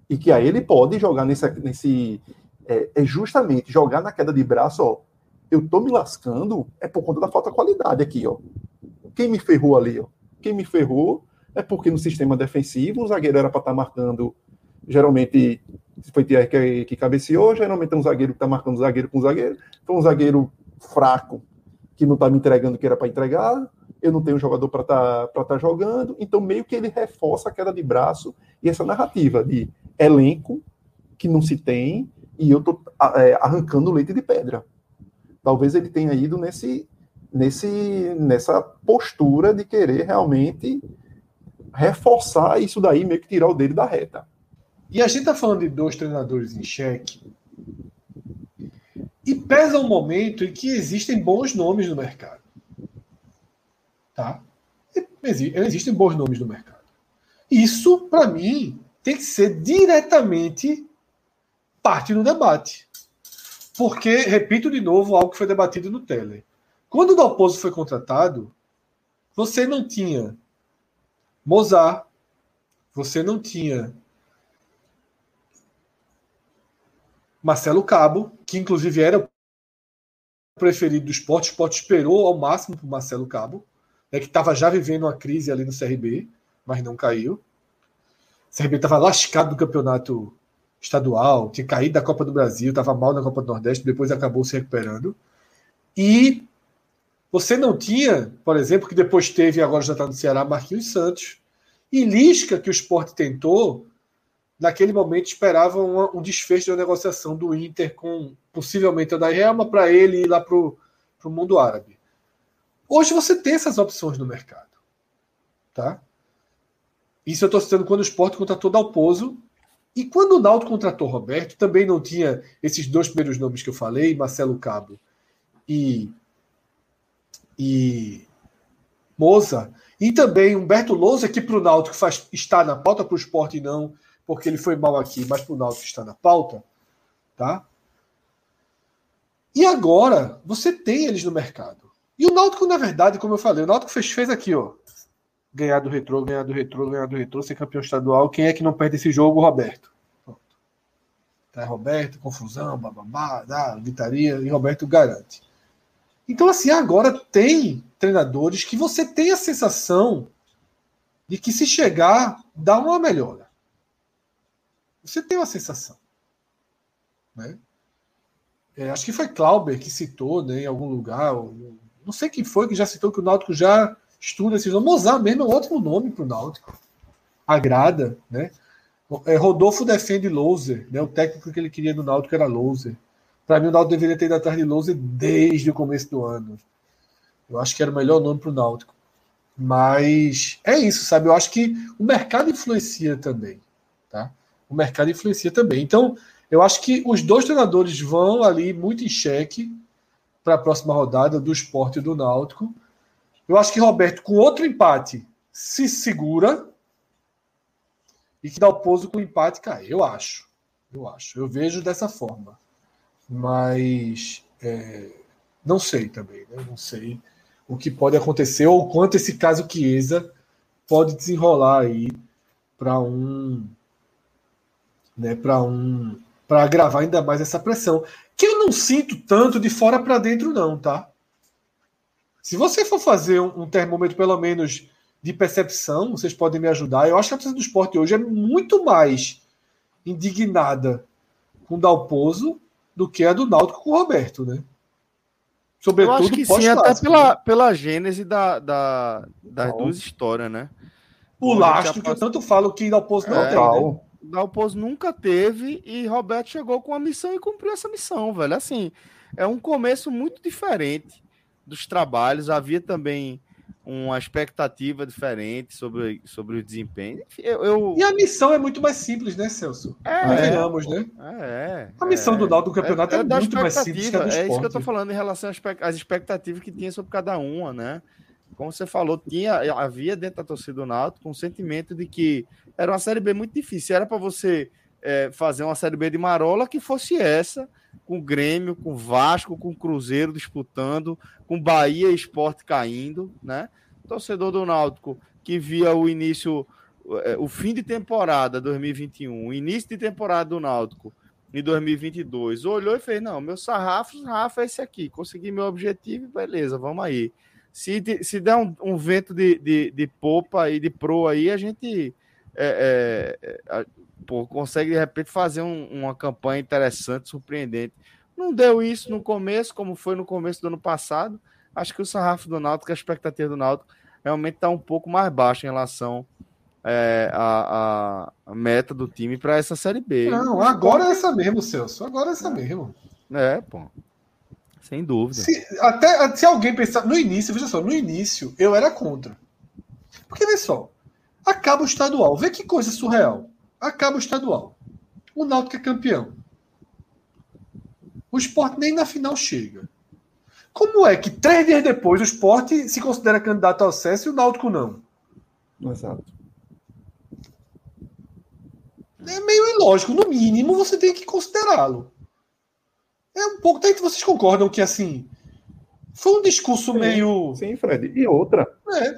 E que aí ele pode jogar nesse. nesse é, é justamente jogar na queda de braço, ó. Eu tô me lascando é por conta da falta de qualidade aqui, ó. Quem me ferrou ali, ó? Quem me ferrou é porque no sistema defensivo o zagueiro era para estar tá marcando, geralmente, se foi Thierry que, que cabeceou, geralmente é um zagueiro que está marcando zagueiro com zagueiro, então um zagueiro fraco que não está me entregando o que era para entregar, eu não tenho jogador para estar tá, tá jogando, então meio que ele reforça a queda de braço e essa narrativa de elenco que não se tem e eu estou é, arrancando leite de pedra. Talvez ele tenha ido nesse, nesse, nessa postura de querer realmente reforçar isso daí, meio que tirar o dele da reta.
E a gente está falando de dois treinadores em xeque. E pesa um momento em que existem bons nomes no mercado. Tá? Existem bons nomes no mercado. Isso, para mim, tem que ser diretamente parte do debate. Porque, repito de novo, algo que foi debatido no Tele. Quando o Dalpozo foi contratado, você não tinha Mozart, você não tinha Marcelo Cabo, que inclusive era o preferido do esporte. O esporte esperou ao máximo para Marcelo Cabo, né, que estava já vivendo uma crise ali no CRB, mas não caiu. O CRB estava lascado do campeonato estadual, tinha caído da Copa do Brasil, estava mal na Copa do Nordeste, depois acabou se recuperando. E você não tinha, por exemplo, que depois teve, agora já está no Ceará, Marquinhos Santos. E Lisca, que o esporte tentou, naquele momento esperava um, um desfecho da negociação do Inter com possivelmente a Dairelma para ele ir lá para o mundo árabe. Hoje você tem essas opções no mercado. Tá? Isso eu estou citando quando o esporte contratou Dalpozo. E quando o Naldo contratou Roberto, também não tinha esses dois primeiros nomes que eu falei, Marcelo Cabo e e Moza, e também Humberto Lousa, que para o Náutico faz, está na pauta, para o esporte não, porque ele foi mal aqui, mas para o Náutico está na pauta, tá? E agora você tem eles no mercado. E o Náutico, na verdade, como eu falei, o Náutico fez, fez aqui, ó. Ganhar do retrô, ganhar do retrô, ganhar do retrô, ser campeão estadual. Quem é que não perde esse jogo? Roberto. Pronto. Tá, Roberto, confusão, bababá, dá, gritaria, e Roberto garante. Então, assim, agora tem treinadores que você tem a sensação de que se chegar, dá uma melhora. Você tem uma sensação. Né? É, acho que foi Clauber que citou né, em algum lugar. Não sei quem foi que já citou que o Náutico já estuda esses nomes. Mozart mesmo é um ótimo nome para o Náutico. Agrada. Né? É, Rodolfo defende Loser. Né? O técnico que ele queria no Náutico era Loser. Para mim, o Náutico deveria ter ido atrás de Lousa desde o começo do ano. Eu acho que era o melhor nome para o Náutico. Mas é isso, sabe? Eu acho que o mercado influencia também. Tá? O mercado influencia também. Então, eu acho que os dois treinadores vão ali muito em xeque para a próxima rodada do esporte e do Náutico. Eu acho que Roberto, com outro empate, se segura e que dá o pouso com o empate cai. Eu acho. Eu acho. Eu vejo dessa forma. Mas é, não sei também. Né? Não sei o que pode acontecer ou quanto esse caso Chiesa pode desenrolar aí para um né, para um para agravar ainda mais essa pressão, que eu não sinto tanto de fora para dentro não, tá? Se você for fazer um, um, termômetro pelo menos de percepção, vocês podem me ajudar. Eu acho que a torcida do esporte hoje é muito mais indignada com o Dalpozo do que a do Náutico com o Roberto, né?
Sobretudo eu acho que sim, até pela, né? pela gênese da, da, das duas histórias, né?
O lastro que eu tanto falo que Dalpozo não é, tem, né?
Dalpozo nunca teve e Roberto chegou com a missão e cumpriu essa missão, velho. Assim, é um começo muito diferente dos trabalhos. Havia também uma expectativa diferente sobre, sobre o desempenho. Eu, eu...
E a missão é muito mais simples, né, Celso?
É,
Convenhamos,
né? É,
a missão é, do Naldo do campeonato é, é, é muito mais simples que a do
É isso que eu tô falando em relação às expectativas que tinha sobre cada uma, né? Como você falou, tinha, havia dentro da torcida do Náutico um sentimento de que era uma Série B muito difícil. Era para você é, fazer uma Série B de marola que fosse essa, com Grêmio, com Vasco, com Cruzeiro disputando, com Bahia e Esporte caindo, né? Torcedor do Náutico que via o início, é, o fim de temporada 2021, o início de temporada do Náutico em 2022, olhou e fez: não, meu sarrafo, sarrafo é esse aqui, consegui meu objetivo, beleza, vamos aí. Se, se der um, um vento de, de, de, popa e de pro aí, a gente é, é, é, pô, consegue de repente fazer um, uma campanha interessante, surpreendente. Não deu isso no começo, como foi no começo do ano passado. Acho que o sarrafo do Náutico, a expectativa do Náutico, realmente está um pouco mais baixa em relação é, à, à, meta do time para essa Série B.
Não, agora é essa mesmo, Celso. Agora é essa mesmo.
É, pô. Sem dúvida.
Se, até se alguém pensar. No início, veja só, no início eu era contra. Porque, vê só, acaba o estadual. Vê que coisa surreal. Acaba o estadual. O Náutico é campeão. O esporte nem na final chega. Como é que três dias depois o esporte se considera candidato ao acesso e o Náutico não?
Exato.
É meio ilógico. No mínimo, você tem que considerá-lo. É um pouco. Daí vocês concordam que assim. Foi um discurso
sim,
meio.
Sim, Fred. E outra.
É.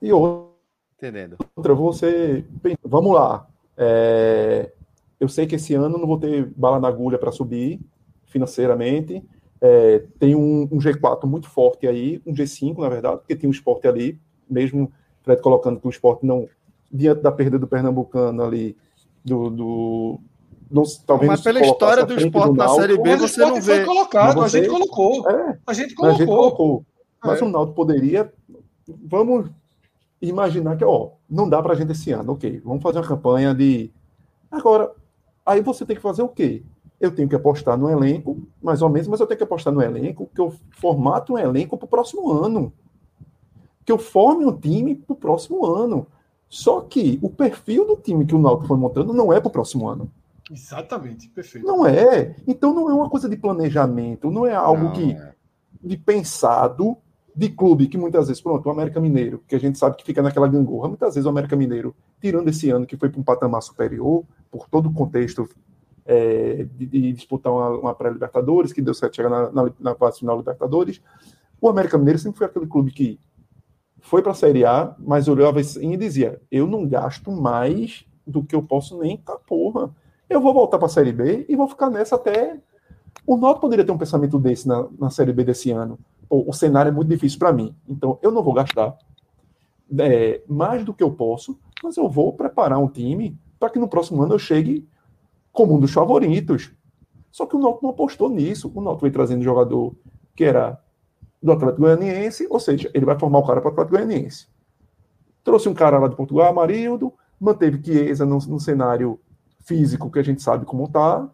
E outra.
Entendendo.
Outra, você. Vamos lá. É... Eu sei que esse ano não vou ter bala na agulha para subir financeiramente. É, tem um, um, G4 muito forte aí, um G5, na verdade, porque tem um esporte ali, mesmo Fred colocando que o esporte não, diante da perda do Pernambucano ali, do, do, não, talvez
mas pela história do esporte do na Série B, você não vê.
Foi colocado, você, a gente colocou. É, a gente colocou. A gente colocou.
Mas é. o Náutico poderia. Vamos imaginar que, ó, não dá para a gente esse ano, ok. Vamos fazer uma campanha de. Agora, aí você tem que fazer o quê? Eu tenho que apostar no elenco, mais ou menos, mas eu tenho que apostar no elenco, que eu formato um elenco para o próximo ano. Que eu forme um time para o próximo ano. Só que o perfil do time que o Náutico foi montando não é para o próximo ano.
Exatamente, perfeito.
Não é. Então não é uma coisa de planejamento, não é algo não, que é. de pensado de clube que muitas vezes, pronto, o América Mineiro, que a gente sabe que fica naquela gangorra, muitas vezes o América Mineiro, tirando esse ano que foi para um patamar superior, por todo o contexto é, de, de, disputar uma, uma pré-Libertadores, que deu certo chegar na, na, na fase final Libertadores, o América Mineiro sempre foi aquele clube que foi para a Série A, mas olhava e dizia: eu não gasto mais do que eu posso nem a porra eu vou voltar para a Série B e vou ficar nessa até. O Náutico poderia ter um pensamento desse na, na Série B desse ano. Pô, o cenário é muito difícil para mim, então eu não vou gastar é, mais do que eu posso, mas eu vou preparar um time para que no próximo ano eu chegue como um dos favoritos. Só que o Náutico não apostou nisso. O Náutico veio trazendo jogador que era do Atlético Goianiense, ou seja, ele vai formar o cara para o Atlético Goianiense. Trouxe um cara lá de Portugal, Amarildo, manteve Chiesa no, no cenário físico que a gente sabe como tá.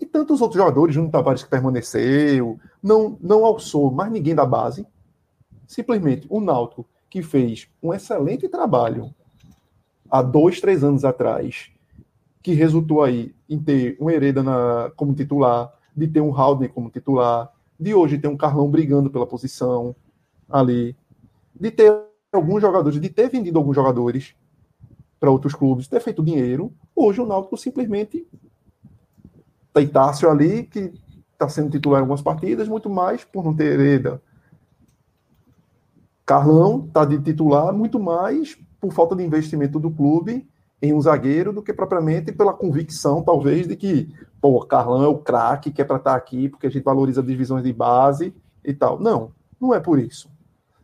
E tantos outros jogadores, Júnior Tavares que permaneceu, não, não alçou mais ninguém da base. Simplesmente o Náutico, que fez um excelente trabalho há dois, três anos atrás, que resultou aí em ter um Hereda na, como titular, de ter um Haldane como titular, de hoje ter um Carlão brigando pela posição ali, de ter alguns jogadores, de ter vendido alguns jogadores para outros clubes, ter feito dinheiro. Hoje o Náutico simplesmente tem Tássio ali, que está sendo titular em algumas partidas, muito mais por não ter hereda. Carlão está de titular muito mais por falta de investimento do clube em um zagueiro do que propriamente pela convicção, talvez, de que, pô, Carlão é o craque que é para estar tá aqui porque a gente valoriza divisões de base e tal. Não, não é por isso.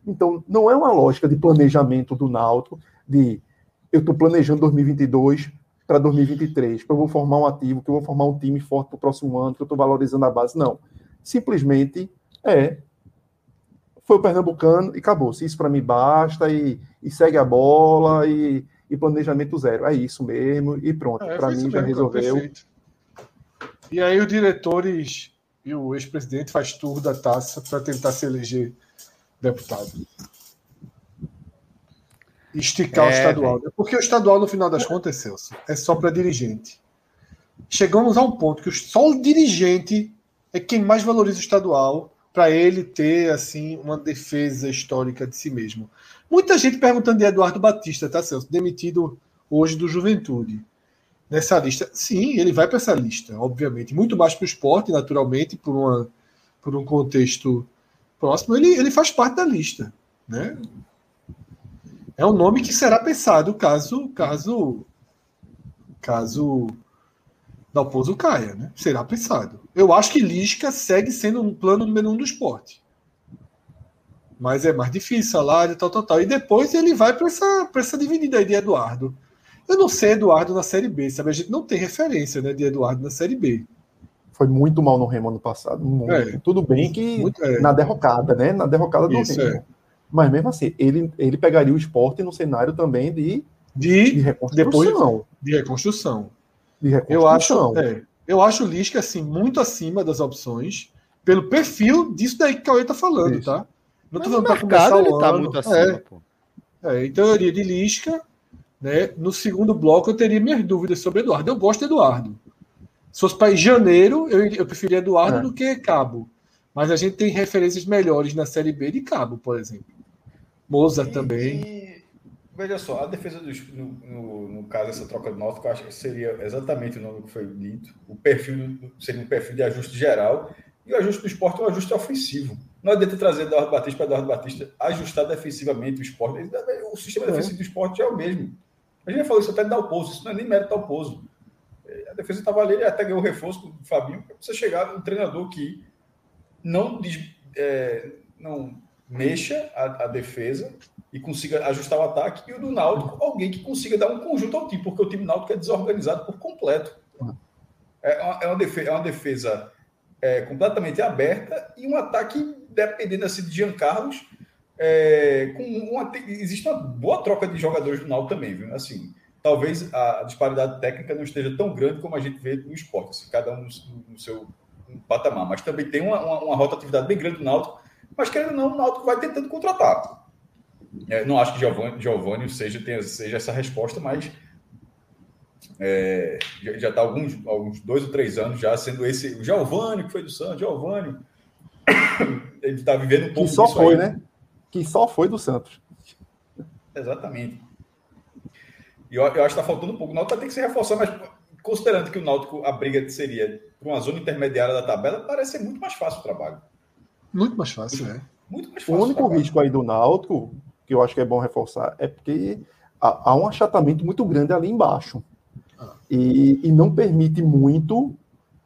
Então, não é uma lógica de planejamento do Náutico, de eu estou planejando 2022 para 2023, que eu vou formar um ativo, que eu vou formar um time forte para o próximo ano, que eu estou valorizando a base. Não. Simplesmente é. Foi o Pernambucano e acabou. Se isso para mim basta e, e, segue a bola e, e, planejamento zero. É isso mesmo e pronto. É, para mim já resolveu. Perfeito.
E aí os diretores e o ex-presidente faz tour da taça para tentar se eleger deputado. Esticar é, o estadual. Né? Porque o estadual, no final das contas, Celso, é só para dirigente. Chegamos a um ponto que só o dirigente é quem mais valoriza o estadual para ele ter assim uma defesa histórica de si mesmo. Muita gente perguntando de Eduardo Batista, tá, Celso? Demitido hoje do Juventude. Nessa lista. Sim, ele vai para essa lista, obviamente. Muito mais para o esporte, naturalmente, por, uma, por um contexto próximo. Ele, ele faz parte da lista. Né? É um nome que será pensado caso caso caso Dalpozo caia, né? Será pensado. Eu acho que Lisca segue sendo um plano número um do esporte. Mas é mais difícil, salário, tal, tal, tal. E depois ele vai para essa, essa dividida aí de Eduardo. Eu não sei Eduardo na Série B, sabe? A gente não tem referência né, de Eduardo na Série B.
Foi muito mal no Remo ano passado. É, Tudo bem que muito, é. na derrocada, né? Na derrocada do Isso, Remo. É. Mas mesmo assim, ele, ele pegaria o esporte no cenário também de,
de, de reconstrução. Depois, de reconstrução. De reconstrução. Eu acho, é, eu acho o Lisca assim, muito acima das opções, pelo perfil disso daí que o Cauê tá falando, Isso. tá?
Não tô falando para começar o ele tá ano. muito acima, é. pô.
É, então eu iria de Lisca. Né? No segundo bloco eu teria minhas dúvidas sobre Eduardo. Eu gosto de Eduardo. Se fosse para janeiro, eu, eu preferia Eduardo é. do que Cabo. Mas a gente tem referências melhores na Série B de Cabo, por exemplo. Mozart também. E,
veja só, a defesa dos, no, no, no, caso dessa troca que eu acho que seria exatamente o nome que foi dito. O perfil seria um perfil de ajuste geral. E o ajuste do esporte é um ajuste ofensivo. Não adianta trazer Eduardo Batista para Eduardo Batista ajustar defensivamente o esporte. O sistema é. defensivo do esporte é o mesmo. A gente já falou isso até de dar o pouso, isso não é nem mérito dar o pouso. A defesa estava ali, ele até ganhou o reforço com o Fabinho. Você chegar um treinador que não, é, não mexa a, a, defesa e consiga ajustar o ataque, e o do Náutico, alguém que consiga dar um conjunto ao time, porque o time Náutico é desorganizado por completo. É uma, é uma defesa, é uma defesa é, completamente aberta e um ataque, dependendo assim, de Jean Carlos, é, com uma, existe uma boa troca de jogadores do Náutico também, viu? Assim, talvez a disparidade técnica não esteja tão grande como a gente vê no esporte, assim, cada um no, no seu patamar, mas também tem uma, uma, uma rotatividade bem grande do Náutico mas querendo ou não, o Náutico vai tentando contratar. É, não acho que Giovanni, Giovanni seja, tenha, seja essa resposta, mas é, já está alguns, alguns dois ou três anos já sendo esse. O Giovanni, que foi do Santos, Giovanni. Ele está vivendo um
pouco Que só foi, aí. né? Que só foi do Santos.
Exatamente. E eu, eu acho que está faltando um pouco. O Náutico vai ter que se reforçar, mas considerando que o Náutico, a briga seria para uma zona intermediária da tabela, parece ser muito mais fácil o trabalho.
Muito mais fácil, né?
Muito mais fácil. O único risco aí do Náutico, que eu acho que é bom reforçar, é porque há, há um achatamento muito grande ali embaixo. Ah. E, e não permite muito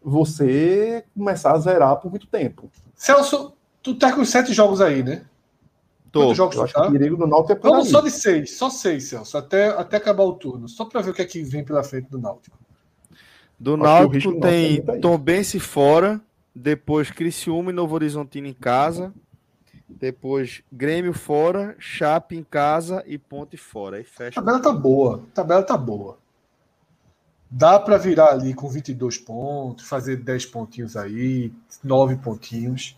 você começar a zerar por muito tempo.
Celso, tu tá com sete jogos aí, né?
Tô. Quantos jogos eu acho tá? que o perigo do Náutico é
por Vamos só de seis, só seis, Celso, até, até acabar o turno, só para ver o que é que vem pela frente do Náutico.
Do Náutico tem Tom Bense fora, depois Criciúma e Novo Horizontino em casa, depois Grêmio fora, Chape em casa e Ponte fora. Aí fecha.
A tabela tá boa, a tabela tá boa. Dá para virar ali com 22 pontos, fazer 10 pontinhos aí, 9 pontinhos.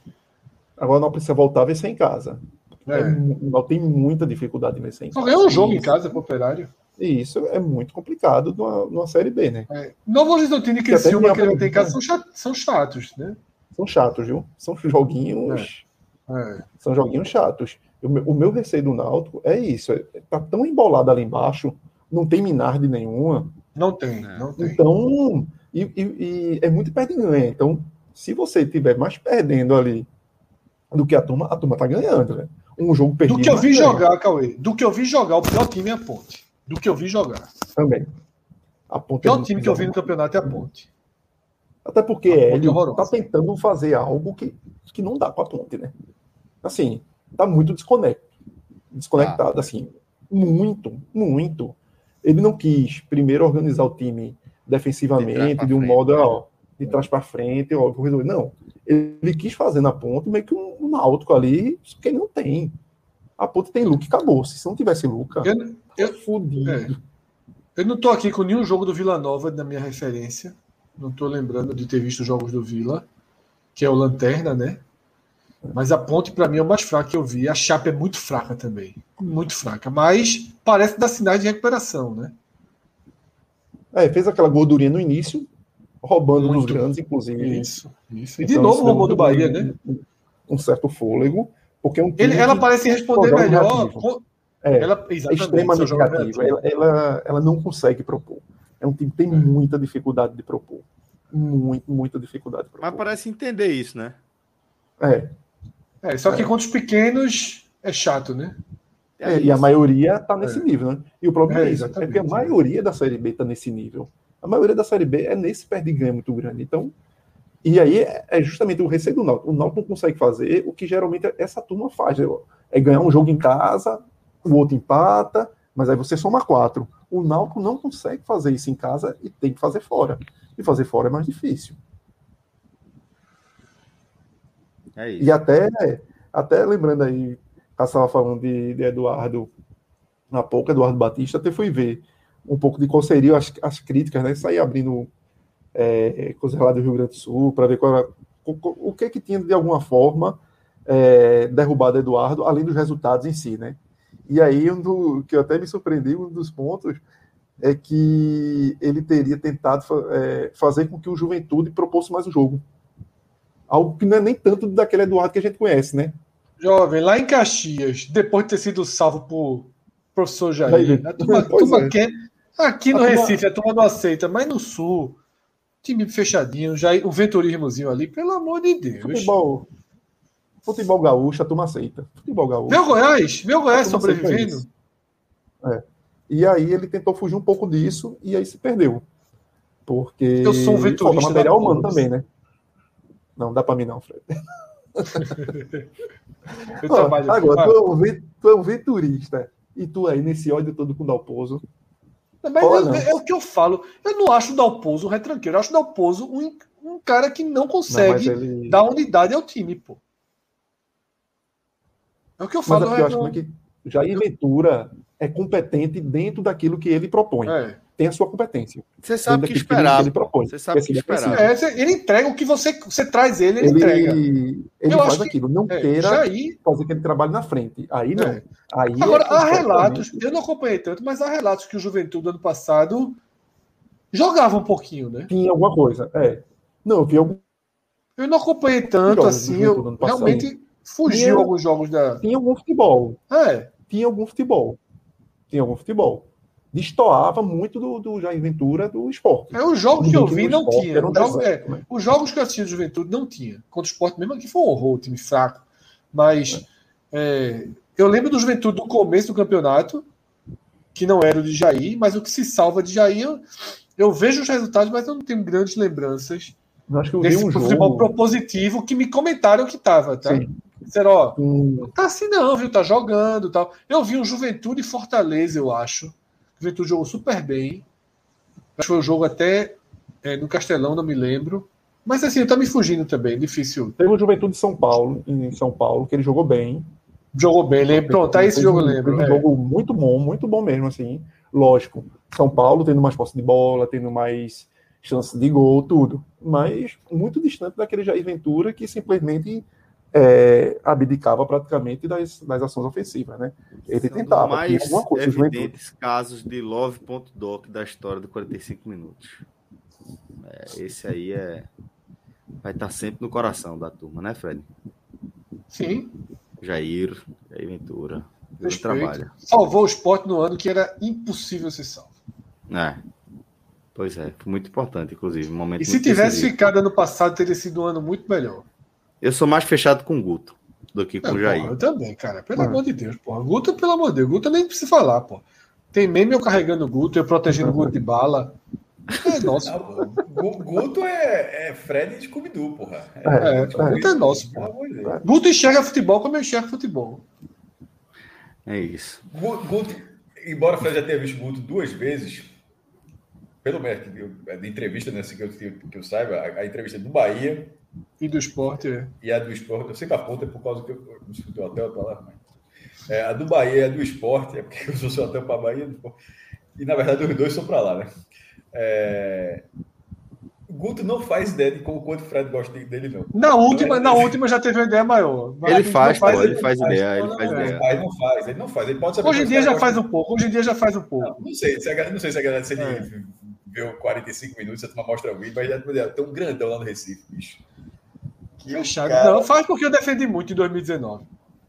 Agora não precisa voltar a vencer em casa. É. É, não tem muita dificuldade em vencer em
casa. Só um jogo em casa pro Operário.
E isso é muito complicado numa, numa Série B, né?
É. Novo Horizontino e Criciúma, que não tem casa, são, chatos, são chatos, né?
são chatos, viu? São joguinhos. É. É. São joguinhos chatos. O meu, o meu receio do Náutico é isso. É, tá tão embolado ali embaixo, não tem minarde nenhuma.
Não tem, é. não tem.
Então, e, e, e é muito perto de ganhar. Então, se você tiver mais perdendo ali do que a turma, a turma tá ganhando, né? Um jogo perdido.
Do que eu vi jogar, Cauê, do que eu vi jogar, o pior time é a Ponte. Do que eu vi jogar.
Também.
A Ponte é time que eu vi no campeonato é a Ponte.
Até porque ele está tentando fazer algo que, que não dá para a Ponte, né? Assim, tá muito desconectado. Desconectado, ah. assim. Muito, muito. Ele não quis primeiro organizar o time defensivamente, de, de um frente, modo, ó, de trás para frente, ó, não. Ele quis fazer na ponte meio que um, um náutico ali, que não tem. A ponte tem Luca e acabou. Se não tivesse Luca,
eu, eu, fudido. É. Eu não tô aqui com nenhum jogo do Vila Nova na minha referência. Não tô lembrando de ter visto jogos do Vila, que é o Lanterna, né? Mas a ponte, para mim, é o mais fraco que eu vi. A chapa é muito fraca também. Muito fraca. Mas parece dar sinais de recuperação, né?
É, fez aquela gordurinha no início, roubando muito. nos grandes, inclusive.
Isso, isso. E de então, novo roubou do Bahia, né?
Um certo fôlego. Porque é um
Ele, ela parece responder melhor.
É, ela, é extremamente criativa. Ela, ela, ela, não consegue propor. É um time que tem é. muita dificuldade de propor. Muito, muita dificuldade de propor.
Mas parece entender isso, né?
É.
É, só que é. contra os pequenos é chato, né?
É, e a maioria está nesse é. nível, né? E o problema é, é isso, é que a maioria da Série B está nesse nível. A maioria da Série B é nesse pé de ganho muito grande. Então, e aí é justamente o receio do Náutico. O Náutico não consegue fazer o que geralmente essa turma faz. É ganhar um jogo em casa, o outro empata, mas aí você soma quatro. O Náutico não consegue fazer isso em casa e tem que fazer fora. E fazer fora é mais difícil. É. E até, até lembrando aí, estava falando de, de, Eduardo na pouco, Eduardo Batista, até fui ver um pouco de qual seriam as, as críticas, né? Sair abrindo é, coisas lá do Rio Grande do Sul para ver qual era, o, o que que tinha de alguma forma é, derrubado Eduardo, além dos resultados em si, né? E aí, um do, que eu até me surpreendi, um dos pontos é que ele teria tentado é, fazer com que o Juventude propôs mais o jogo. Algo que não é nem tanto daquele Eduardo que a gente conhece, né?
Jovem, lá em Caxias, depois de ter sido salvo por professor Jair, a turma, turma é. quer, aqui no a Recife turma... a turma não aceita, mas no Sul, time fechadinho, já, o venturismozinho ali, pelo amor de Deus.
Futebol, futebol gaúcho, a turma aceita. Futebol gaúcho.
Meu Goiás, meu Goiás sobrevivendo.
É. E aí ele tentou fugir um pouco disso e aí se perdeu. Porque
eu sou um vetorista
material humano também, né? Não, dá para mim não, Fred. Agora, tu é, um, tu é um veturista e tu aí nesse ódio todo com o Dalpozo.
Mas é, é, o que eu falo. Eu não acho o Dalpozo um retranqueiro. Eu acho o Dalpozo um, um cara que não consegue não, ele... dar unidade ao time, pô.
É o que eu falo. Mas é eu acho que Jair Ventura é competente dentro daquilo que ele propõe. É tem a sua competência.
Você sabe o que esperar.
Que ele propõe.
Você sabe o que esperar.
É, ele entrega o que você, você traz ele, ele, ele entrega.
Ele Eu faz aquilo. Não é, queira Jair... fazer aquele trabalho na frente. Aí não. É. Aí
Agora, é há relatos, eu não acompanhei tanto, mas há relatos que o Juventude ano passado jogava um pouquinho, né?
Tinha alguma coisa. É. Não, eu vi algum.
Eu não acompanhei tanto assim. Eu realmente fugiu tinha, alguns jogos da.
Tinha algum futebol.
É.
Tinha algum futebol. Tinha algum futebol destoava muito do, do Jair Ventura do esporte.
É, os jogos que eu vi não tinha. Um jogo, é, né? Os jogos que eu assisti do Juventude não tinha. Contra o esporte mesmo aqui foi um horror, time fraco. Mas é. É, eu lembro do Juventude do começo do campeonato, que não era o de Jair, mas o que se salva de Jair, eu, eu vejo os resultados, mas eu não tenho grandes lembranças
eu acho que eu desse
um futebol jogo... propositivo que me comentaram que estava, tá? Sim. Disseram, ó, hum. tá assim não, viu? Tá jogando tal. Eu vi um Juventude Fortaleza, eu acho Juventude jogou super bem. Acho que foi o jogo até é, no Castelão, não me lembro. Mas assim, tá me fugindo também, difícil.
Teve o Juventude de São Paulo, em São Paulo, que ele jogou bem.
Jogou bem, lembro. Pronto, tá esse jogo eu lembro.
Um é. jogo muito bom, muito bom mesmo, assim. Lógico, São Paulo tendo mais posse de bola, tendo mais chance de gol, tudo. Mas muito distante daquele Jair Ventura que simplesmente é, abdicava praticamente das, das ações ofensivas, né? Ele São tentava.
mais alguma coisa, evidentes casos de love.doc da história do 45 minutos. É, esse aí é vai estar sempre no coração da turma, né, Fred?
Sim.
Jair, Jair Ventura.
Trabalho. Salvou o esporte no ano que era impossível ser salvo.
É. Pois é, foi muito importante, inclusive. Um momento
e se tivesse decisivo. ficado ano passado, teria sido um ano muito melhor.
Eu sou mais fechado com o Guto do que com o Jair.
Porra, eu também, cara. Pelo Mano. amor de Deus, porra. Guto, pelo amor de Deus. Guto nem precisa falar, pô. Tem meme eu carregando o Guto, eu protegendo o Guto de bala. É nosso.
Guto é, é Fred de Scooby-Doo, porra.
É, é, é, Guto é nosso, porra. Guto enxerga futebol como eu enxergo futebol.
É isso.
Guto, embora o Fred já tenha visto Guto duas vezes, pelo menos de entrevista, né, assim, que, eu, que eu saiba, a, a, entrevista do Bahia.
E do esporte, é.
E a do esporte, eu sei que a ponta é por causa que eu, eu discuti o hotel para lá, mas. É, a do Bahia a do esporte, é porque eu sou seu hotel para Bahia. E na verdade os dois são para lá, né? É, o Guto não faz ideia de como quanto o Fred gosta dele, não.
Na última, na última já teve uma ideia maior.
Ele faz, faz, pô, ele faz, faz ideia, ele faz ideia.
Ele não faz, ele não faz. Ele pode
saber hoje em dia já faz um pouco, hoje em dia já faz um pouco.
Não, não sei, se a, não sei se a galera se ele é. viu 45 minutos, você toma mostra Wii, mas já tem um grandão lá no Recife, bicho.
Que Fechado. Cara... Não, faz porque eu defendi muito em 2019.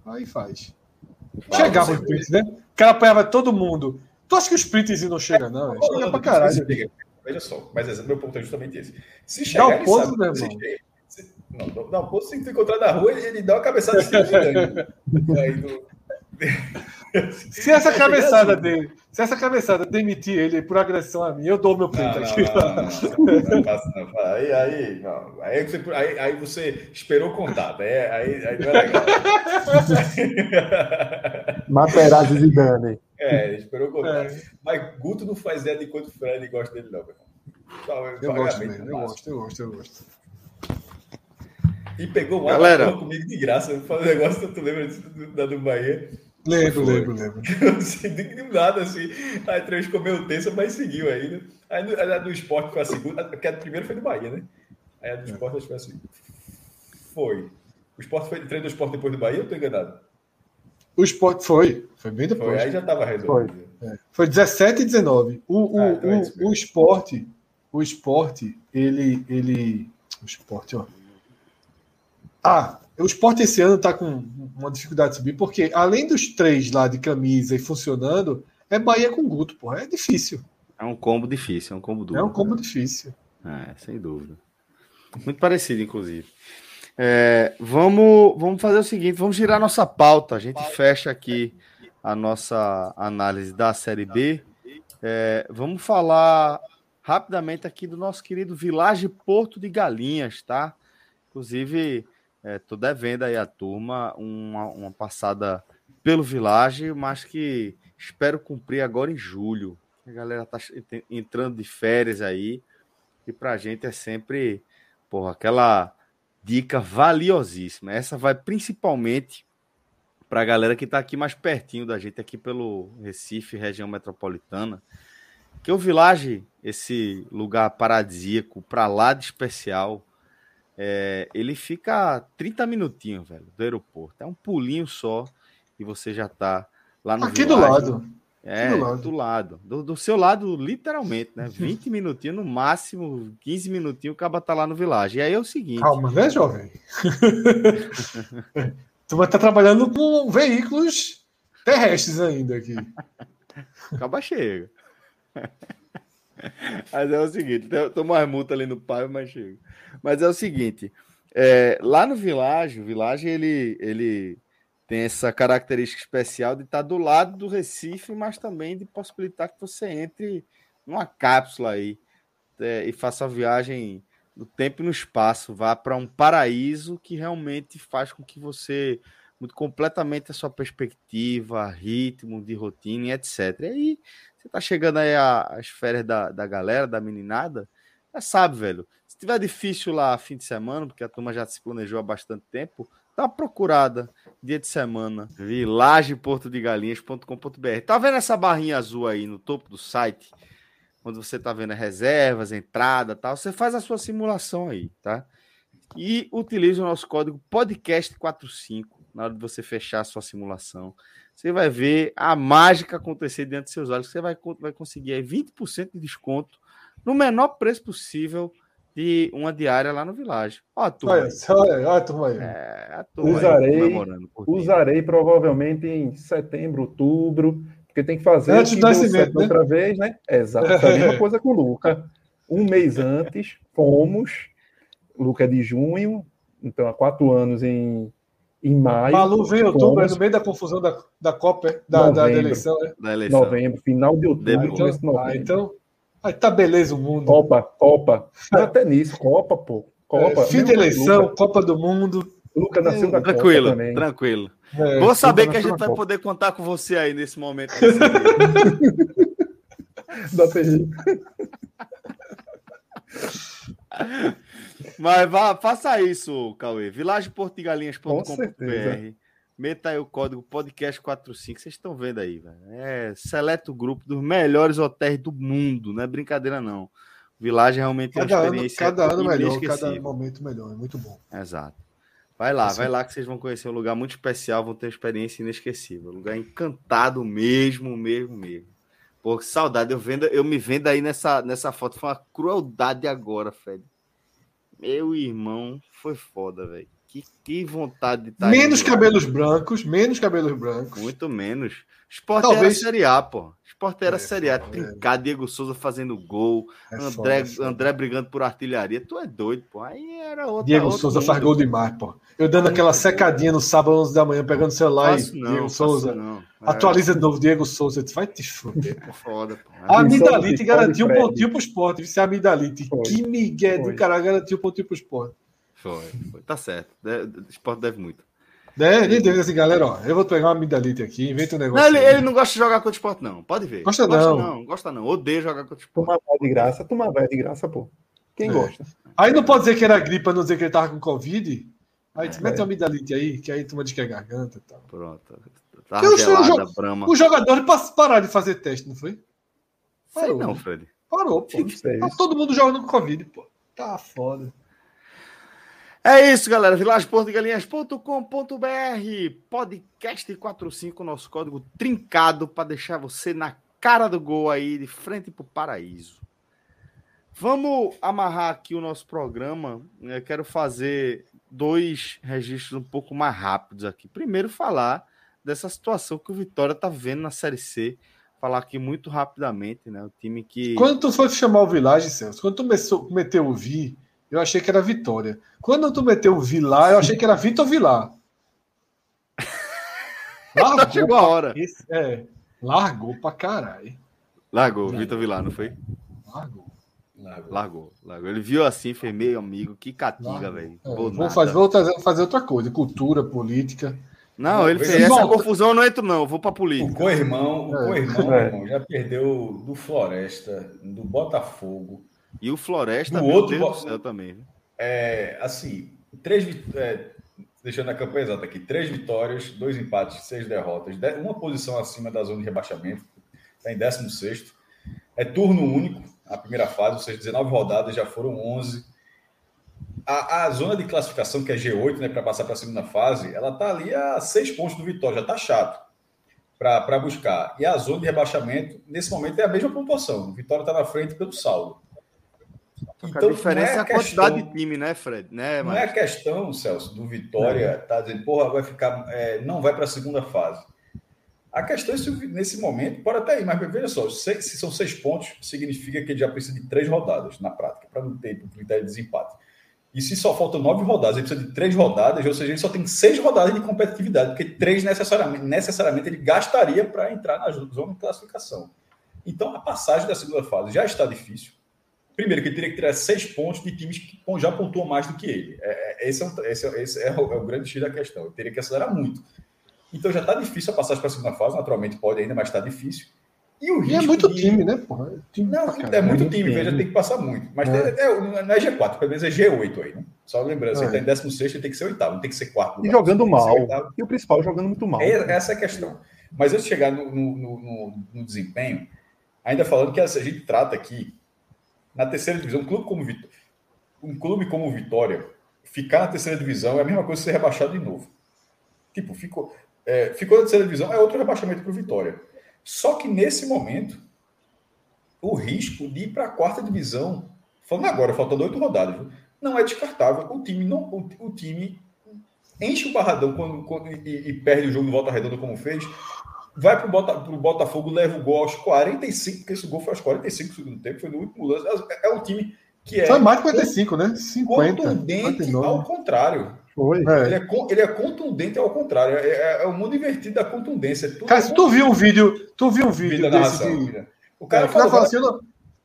Aí faz. Chegava o sprint, né? O cara apanhava todo mundo. Tu acha que o sprintzinho não chega, não? Chega pra caralho.
Veja só, mas esse, meu ponto é justamente esse. Se chegar, dá um
ponto, sabe, meu irmão.
Se, não, dá um ponto, se tu encontrar na rua, ele dá uma cabeçada assim, aí, no...
Se essa tá cabeçada dele, se essa cabeçada demitir ele por agressão a mim, eu dou meu peito aqui.
Aí, aí, não. Aí, você, aí, aí você esperou contato. Aí, aí, aí não é legal.
Materazzi Zidane.
É, esperou contato. É. Mas Guto não faz ideia de quanto o Fred gosta dele, não.
Eu, gosto mesmo, eu gosto, eu gosto, eu gosto.
E pegou
uma Galera...
comigo de graça. Fala um negócio, tu lembra da do Bahia?
Lembro, lembro, lembro.
Sem nada, assim. A três ficou meio tensa, mas seguiu ainda. Aí a do esporte foi a segunda, porque a primeira foi do Bahia, né? Aí a do esporte acho que foi assim. Foi. O esporte foi treino do esporte depois do Bahia, ou tô enganado?
O esporte foi. Foi bem depois. Foi,
aí já estava resolvido.
Foi. É. foi 17 e 19. O, o, ah, então é o, o esporte, o esporte, ele. ele o esporte, ó. Ah, o esporte esse ano está com uma dificuldade de subir, porque além dos três lá de camisa e funcionando, é Bahia com Guto, porra. É difícil.
É um combo difícil, é um combo duro.
É um combo difícil.
É, sem dúvida. Muito parecido, inclusive. É, vamos, vamos fazer o seguinte: vamos girar nossa pauta. A gente fecha aqui a nossa análise da Série B. É, vamos falar rapidamente aqui do nosso querido Village Porto de Galinhas, tá? Inclusive, é, tô devendo aí a turma uma, uma passada pelo Village, mas que espero cumprir agora em julho. A galera tá entrando de férias aí e pra gente é sempre, porra, aquela dica valiosíssima. Essa vai principalmente para a galera que está aqui mais pertinho da gente, aqui pelo Recife, região metropolitana. Que o Village, esse lugar paradisíaco, para lá de especial, é, ele fica 30 minutinhos, velho, do aeroporto. É um pulinho só e você já tá lá no
Aqui Village. do lado.
É, do lado. Do, lado. Do, do, seu lado, literalmente, né? 20 minutinhos, no máximo 15 minutinhos, o caba tá lá no Village. E aí é o seguinte.
Calma, né, jovem? tu vai estar tá trabalhando com veículos terrestres ainda aqui.
Acaba chega. Mas é o seguinte, tô mais multa ali no pai, mas chega. Mas é o seguinte, é, lá no Village, o Village ele, ele tem essa característica especial de estar do lado do Recife, mas também de possibilitar que você entre numa cápsula aí é, e faça a viagem no tempo e no espaço, vá para um paraíso que realmente faz com que você mude completamente a sua perspectiva, ritmo de rotina etc. E aí você tá chegando aí às férias da, da galera, da meninada, já sabe, velho. Se tiver difícil lá fim de semana, porque a turma já se planejou há bastante tempo, dá uma procurada dia de semana, vilageportodegalinhas.com.br. Tá vendo essa barrinha azul aí no topo do site? Quando você tá vendo reservas, entrada, tal, você faz a sua simulação aí, tá? E utiliza o nosso código podcast45 na hora de você fechar a sua simulação. Você vai ver a mágica acontecer diante dos seus olhos. Você vai, vai conseguir aí 20% de desconto no menor preço possível de uma diária lá no Village.
Ó, a turma. Olha, olha, olha a turma aí.
É, a turma usarei, aí usarei provavelmente em setembro, outubro, porque tem que fazer
antes do nascimento,
né? outra vez, né? Exato. A mesma coisa com o Luca. Um mês antes, fomos. Luca é de junho, então há quatro anos em, em maio.
Malu veio em outubro, é no meio da confusão da, da Copa, da, novembro, da, eleição, né?
Da eleição. Novembro, final de outubro.
Então, de novembro. Ah, então Aí tá beleza o mundo.
Copa, Copa. Até nisso, Copa, pô. Copa.
É, fim de eleição, Luca. Copa do Mundo.
Luca nasceu da
tranquilo, Copa também. Tranquilo, é, Vou saber que a gente vai Copa. poder contar com você aí nesse momento.
da TI.
Mas vá, faça isso, Cauê. vilageportigalinhas.com.br Meta aí o código podcast45, vocês estão vendo aí, velho. É seleto grupo dos melhores hotéis do mundo, não é brincadeira não. Village realmente
cada é uma experiência ano, cada ano melhor, cada momento melhor, é muito bom.
Exato. Vai lá, assim. vai lá que vocês vão conhecer um lugar muito especial, vão ter uma experiência inesquecível, um lugar encantado mesmo, mesmo, mesmo. Pô, que saudade, eu vendo, eu me vendo aí nessa nessa foto, foi uma crueldade agora, Fred. Meu irmão, foi foda, velho. Que, que vontade de
estar. Tá menos cabelos brancos, menos cabelos brancos.
Muito menos. Esporte Talvez... era Série A, pô. Esporte era é, Série A. Trincar, Diego Souza fazendo gol, é André, foda, André brigando por artilharia. Tu é doido, pô. Aí era outra.
Diego outra Souza mundo. faz gol demais, pô. Eu dando aquela secadinha no sábado, 11 da manhã, pegando o celular e não, Diego Souza. Não. É. Atualiza de novo, Diego Souza. Tu vai te fuder. É foda, pô. A Amidalite garantiu um pontinho pro esporte. A Amidalite, que migué do cara garantiu um pontinho pro esporte.
Foi, foi. Tá certo. O esporte deve muito.
É, ele deve assim, galera, ó, eu vou pegar uma amidalite aqui, inventa um negócio.
Não, ele, ele, não gosta de jogar contra o esporte, não. Pode ver.
Gosta,
gosta
não.
não. Gosta não. Odeia jogar contra o esporte.
Toma vai de graça, toma vai de graça, pô. Quem é. gosta?
Aí não pode dizer que era gripe pra não dizer que ele tava com Covid. Aí é. mete uma amidalite aí, que aí toma de que é garganta e tal.
Pronto.
Tá gelada, o, o jogador pararam de fazer teste, não foi?
Parou. Sei não, Fred.
Parou, pô. Tá todo mundo jogando com Covid, pô. Tá foda.
É isso, galera. vilageportugalinhas.com.br Podcast 45, nosso código trincado para deixar você na cara do gol aí, de frente para o paraíso. Vamos amarrar aqui o nosso programa. Eu quero fazer dois registros um pouco mais rápidos aqui. Primeiro, falar dessa situação que o Vitória está vendo na Série C. Falar aqui muito rapidamente, né? O time que.
Quando tu foi chamar o Village, Celso, quando tu começou, meteu o Vi, eu achei que era Vitória. Quando tu meteu o Vilar, eu achei que era Vitor Vilar.
Largou Chegou a hora.
Esse, é, largou pra caralho.
Largou, Vitor Vilar, não foi?
Largou.
Largou. Largou, largou. Ele viu assim, fez meio amigo, que catiga, velho.
É, vou, fazer, vou fazer outra coisa, cultura, política.
Não, ele fez essa confusão, não entro, não. Eu vou pra política.
O co-irmão, o co-irmão, é. já perdeu do Floresta, do Botafogo,
e o Floresta,
do outro
Deus do céu também.
É, assim, três, é, deixando a campanha exata aqui, três vitórias, dois empates, seis derrotas, uma posição acima da zona de rebaixamento, está em 16 É turno único, a primeira fase, ou seja, 19 rodadas, já foram 11. A, a zona de classificação, que é G8, né, para passar para a segunda fase, ela está ali a seis pontos do Vitória, já está chato para buscar. E a zona de rebaixamento, nesse momento, é a mesma pontuação. O Vitória está na frente pelo saldo.
Então, a diferença é, é a, questão, quantidade de time, né, Fred? Né,
não é a questão, Celso, do Vitória tá dizendo, porra, vai ficar, é, não vai para a segunda fase. A questão é se nesse momento pode até ir, mas veja só, se, se são seis pontos, significa que ele já precisa de três rodadas na prática, para não ter critério de desempate. E se só faltam nove rodadas, ele precisa de três rodadas, ou seja, ele só tem seis rodadas de competitividade, porque três necessariamente, necessariamente ele gastaria para entrar na zona de classificação. Então, a passagem da segunda fase já está difícil. Primeiro, que ele teria que tirar seis pontos de times que já pontuam mais do que ele. É, é esse, é, um, esse, é, esse é, o, é o grande X da questão. Ele teria que acelerar muito. Então já está difícil a passagem para a segunda fase, naturalmente pode ainda, mas está difícil.
E o risco. E é muito de... time, né, porra?
É time não, é muito time, veja, tem que passar muito. Mas é. É, é não é G4, pelo menos é G8 aí, né? Só lembrando, você está em 16, ele tem que ser oitavo, não tem que ser quarto.
E jogando mal. E o principal, jogando muito mal.
essa é a questão. Mas antes de chegar no, no, no, no desempenho, ainda falando que a gente trata aqui na terceira divisão, um clube como um clube como Vitória, ficar na terceira divisão é a mesma coisa que ser rebaixado de novo. Tipo, ficou, é, ficou na terceira divisão, é outro rebaixamento para o Vitória. Só que nesse momento, o risco de ir para a quarta divisão falando agora, faltando oito rodadas, não é descartável. O time não, o, o time enche o barradão quando, quando e, e, perde o jogo de volta redonda como fez. Vai para o Bota, Botafogo, leva o gol aos 45, porque esse gol foi aos 45 do segundo tempo, foi no último lance. É, é um time que é.
Foi mais de 45, né? 50.
Contundente 49. ao contrário.
Foi.
É. Ele, é, ele é contundente ao contrário. É, é, é o mundo invertido da contundência.
Tudo Cara, se tu viu um vídeo, tu viu um vídeo desse
narração, de... O cara, é,
falou, fala assim, eu não,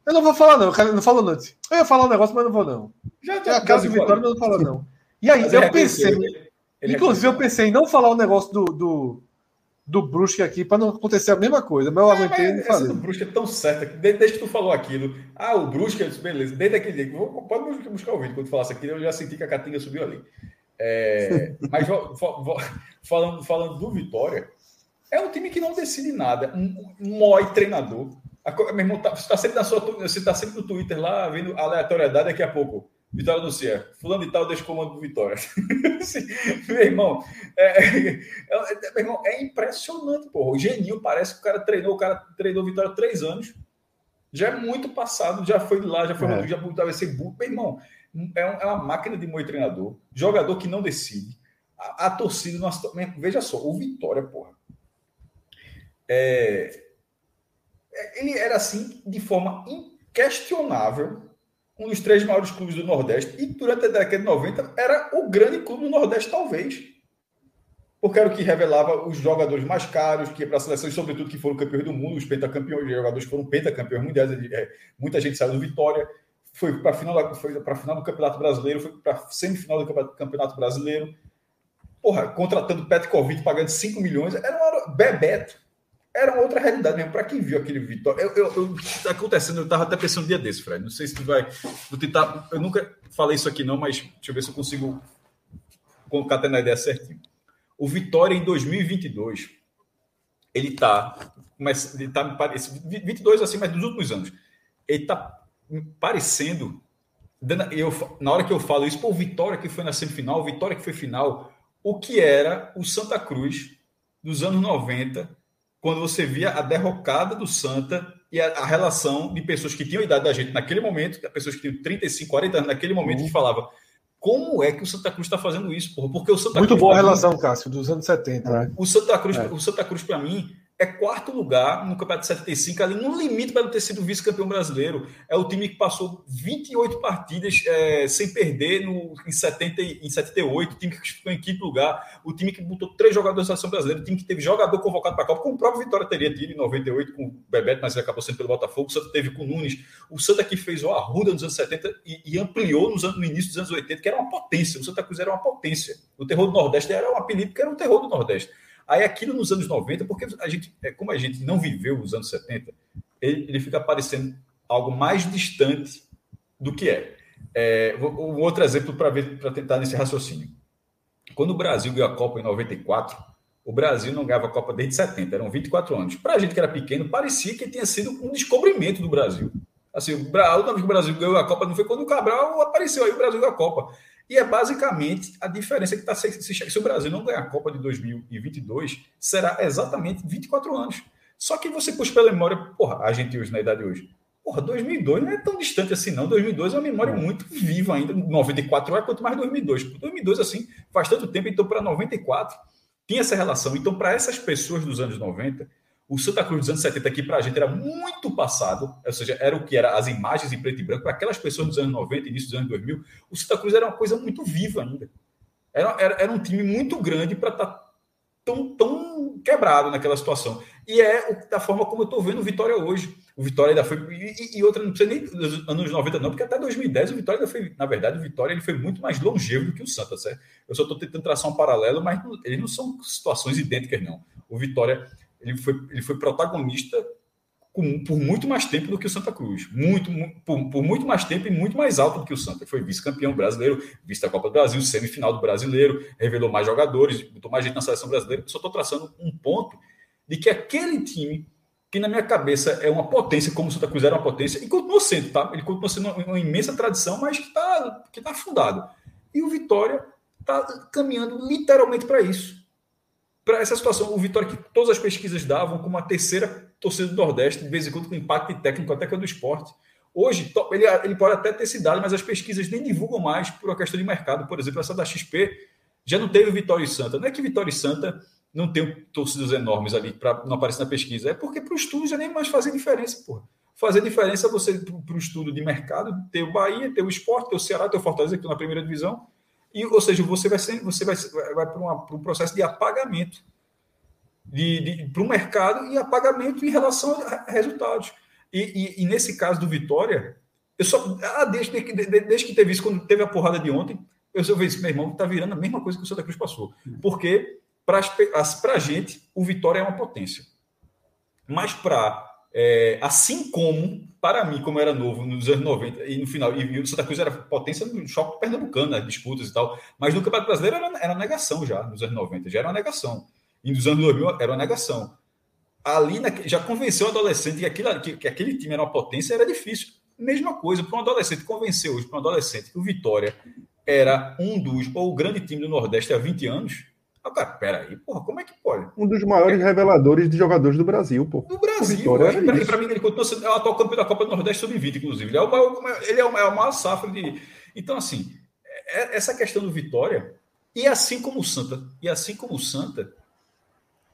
eu não, vou falar não, o cara não falou antes. Eu ia falar um negócio, mas não vou não. Já, já, é a casa de Vitória, mas não fala não. E aí, eu pensei, ele, ele inclusive eu pensei em não falar o um negócio do, do, do Brusque aqui para não acontecer a mesma coisa, mas eu é, aguentei
falei. Essa do Brusque é tão certa que desde, que tu falou aquilo, ah, o Brusque, beleza, desde aquele dia, vou, pode buscar o vídeo quando tu falasse aquilo, eu já senti que a Catinga subiu ali. É, mas falando, falando do Vitória, é um time que não decide nada. Um, um mói treinador. A, meu irmão, tá, você está sempre, na sua, você tá sempre no Twitter lá, vendo aleatoriedade daqui a pouco. Vitória anuncia, fulano de tal deixa o comando do Vitória. meu, irmão, é, é, é, meu irmão, é impressionante, porra. O Geninho parece que o cara treinou, o cara treinou Vitória há três anos. Já é muito passado, já foi lá, já foi é. já vai ser burro. Meu irmão, é, é uma máquina de moer treinador, jogador que não decide. A, a torcida, nossa, veja só, o Vitória, porra. É, é, ele era assim de forma inquestionável um dos três maiores clubes do Nordeste e durante a década de 90 era o grande clube do Nordeste talvez porque era o que revelava os jogadores mais caros que para a seleção sobretudo que foram campeões do mundo os pentacampeões os jogadores foram pentacampeões mundiais é, muita gente saiu do Vitória foi para a final, foi final do Campeonato Brasileiro, foi para a semifinal do Campeonato Brasileiro. Porra, contratando Petkovic, pagando 5 milhões, era uma Bebeto. Era outra realidade mesmo. Para quem viu aquele Vitória. Eu, eu, eu, tá acontecendo, eu estava até pensando um dia desse, Fred. Não sei se tu vai. Vou tentar. Eu nunca falei isso aqui, não, mas deixa eu ver se eu consigo colocar até na ideia certinho. O Vitória em 2022, ele está. Mas ele tá, 22 assim, mas dos últimos anos. Ele está parecendo. Eu, na hora que eu falo isso, pô, Vitória que foi na semifinal, Vitória que foi final, o que era o Santa Cruz dos anos 90, quando você via a derrocada do Santa e a, a relação de pessoas que tinham a idade da gente naquele momento, pessoas que tinham 35, 40 anos naquele momento, uhum. que falava como é que o Santa Cruz está fazendo isso, porra? Porque o Santa
Muito
Cruz,
boa a relação, Cássio, dos anos 70. Né?
O Santa Cruz, é. o Santa Cruz para mim, é quarto lugar no Campeonato de 75, ali no limite para não ter sido vice-campeão brasileiro. É o time que passou 28 partidas é, sem perder no, em, 70, em 78, o time que ficou em quinto lugar, o time que botou três jogadores da seleção brasileira, o time que teve jogador convocado para a Copa, como o próprio Vitória teria tido em 98 com o Bebeto, mas ele acabou sendo pelo Botafogo, o Santa teve com o Nunes, o Santa que fez o Arruda nos anos 70 e, e ampliou nos anos, no início dos anos 80, que era uma potência, o Santa Cruz era uma potência. O terror do Nordeste era um apelido que era o terror do Nordeste. Aí aquilo nos anos 90, porque a gente, é, como a gente não viveu os anos 70, ele, ele fica parecendo algo mais distante do que é. é um outro exemplo para tentar nesse raciocínio. Quando o Brasil ganhou a Copa em 94, o Brasil não ganhava a Copa desde 70, eram 24 anos. Para a gente que era pequeno, parecia que tinha sido um descobrimento do Brasil. Assim, última vez que o Brasil ganhou a Copa não foi quando o Cabral apareceu aí o Brasil ganhou a Copa. E é basicamente a diferença que está se, se, se o Brasil não ganhar a Copa de 2022, será exatamente 24 anos. Só que você puxa pela memória, porra, a gente hoje, na idade de hoje, porra, 2002 não é tão distante assim, não. 2002 é uma memória muito viva ainda. 94 é quanto mais 2002. 2002, assim, faz tanto tempo, então para 94 tinha essa relação. Então, para essas pessoas dos anos 90, o Santa Cruz dos anos 70 aqui para a gente era muito passado, ou seja, era o que era as imagens em preto e branco. Para aquelas pessoas dos anos 90, início dos anos 2000, o Santa Cruz era uma coisa muito viva ainda. Era, era, era um time muito grande para estar tá tão, tão quebrado naquela situação. E é o, da forma como eu estou vendo o Vitória hoje. O Vitória ainda foi. E, e, outra, não precisa nem dos anos 90, não, porque até 2010 o Vitória ainda foi. Na verdade, o Vitória ele foi muito mais longevo do que o Santa, certo? Eu só estou tentando traçar um paralelo, mas eles não são situações idênticas, não. O Vitória ele foi, ele foi protagonista com, por muito mais tempo do que o Santa Cruz. Muito, por, por, muito mais tempo e muito mais alto do que o Santa. Foi vice-campeão brasileiro, vice da Copa do Brasil, semifinal do brasileiro, revelou mais jogadores, botou mais gente na seleção brasileira. Só estou traçando um ponto de que aquele time, que na minha cabeça é uma potência, como o Santa Cruz era uma potência, e continua sendo, tá? Ele continua sendo uma, uma imensa tradição, mas que está que tá afundado. E o Vitória está caminhando literalmente para isso para essa situação. O Vitória, que todas as pesquisas davam como a terceira torcida do Nordeste, de vez em quando com impacto técnico até que é do esporte. Hoje, ele, ele pode até ter se dado, mas as pesquisas nem divulgam mais por uma questão de mercado. Por exemplo, essa da XP já não teve Vitória e Santa. Não é que Vitória e Santa não tem torcidas enormes ali para não aparecer na pesquisa. É porque para o estudo já nem mais fazem diferença, porra. Fazer diferença é você, para o estudo de mercado, ter o Bahia, ter o esporte, ter o Ceará, ter o Fortaleza aqui na primeira divisão. E, ou seja, você vai, ser, você vai, vai para, um processo de apagamento de, de para o mercado e apagamento em relação a resultados. E, e, e, nesse caso do Vitória, eu só. Ah, desde, desde, desde que teve isso, quando teve a porrada de ontem, eu só vejo meu irmão, está virando a mesma coisa que o Santa Cruz passou. Porque, para a gente, o Vitória é uma potência. Mas para. É, assim como, para mim, como era novo nos anos 90 e no final, e o Santa Cruz era potência no choque pernambucano, nas disputas e tal, mas no Campeonato Brasileiro era, era negação já, nos anos 90, já era uma negação. E nos anos 2000 era uma negação ali na, já convenceu o adolescente que, aquilo, que, que, aquele time era uma potência, era difícil. Mesma coisa, para um adolescente convencer hoje, para um adolescente, que o Vitória era um dos, ou o grande time do Nordeste há 20 anos. Ah, cara, peraí, porra, como é que pode?
Um dos maiores é. reveladores de jogadores do Brasil, pô.
Do Brasil, e para mim ele continua sendo é o atual campeão da Copa do Nordeste sub-20, inclusive. Ele é o maior, ele é o maior, maior safra de. Então, assim, é, essa questão do Vitória, e assim como o Santa, e assim como o Santa,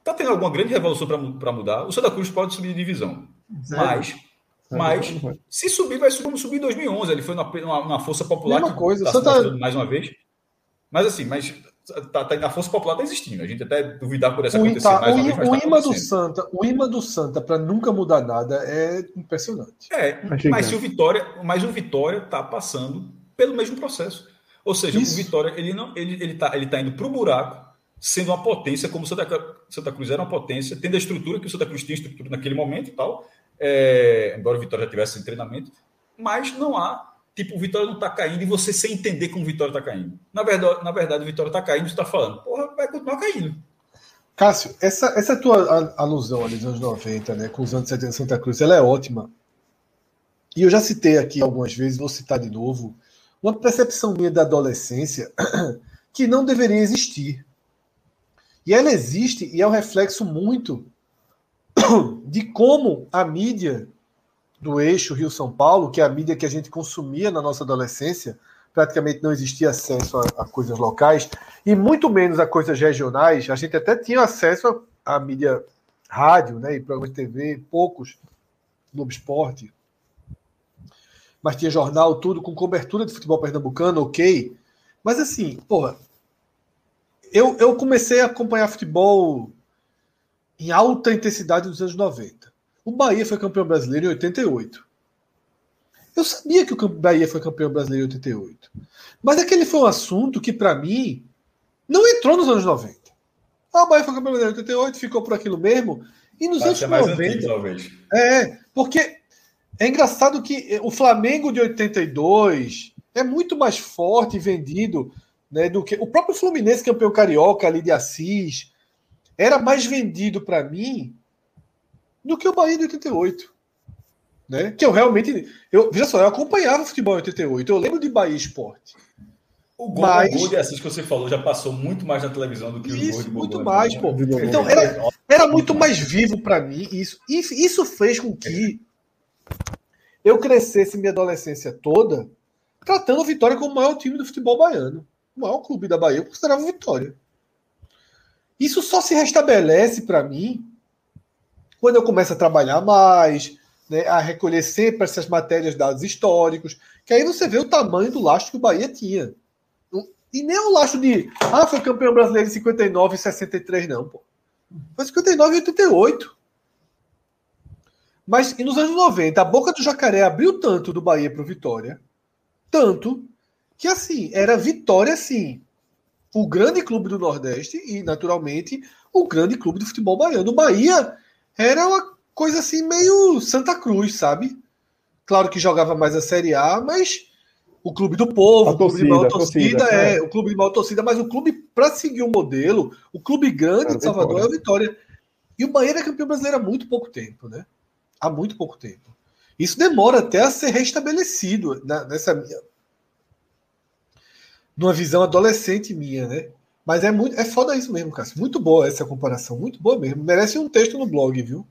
Está tendo alguma grande revolução para mudar? O Santa Cruz pode subir de divisão. Zero. Mas, mas se subir, vai subir como subir em 2011. Ele foi na, na, na Força Popular.
Mesma coisa.
Tá Santa... Mais uma vez. Mas assim, mas tá, tá, a Força Popular está existindo. A gente até duvidar por essa
acontecer tá, mais o, uma vez. O tá imã do Santa, o imã do Santa para nunca mudar nada é impressionante.
É, mas se o Vitória, mas o Vitória está passando pelo mesmo processo. Ou seja, Isso. o Vitória ele não, ele ele está ele tá indo para o buraco sendo uma potência, como Santa, Santa Cruz era uma potência, tendo a estrutura que o Santa Cruz tinha estrutura naquele momento e tal, é, embora o Vitória já tivesse em treinamento, mas não há, tipo, o Vitória não está caindo e você sem entender como o Vitória está caindo. Na verdade, na verdade, o Vitória está caindo você está falando, porra, vai continuar caindo.
Cássio, essa, essa tua alusão ali dos anos 90, né, com os anos 70 de Santa Cruz, ela é ótima. E eu já citei aqui algumas vezes, vou citar de novo, uma percepção minha da adolescência que não deveria existir. E ela existe e é um reflexo muito de como a mídia do eixo Rio-São Paulo, que é a mídia que a gente consumia na nossa adolescência, praticamente não existia acesso a, a, coisas locais e muito menos a coisas regionais. A gente até tinha acesso à mídia rádio, né, e programas de TV, poucos, Globo Esporte, mas tinha jornal, tudo com cobertura de futebol pernambucano, ok. Mas assim, porra, eu, eu comecei a acompanhar futebol em alta intensidade nos anos 90. O Bahia foi campeão brasileiro em 88. Eu sabia que o Bahia foi campeão brasileiro em 88. Mas aquele foi um assunto que, para mim, não entrou nos anos 90. Ah, o Bahia foi campeão brasileiro em 88, ficou por aquilo mesmo. E nos anos 90. Antigo, talvez. É, porque é engraçado que o Flamengo de 82 é muito mais forte e vendido né, do que o próprio Fluminense, campeão carioca ali de Assis, era mais vendido para mim do que o Bahia de 88. Né? Que eu realmente. Eu, veja só, eu acompanhava o futebol em 88, eu lembro de Bahia Esporte.
O gol, mas... o gol de Assis que você falou já passou muito mais na televisão do que o gol de
Muito mais, pô. Então, era, era muito mais vivo para mim isso. Isso fez com que eu crescesse minha adolescência toda tratando a Vitória como o maior time do futebol baiano o maior clube da Bahia, eu considerava Vitória. Isso só se restabelece para mim quando eu começo a trabalhar mais, né, a recolher sempre essas matérias, dados históricos, que aí você vê o tamanho do lastro que o Bahia tinha. E nem é o lastro de, ah, foi campeão brasileiro em 59 e 63, não, pô. Foi 59 e 88. Mas e nos anos 90, a boca do jacaré abriu tanto do Bahia para o Vitória, tanto que assim, era Vitória, sim, o grande clube do Nordeste e, naturalmente, o grande clube do futebol baiano. O Bahia era uma coisa assim meio Santa Cruz, sabe? Claro que jogava mais a Série A, mas o clube do povo, a o clube torcida, de maior torcida, torcida é, é, o clube de maior torcida, mas o clube, para seguir o modelo, o clube grande de Salvador Vitória. é a Vitória. E o Bahia era campeão brasileiro há muito pouco tempo, né? Há muito pouco tempo. Isso demora até a ser restabelecido né? nessa numa visão adolescente minha, né? Mas é muito, é foda isso mesmo, Cássio. Muito boa essa comparação, muito boa mesmo. Merece um texto no blog, viu?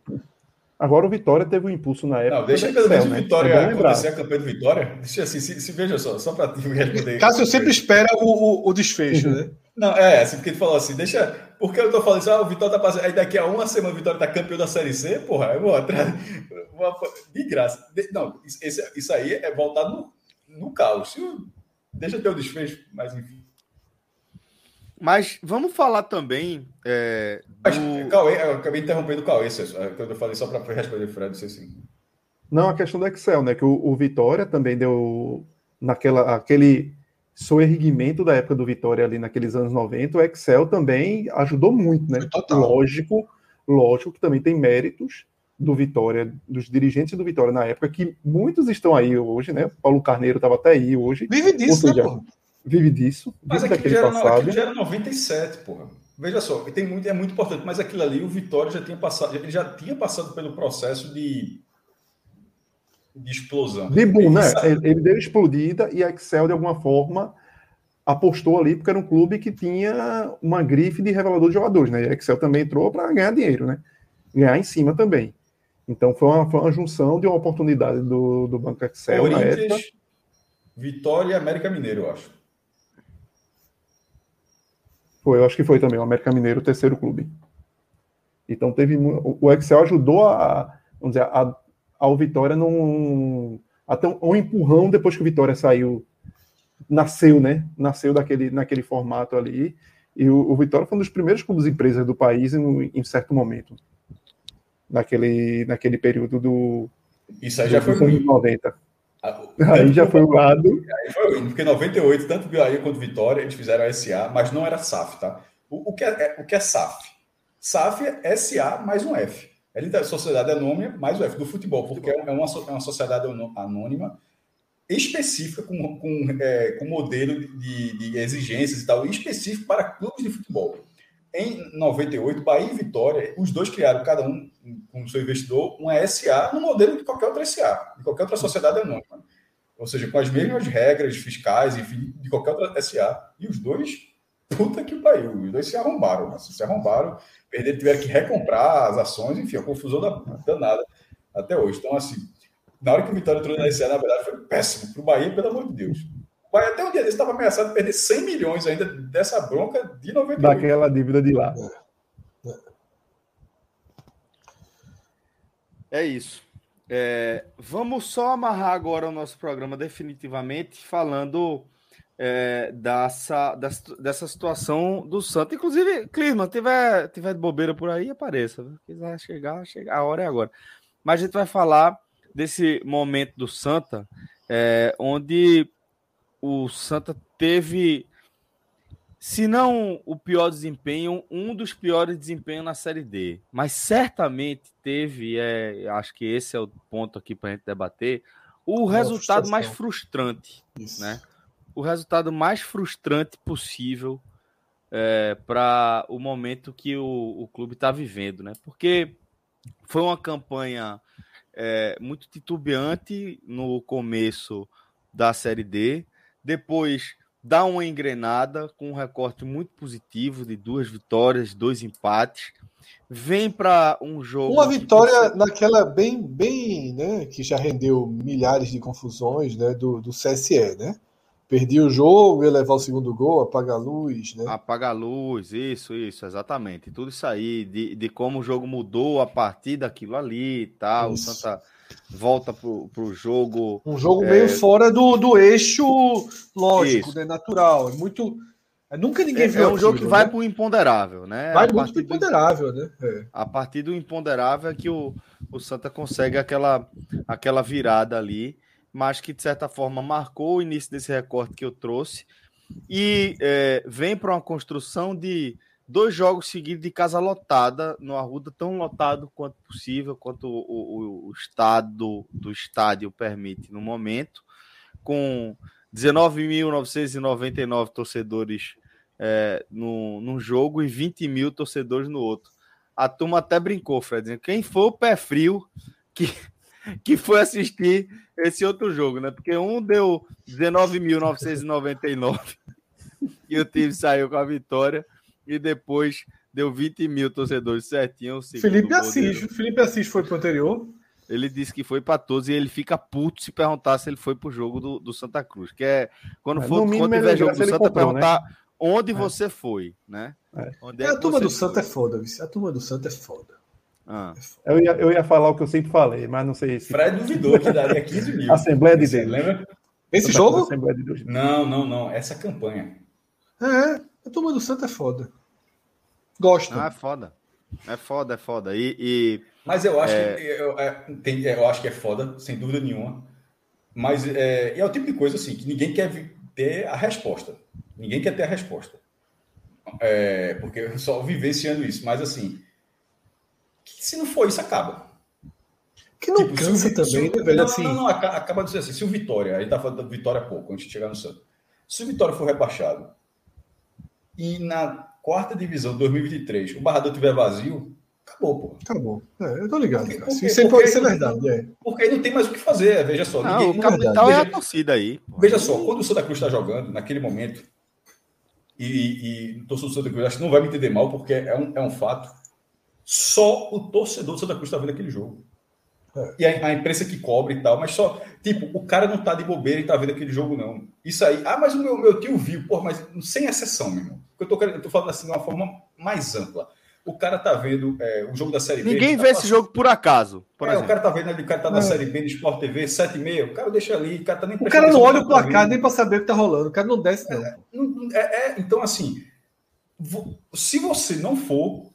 Agora o Vitória teve um impulso na época.
Não, deixa pelo menos o? Vitória é acontecer a campanha do Vitória. Deixa assim, se, se veja só, só para responder.
Cássio sempre espera o, o, o desfecho, né?
Não, é, assim, porque ele falou assim, deixa. Porque eu tô falando assim, ah, o Vitória tá passando. Aí daqui a uma semana o Vitória tá campeão da Série C, porra, eu vou atrás. De graça. Não, isso, isso aí é voltado no, no caos. Deixa ter o desfecho, mas enfim.
Mas vamos falar também. É,
do... Cauê, eu acabei interrompendo o Cauê, quando eu falei só para responder o Fred, não sei se.
Não, a questão do Excel, né? Que o, o Vitória também deu naquela aquele soerguimento da época do Vitória ali naqueles anos 90, o Excel também ajudou muito, né? Total. Lógico, lógico que também tem méritos do Vitória, dos dirigentes do Vitória na época, que muitos estão aí hoje, né? Paulo Carneiro estava até aí hoje.
Vive disso, seja, né,
Vive disso.
Mas vive aquilo já, era, passado. aquilo já era 97, porra. Veja só, tem muito, é muito importante, mas aquilo ali, o Vitória já tinha passado, ele já tinha passado pelo processo de de explosão.
De boom, né? Ele, ele deu explodida e a Excel, de alguma forma, apostou ali, porque era um clube que tinha uma grife de revelador de jogadores, né? E a Excel também entrou para ganhar dinheiro, né? Ganhar em cima também. Então foi uma, foi uma junção de uma oportunidade do, do Banco Excel
Corinthians, na época. Vitória e América Mineiro, eu acho.
Foi, eu acho que foi também, o América Mineiro, o terceiro clube. Então teve. O Excel ajudou a, vamos dizer, a ao Vitória não. Até um, um, empurrão depois que o Vitória saiu. Nasceu, né? Nasceu daquele, naquele formato ali. E o, o Vitória foi um dos primeiros clubes empresas do país em, em certo momento. Naquele, naquele período do.
Isso aí já foi ruim.
90. Aí já foi o lado.
Aí foi porque em 98, tanto Bahia quanto Vitória, eles fizeram a SA, mas não era SAF, tá? O, o, que, é, é, o que é SAF? SAF é SA mais um F. É sociedade anônima mais o F do futebol, porque é uma, é uma sociedade anônima específica, com, com, é, com modelo de, de, exigências e tal, específico para clubes de futebol. Em 98, Bahia e Vitória, os dois criaram, cada um com o seu investidor, uma SA no modelo de qualquer outra SA, de qualquer outra sociedade anônima. Ou seja, com as mesmas regras fiscais, enfim, de qualquer outra SA. E os dois puta que pariu. Os dois se arrombaram, né? se arrombaram, perderam, tiveram que recomprar as ações, enfim, a confusão da, danada até hoje. Então, assim, na hora que o Vitória entrou na SA, na verdade, foi péssimo para o Bahia, pelo amor de Deus. O Bahia até um dia desse estava ameaçado de perder 100 milhões ainda dessa bronca de 98.
Daquela dívida de lá.
É isso. É, vamos só amarrar agora o nosso programa definitivamente falando é, dessa, dessa, situação do Santos. Inclusive, Clima, tiver, tiver de bobeira por aí, apareça. Se quiser chegar, chegar, a hora é agora. Mas a gente vai falar desse momento do Santa, é, onde o Santa teve, se não o pior desempenho, um dos piores desempenhos na Série D. Mas certamente teve, é, acho que esse é o ponto aqui para a gente debater, o resultado mais frustrante, Isso. né? o resultado mais frustrante possível é, para o momento que o, o clube está vivendo, né? Porque foi uma campanha é, muito titubeante no começo da Série D, depois dá uma engrenada com um recorte muito positivo de duas vitórias, dois empates, vem para um jogo.
Uma vitória naquela bem, bem, né, que já rendeu milhares de confusões, né, do, do CSE, né? Perdi o jogo, ia levar o segundo gol, apagar a luz, né?
Apagar a luz, isso, isso, exatamente. Tudo isso aí, de, de como o jogo mudou a partir daquilo ali e tal. O Santa volta pro, pro jogo.
Um jogo é... meio fora do, do eixo lógico, né? Natural. É muito. É, nunca ninguém é,
viu. É um aquilo, jogo que né? vai pro imponderável, né?
Vai a muito pro imponderável, do... né?
É. A partir do imponderável é que o, o Santa consegue aquela, aquela virada ali mas que de certa forma marcou o início desse recorte que eu trouxe e é, vem para uma construção de dois jogos seguidos de casa lotada no Arruda, tão lotado quanto possível, quanto o, o, o estado do estádio permite no momento, com 19.999 torcedores é, no, num jogo e 20 mil torcedores no outro. A turma até brincou, Fred, quem for o pé frio que que foi assistir esse outro jogo, né? Porque um deu 19.999 e o time saiu com a vitória, e depois deu 20 mil torcedores certinho.
Felipe Assis, Felipe Assis foi pro anterior.
Ele disse que foi para todos e ele fica puto se perguntar se ele foi pro jogo do, do Santa Cruz. Que é quando é, for quando tiver jogo do Santa, comprou, perguntar né? onde é. você foi, né?
É. é a turma do Santa é foda, viu? A turma do Santa é foda.
Ah. Eu, ia, eu ia falar o que eu sempre falei, mas não sei
se. Fred duvidou que daria 15 mil.
Assembleia de Deus. Lembra?
Esse jogo?
Assembleia de Deus. Não, não, não. Essa campanha.
É, a turma do Santa é foda. Gosto.
Ah, é foda. É foda, é foda. E, e
mas eu acho, é... que, eu, é, tem, eu acho que é foda, sem dúvida nenhuma. Mas é, é o tipo de coisa assim que ninguém quer ter a resposta. Ninguém quer ter a resposta. É, porque eu só vivenciando isso. Mas assim, se não for isso, acaba.
Que não tipo, cansa o, também, né, velho?
Não,
assim...
não, não, acaba de dizer assim, se o Vitória, aí tá falando da Vitória há pouco, antes de chegar no Santos. Se o Vitória for rebaixado e na quarta divisão 2023 o Barrador tiver vazio, acabou, pô.
Acabou. É, eu tô ligado. Porque, porque, isso, porque, isso é verdade. É.
Porque aí não tem mais o que fazer, veja só.
Não, ninguém, o capital é a torcida aí.
Pô. Veja só, quando o Santa Cruz está jogando, naquele momento, e, e o torcedor do Santa Cruz acho que não vai me entender mal, porque é um, é um fato, só o torcedor do Santa Cruz está vendo aquele jogo. E a, a, imprensa que cobre e tal, mas só, tipo, o cara não tá de bobeira e tá vendo aquele jogo, não. Isso aí, ah, mas o meu, meu tio viu, pô, mas sem exceção, meu irmão. Eu tô, eu tô falando assim de uma forma mais ampla. O cara tá vendo é, o jogo da Série
B. Ninguém vê tá esse jogo por acaso. Por
é, o cara tá vendo ali, o cara tá na é. Série B do Sport TV, 7 e meia, o cara deixa ali, o cara tá nem
O cara não olha o placar tá nem para saber o que tá rolando, o cara não desce, não.
É, é, é então, assim, se você não for,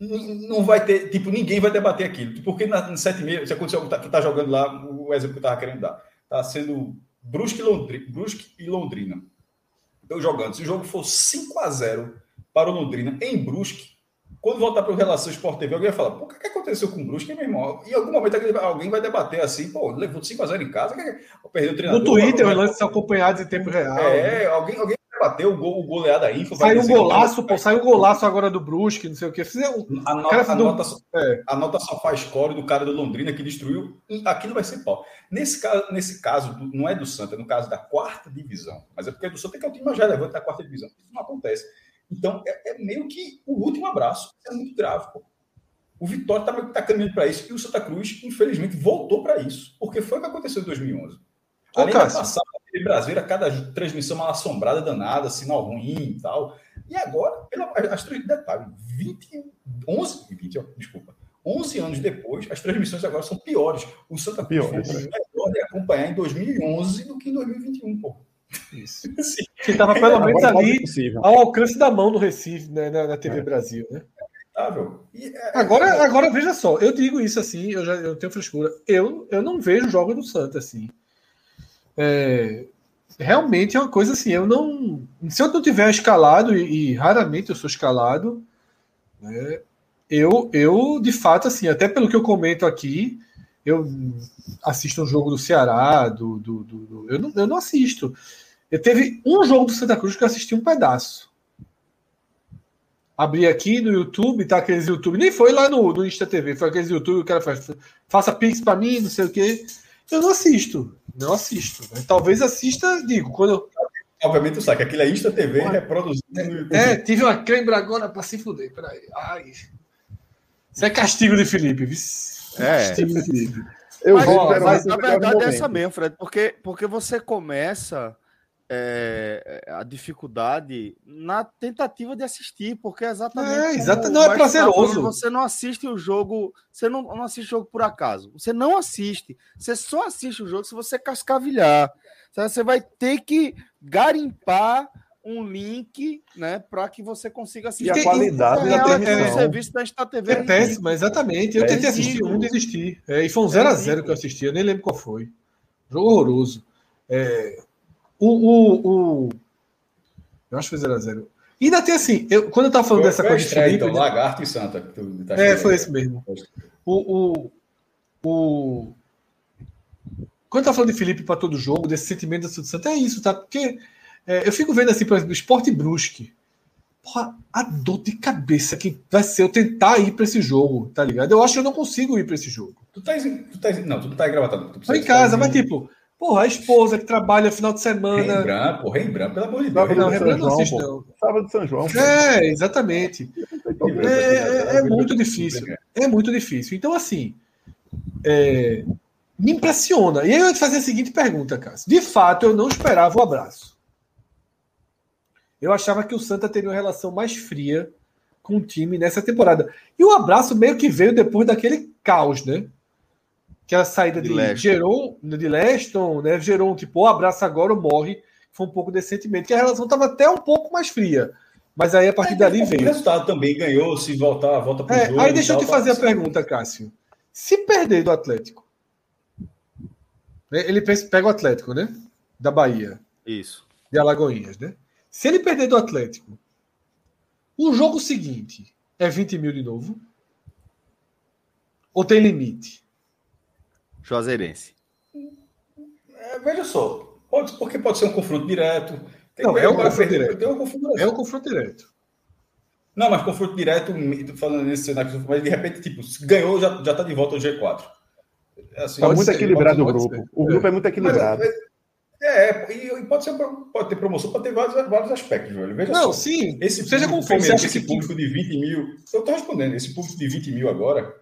não vai ter, tipo, ninguém vai debater aquilo. Porque na, na 7 e meia, se aconteceu que tá, tá jogando lá, o exemplo que eu tava querendo dar, tá sendo Brusque e Londrina. Brusque e Londrina. Então, jogando. Se o jogo for 5 a 0 para o Londrina em Brusque, quando voltar para o Relação Sport TV, alguém vai falar, pô, o que aconteceu com o Brusque, meu irmão? Em algum momento alguém vai debater assim, pô, levou 5x0 em casa, perdeu o treinador.
No Twitter, os lances são acompanhados em tempo real.
É, né? alguém, alguém bateu o, gol, goleada info.
Saiu um golaço, pô, saiu golaço agora do Brusque, não sei o que.
A, nota, a, nota, é. a nota só faz score do cara do Londrina que destruiu. Aqui não vai ser pau. Nesse caso, nesse caso não é do Santa, é no caso da quarta divisão. Mas é porque do Santa que é o time mais relevante da quarta divisão. Isso não acontece. Então, é, é, meio que o último abraço. É muito grave, pô. O Vitória está tá caminhando para isso e o Santa Cruz, infelizmente, voltou para isso, porque foi o que aconteceu em 2011. Ô, Além Cássio. da passada de brasileira, cada transmissão mal assombrada, danada, sinal ruim e tal. E agora, pela, as três detalhes, 20, 11, 20, ó, desculpa, 11 anos depois, as transmissões agora são piores. O Santa Cruz foi melhor de acompanhar em 2011 do que em 2021, pô.
Isso. que estava pelo menos ali ao alcance da mão do Recife, né, na, na TV é. Brasil, né? É, agora, agora veja só, eu digo isso assim, eu já eu tenho frescura. Eu, eu não vejo jogos do Santa assim. É, realmente é uma coisa assim, eu não. Se eu não tiver escalado, e, e raramente eu sou escalado, né, eu, eu, de fato, assim, até pelo que eu comento aqui, eu assisto um jogo do Ceará, do, do, do, do eu, não, eu não assisto. Eu teve um jogo do Santa Cruz que eu assisti um pedaço. Abri aqui no YouTube, tá aqueles YouTube, nem foi lá no, no Insta TV, foi aqueles YouTube o cara faz, faça pix para mim, não sei o quê. Eu não assisto, não assisto. Né? Talvez assista, digo, quando eu...
Obviamente tu sabe que aquilo é Insta TV reproduzido no
YouTube. É, tive uma cãibra agora para se fuder, peraí. Ai. Isso é castigo de Felipe?
É. Castigo de Felipe. Eu mas, vou, mas, mas a verdade é essa mesmo, Fred, porque, porque você começa é, a dificuldade na tentativa de assistir, porque é exatamente. É,
exatamente não é prazeroso.
Você não assiste o jogo, você não, não assiste o jogo por acaso. Você não assiste. Você só assiste o jogo se você cascavilhar. Você vai ter que garimpar um link, né, para que você consiga assistir.
E a qualidade da
transmissão. serviço da Star TV é, é péssimo, exatamente. Eu é tentei assistir um, desisti. É, e foi um 0x0 que eu assisti, eu nem lembro qual foi. Jogo horroroso. É, o, o, o, Eu acho que foi 0x0. E ainda tem assim, eu, quando eu tava falando foi, dessa foi coisa
estreia, de Felipe. Então, Lagarto e Santa.
Tá é, foi esse mesmo. O, o, o... Quando eu tava falando de Felipe para todo jogo, desse sentimento da Santa, é isso, tá? Porque é, eu fico vendo assim, por exemplo, Esporte Brusque. Porra, a dor de cabeça que vai ser eu tentar ir para esse jogo, tá ligado? Eu acho que eu não consigo ir para esse jogo.
Tu tá, tu tá, não, tu não tá engravatado.
Tô em casa, mas tipo, Porra, a esposa que trabalha final de semana.
Rembrandt, porra, Rembrandt, pelo amor de Deus.
Não, Rembrandt não assiste, não.
Sábado de São João.
É, exatamente. É, é, é muito difícil. É muito difícil. Então, assim, é, me impressiona. E aí eu ia te fazer a seguinte pergunta, Cássio. De fato, eu não esperava o abraço. Eu achava que o Santa teria uma relação mais fria com o time nessa temporada. E o abraço meio que veio depois daquele caos, né? Que a saída de, de gerou de Leston, né? Gerou um tipo, o abraço agora ou morre. Foi um pouco desse sentimento. Que a relação estava até um pouco mais fria. Mas aí a partir é, dali veio. O
resultado também ganhou, se voltar, volta para o
é, jogo. Aí deixa eu te fazer a pergunta, Cássio. Se perder do Atlético, né? ele pega o Atlético, né? Da Bahia.
Isso.
De Alagoinhas, né? Se ele perder do Atlético, o jogo seguinte é 20 mil de novo? Ou tem limite?
Juazeirense.
É, veja só, pode, porque pode ser um confronto direto.
Não, é um confronto direto. Um confronto é um confronto direto.
Não, mas confronto direto, falando nesse cenário, mas de repente, tipo, ganhou, já, já tá de volta ao G4.
É assim, tá muito ser, equilibrado o grupo. O grupo é, é muito equilibrado. Mas,
é, e pode, ser, pode ter promoção, pode ter vários, vários aspectos, velho. Veja
não,
só.
sim.
Esse seja como for, você acha esse que público de 20 mil. Eu estou respondendo, esse público de 20 mil agora,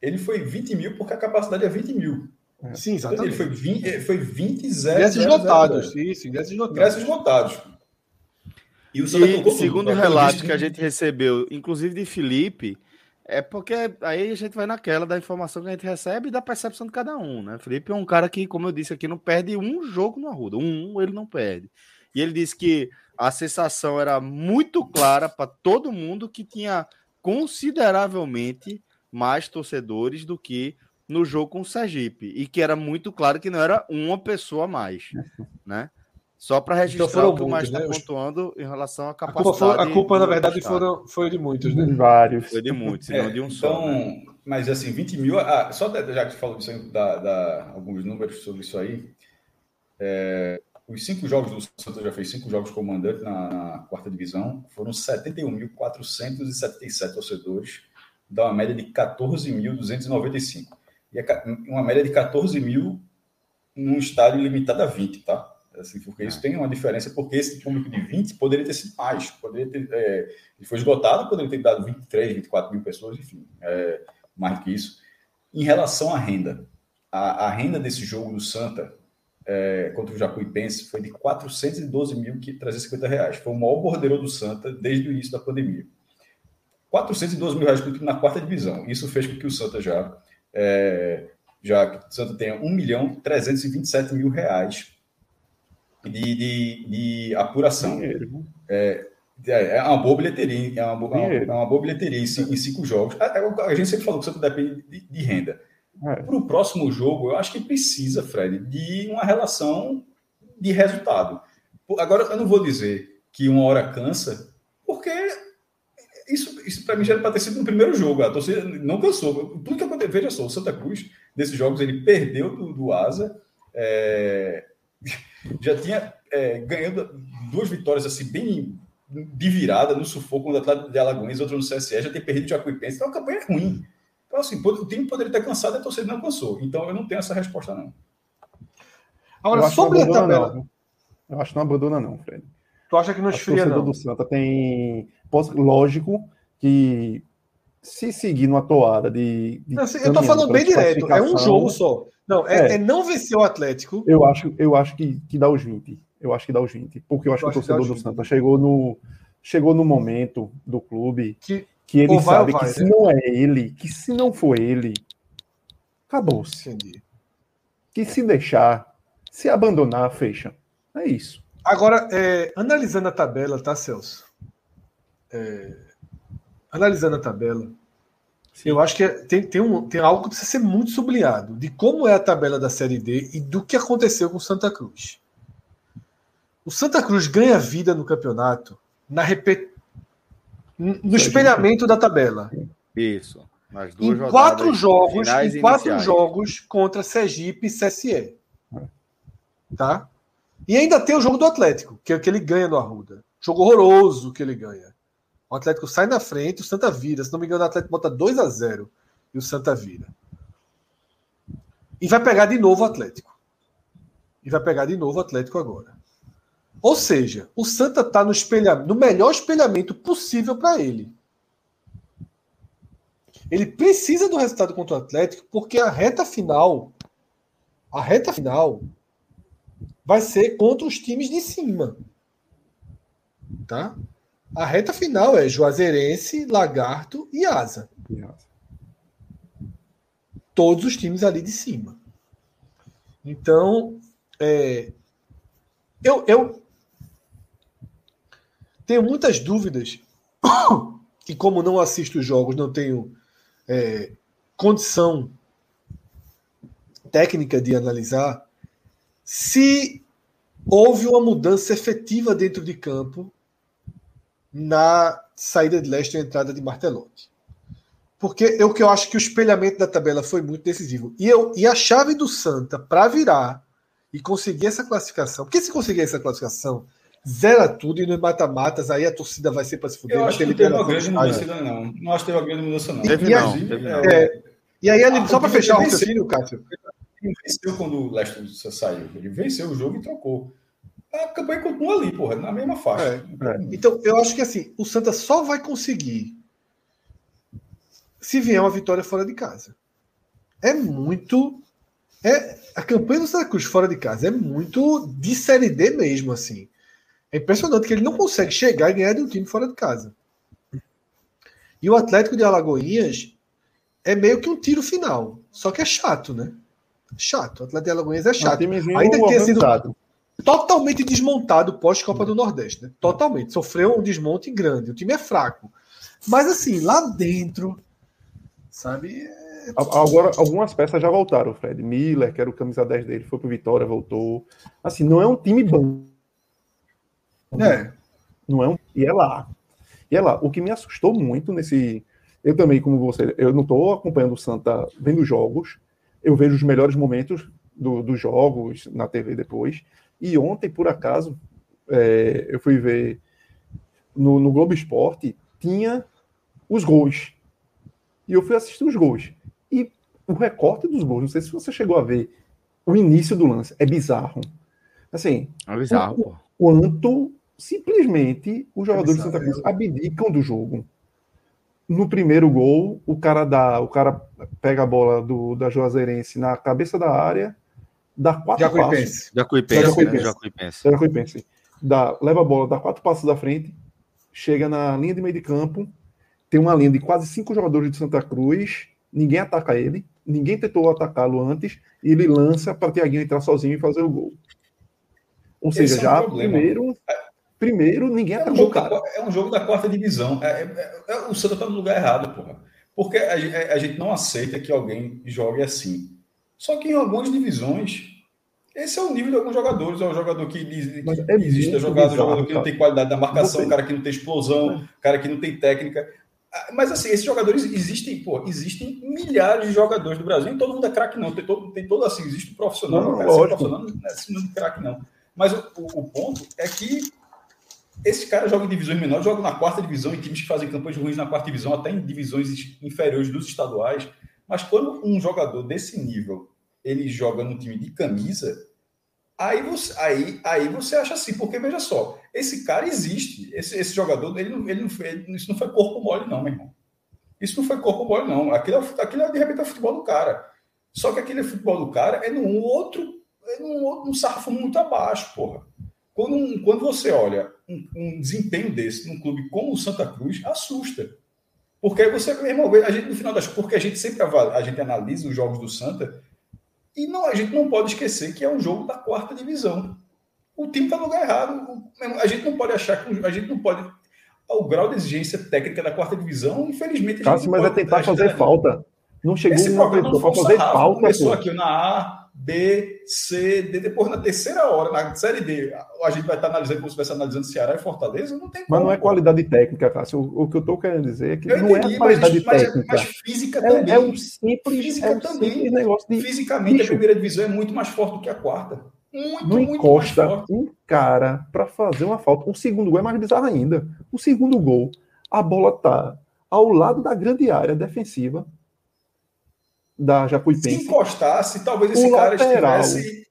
ele foi 20 mil porque a capacidade é 20 mil.
É. Sim, exatamente.
Ele foi 20, foi 20 0,
ingressos lotados. Isso, ingressos lotados.
Ingressos lotados.
E, o e segundo o relato que a gente recebeu, inclusive de Felipe, é porque aí a gente vai naquela da informação que a gente recebe e da percepção de cada um, né? Felipe é um cara que, como eu disse aqui, não perde um jogo no Arruda. Um, ele não perde. E ele disse que a sensação era muito clara para todo mundo que tinha consideravelmente mais torcedores do que no jogo com o Sergipe. E que era muito claro que não era uma pessoa a mais, né? Só para registrar então o que o mais está né? pontuando em relação à capacidade.
A culpa, foi, a culpa na verdade, foram, foi de muitos, né?
Vários.
Foi de muitos, é, não de um
então,
só. Né?
Mas assim, 20 mil. Ah, só já que você falou disso, da, da, alguns números sobre isso aí. É, os cinco jogos do Santos já fez cinco jogos comandante na, na quarta divisão. Foram 71.477 torcedores, dá uma média de 14.295. E uma média de 14 mil num estádio limitado a 20, tá? Assim, porque isso é. tem uma diferença, porque esse público de 20 poderia ter sido mais, poderia ter, é, ele foi esgotado, poderia ter dado 23, 24 mil pessoas, enfim, é, mais do que isso. Em relação à renda, a, a renda desse jogo do Santa é, contra o Jacuipense foi de 412.350 reais. Foi o maior bordeiro do Santa desde o início da pandemia. 412 mil reais na quarta divisão. Isso fez com que o Santa já, é, já o Santa tenha 1 milhão 327 mil reais de, de, de apuração. É, é, é uma boa bilheteria, é uma, boa, é uma boa bilheteria em, em, cinco jogos. A, a, gente sempre falou que isso depende de, de renda. É. Para o próximo jogo, eu acho que precisa, Fred, de uma relação de resultado. Agora, eu não vou dizer que uma hora cansa, isso, isso para mim já era para ter sido no primeiro jogo. A torcida não cansou. Tudo que aconteceu, veja só, o Santa Cruz, nesses jogos, ele perdeu do, do Asa. É, já tinha é, ganhando duas vitórias assim, bem de virada no sufoco contra o Atlético de Alagoas, outro no CSE, já tem perdido o Jacuipense, então a campanha é ruim. Então, assim, o time poderia ter cansado e a torcida não cansou. Então, eu não tenho essa resposta, não.
Agora, sobre a tabela... Não. Eu acho que não abandona, não, Fred.
Tu acha que não esfria, não?
do Santa tem... Lógico que se seguir numa toada de... de
não, eu tô falando bem direto, é um jogo só. Não, é, é, é, não vencer o Atlético.
Eu acho, eu acho que, que dá os 20. Eu acho que dá os 20. Porque eu acho eu que o torcedor do Santa chegou no, chegou no momento do clube que, que ele sabe vai, que se né? não é ele, que se não for ele, acabou-se. Que se deixar, se abandonar, fecha. É isso.
Agora, é, analisando a tabela, tá, Celso? É, analisando a tabela, Sim. Eu acho que é, tem, tem, um, tem algo que precisa ser muito sublinhado de como é a tabela da Série D e do que aconteceu com o Santa Cruz. O Santa Cruz ganha vida no campeonato na repet... no espelhamento da tabela.
Isso.
em quatro jogos, em quatro jogos contra Sergipe e CSE. Tá? E ainda tem o jogo do Atlético, que é o que ele ganha no Arruda. Jogo horroroso que ele ganha. O Atlético sai na frente, o Santa vira. Se não me engano, o Atlético bota 2 a 0 e o Santa vira. E vai pegar de novo o Atlético. E vai pegar de novo o Atlético agora. Ou seja, o Santa está no, no melhor espelhamento possível para ele. Ele precisa do resultado contra o Atlético, porque a reta final, a reta final vai ser contra os times de cima. Tá? A reta final é Juazeirense, Lagarto e Asa. Todos os times ali de cima. Então, é, eu, eu tenho muitas dúvidas e como não assisto os jogos, não tenho é, condição técnica de analisar se houve uma mudança efetiva dentro de campo na saída de leste e entrada de Martelotti. Porque eu que eu acho que o espelhamento da tabela foi muito decisivo. E, eu, e a chave do Santa para virar e conseguir essa classificação, porque se conseguir essa classificação, zera tudo e nos mata-matas, aí a torcida vai ser para se fuder.
Eu acho que não teve uma grande mudança, não. Não acho que teve uma grande mudança, não.
Teve, e, não, teve não. É, e aí, ah, só para fechar o raciocínio, Cássio.
Ele venceu quando o Leicester saiu. Ele venceu o jogo e trocou. A campanha continua ali, porra, na mesma faixa. É,
é. Então, eu acho que assim, o Santa só vai conseguir se vier uma vitória fora de casa. É muito. É, a campanha do Santa Cruz fora de casa é muito de série D mesmo, assim. É impressionante que ele não consegue chegar e ganhar de um time fora de casa. E o Atlético de Alagoinhas é meio que um tiro final. Só que é chato, né? Chato. O Atlético de Alagoinhas é chato. Ainda que tenha sido totalmente desmontado pós-Copa do Nordeste. Né? Totalmente. Sofreu um desmonte grande. O time é fraco. Mas assim, lá dentro, sabe? É...
Agora, algumas peças já voltaram, Fred. Miller, que era o camisa 10 dele, foi pro Vitória, voltou. Assim, não é um time bom. É. Não é um... E é lá. E é lá. O que me assustou muito nesse. Eu também, como você, eu não estou acompanhando o Santa vendo jogos. Eu vejo os melhores momentos do, dos jogos na TV depois. E ontem, por acaso, é, eu fui ver no, no Globo Esporte, tinha os gols. E eu fui assistir os gols. E o recorte dos gols, não sei se você chegou a ver o início do lance, é bizarro. Assim,
é bizarro, o,
quanto simplesmente os jogadores é do Santa Cruz abdicam do jogo. No primeiro gol, o cara dá, o cara pega a bola do, da Juazeirense na cabeça da área, dá quatro
Jacuipense.
passos.
Jacuipense.
Jacuipense. Jacuipense. Jacuipense. Dá, leva a bola, dá quatro passos da frente, chega na linha de meio de campo, tem uma linha de quase cinco jogadores de Santa Cruz, ninguém ataca ele, ninguém tentou atacá-lo antes, e ele lança para Tiaguinho entrar sozinho e fazer o gol. Ou seja, é um já problema. primeiro Primeiro, ninguém
é um, jogo da, é um jogo da quarta divisão. É, é, é, o Santa está no lugar errado, porra. Porque a, é, a, gente não aceita que alguém jogue assim. Só que em algumas divisões, esse é o nível de alguns jogadores. É o jogador que, que é existe, é jogado, bizarro, jogador que não tem qualidade da marcação, cara que não tem explosão, o cara que não tem técnica. Ah, mas assim, esses jogadores existem, pô, existem milhares de jogadores do Brasil, e todo mundo é craque, não. Tem todo, tem todo assim, existe um profissional, não, cara, profissional não é assim, craque, não. Mas o, o, o ponto é que esse cara joga em divisões menores, joga na quarta divisão, em times que fazem campanhas ruins na quarta divisão, até em divisões inferiores dos estaduais. Mas quando um jogador desse nível ele joga no time de camisa, aí você, aí, aí você acha assim, porque veja só, esse cara existe, esse, esse jogador, ele não, ele não, isso não foi corpo mole, não, meu irmão. Isso não foi corpo mole, não. Aquilo, é, aquilo é, de repente é o futebol do cara. Só que aquele futebol do cara é num outro, é num, outro, num sarrafo muito abaixo, porra. Quando, um, quando você olha um, um, desempenho desse num clube como o Santa Cruz, assusta. Porque você, irmão, a gente, no final das porque a gente sempre a gente analisa os jogos do Santa e não, a gente não pode esquecer que é um jogo da quarta divisão. O time está no lugar errado. A gente não pode achar que a gente não pode. O grau de exigência técnica da quarta divisão, infelizmente.
Cássio, mas é tentar fazer falta. Não chegou Esse uma vez para fazer falta.
Começou pô. aqui na A, B, C, D. Depois, na terceira hora, na Série D, a gente vai estar analisando como se estivesse analisando Ceará e Fortaleza. Não tem
Mas não é qualidade técnica, Cássio. O, o que eu estou querendo dizer é que eu não entendi, é qualidade mas, técnica.
Mas, mas física é, também.
É um simples, física é um também. Simples negócio de.
Fisicamente, Bicho. a primeira divisão é muito mais forte do que a quarta. Muito,
não muito encosta um cara para fazer uma falta. O segundo gol é mais bizarro ainda. O segundo gol, a bola tá ao lado da grande área defensiva da Jacuipense.
Se encostasse, talvez esse o cara lateral, estivesse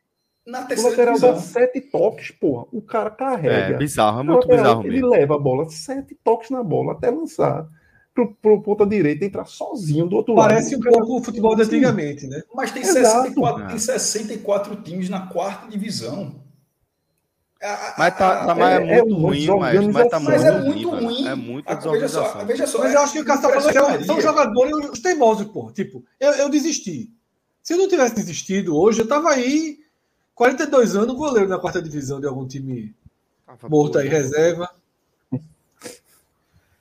na terceira O lateral divisão. dá
sete toques, porra. O cara carrega.
É bizarro, é muito lateral, bizarro
Ele leva a bola, sete toques na bola até lançar. pro, pro ponta direita entrar sozinho do outro
Parece
lado.
Parece um pouco o futebol de antigamente, né?
Mas tem 64, tem 64 times na quarta divisão.
Mas tá, tá mas é, é muito ruim, mas, mas tá
mas é muito ruim.
É muito desorganização.
Veja só,
mas eu acho que o tá falando são jogadores teimosos, pô. Tipo, eu, eu desisti. Se eu não tivesse desistido hoje, eu tava aí 42 anos, goleiro na quarta divisão de algum time morto aí, reserva.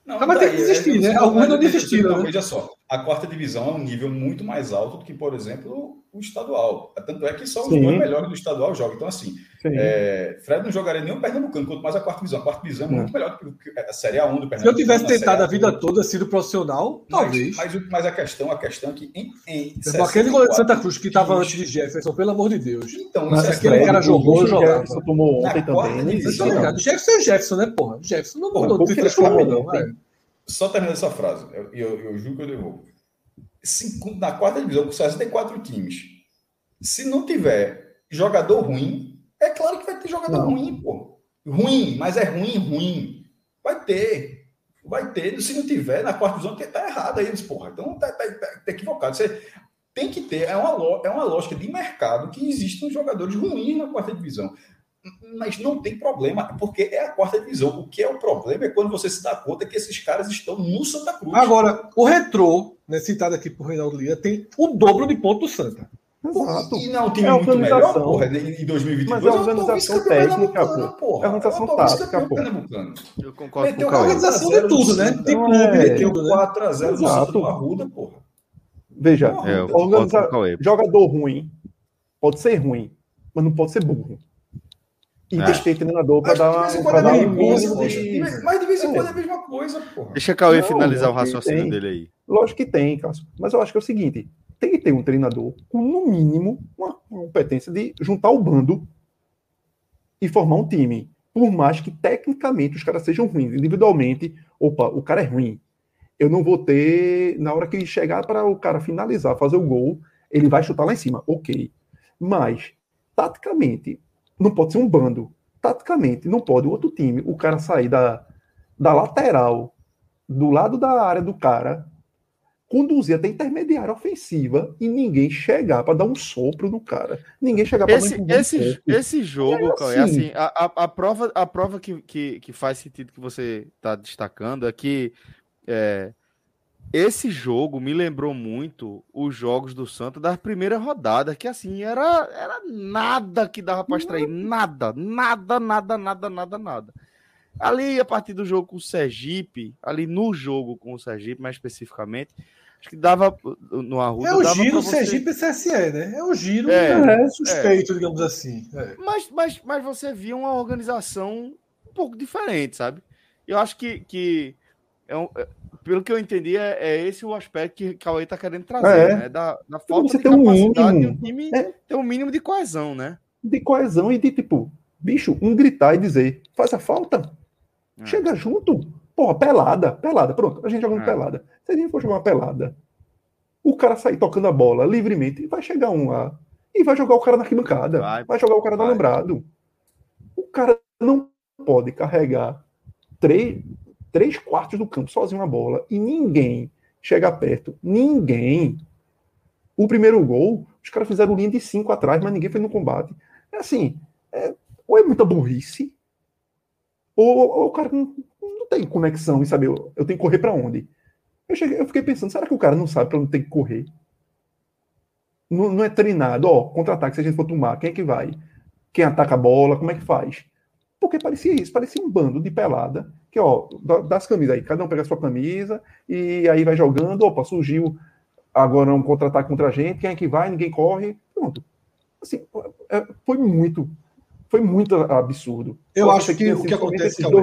Não, mas tem que desistir, né? Alguns não desistiram.
Né? Veja só, a quarta divisão é um nível muito mais alto do que, por exemplo, o estadual. Tanto é que são Sim. os dois melhores do estadual jogam. Então, assim, é, Fred não jogaria nem o Pernambucano, quanto mais a quarta divisão. A quarta divisão é muito melhor do que a Série A1 do Pernambuco.
Se eu tivesse tentado a vida toda, sido profissional, talvez.
Mas, mas, mas, a questão, a questão é que em, em
aquele goleiro de Santa Cruz que estava antes de Jefferson, pelo amor de Deus.
Então,
mas aquele cara jogou, jogava.
Jefferson tomou ontem também.
Jefferson é Jefferson, né, porra? Jefferson não mudou não.
Só terminando essa frase, eu, eu, eu juro que eu devolvo. Na quarta divisão, com 64 times, se não tiver jogador ruim, é claro que vai ter jogador não. ruim, pô. Ruim, mas é ruim, ruim. Vai ter. Vai ter. Se não tiver, na quarta divisão, tá errado aí. Porra, então tá, tá, tá, tá equivocado. Você tem que ter. É uma, é uma lógica de mercado que existem jogadores ruins na quarta divisão mas não tem problema, porque é a quarta divisão. O que é o problema é quando você se dá conta que esses caras estão no Santa Cruz.
Agora, o Retrô, né, citado aqui por Reinaldo Lira, tem o dobro de ponto do Santa.
Exato. E não time é muito melhor, porra, em 2022.
Mas é organização técnica, pô. É organização tática, pô.
Eu concordo
meteu com a organização de tudo, né? Tem clube, é,
meteu 4x0 no Santa do Arruda, porra.
Veja, é, organiza... jogador ruim pode ser ruim, mas não pode ser burro. E é. ter treinador para dar,
pra dar um mínimo de... Mas de vez em quando é a mesma coisa, porra.
Deixa o Cauê finalizar o raciocínio tem. dele aí.
Lógico que tem, Cássio. Mas eu acho que é o seguinte: tem que ter um treinador com, no mínimo, uma competência de juntar o bando e formar um time. Por mais que tecnicamente os caras sejam ruins, individualmente, opa, o cara é ruim. Eu não vou ter, na hora que chegar para o cara finalizar, fazer o gol, ele vai chutar lá em cima, ok. Mas, taticamente, não pode ser um bando. Taticamente, não pode o outro time, o cara sair da, da lateral, do lado da área do cara, conduzir até intermediária ofensiva e ninguém chegar para dar um sopro no cara. Ninguém chegar para
esse, esse, um esse jogo, é assim, é assim a, a, a, prova, a prova que, que, que faz sentido que você está destacando é que é, esse jogo me lembrou muito os jogos do Santos da primeira rodada, que assim, era, era nada que dava para extrair, nada, nada, nada, nada, nada, nada. Ali, a partir do jogo com o Sergipe, ali no jogo com o Sergipe, mais especificamente, acho que dava no Arruda.
É o giro você... Sergipe CSE, né? É o giro é, é suspeito, é. digamos assim. É.
Mas, mas, mas você via uma organização um pouco diferente, sabe? Eu acho que, que é um, é, pelo que eu entendi, é, é esse o aspecto que o Cauê está querendo trazer, é. né? Da, da falta
você
de
capacidade um de
um time é. ter um mínimo de coesão, né?
De coesão e de tipo, bicho, um gritar e dizer, faz a falta, é. chega junto, porra, pelada, pelada, pronto, a gente jogando é. pelada. Se a gente for jogar uma pelada, o cara sair tocando a bola livremente, vai chegar um lá e vai jogar o cara na arquibancada, vai, vai jogar o cara vai. lembrado. O cara não pode carregar três, três quartos do campo sozinho a bola e ninguém chega perto. Ninguém. O primeiro gol, os caras fizeram linha de cinco atrás, mas ninguém foi no combate. É assim, é, ou é muita burrice, ou, ou o cara não, não, tem conexão em saber eu, eu tenho que correr para onde. Eu, cheguei, eu fiquei pensando, será que o cara não sabe para onde tem que correr? Não, não é treinado, ó, contra-ataque, se a gente for tomar, quem é que vai? Quem ataca a bola, como é que faz? Porque parecia isso, parecia um bando de pelada que, ó, das camisas aí, cada um pega a sua camisa e aí vai jogando, opa, surgiu agora um contra-ataque contra a gente, quem é que vai, ninguém corre, pronto. Assim, é, foi muito, foi muito absurdo.
Eu, acho que, o que acontece, Cauê, eu,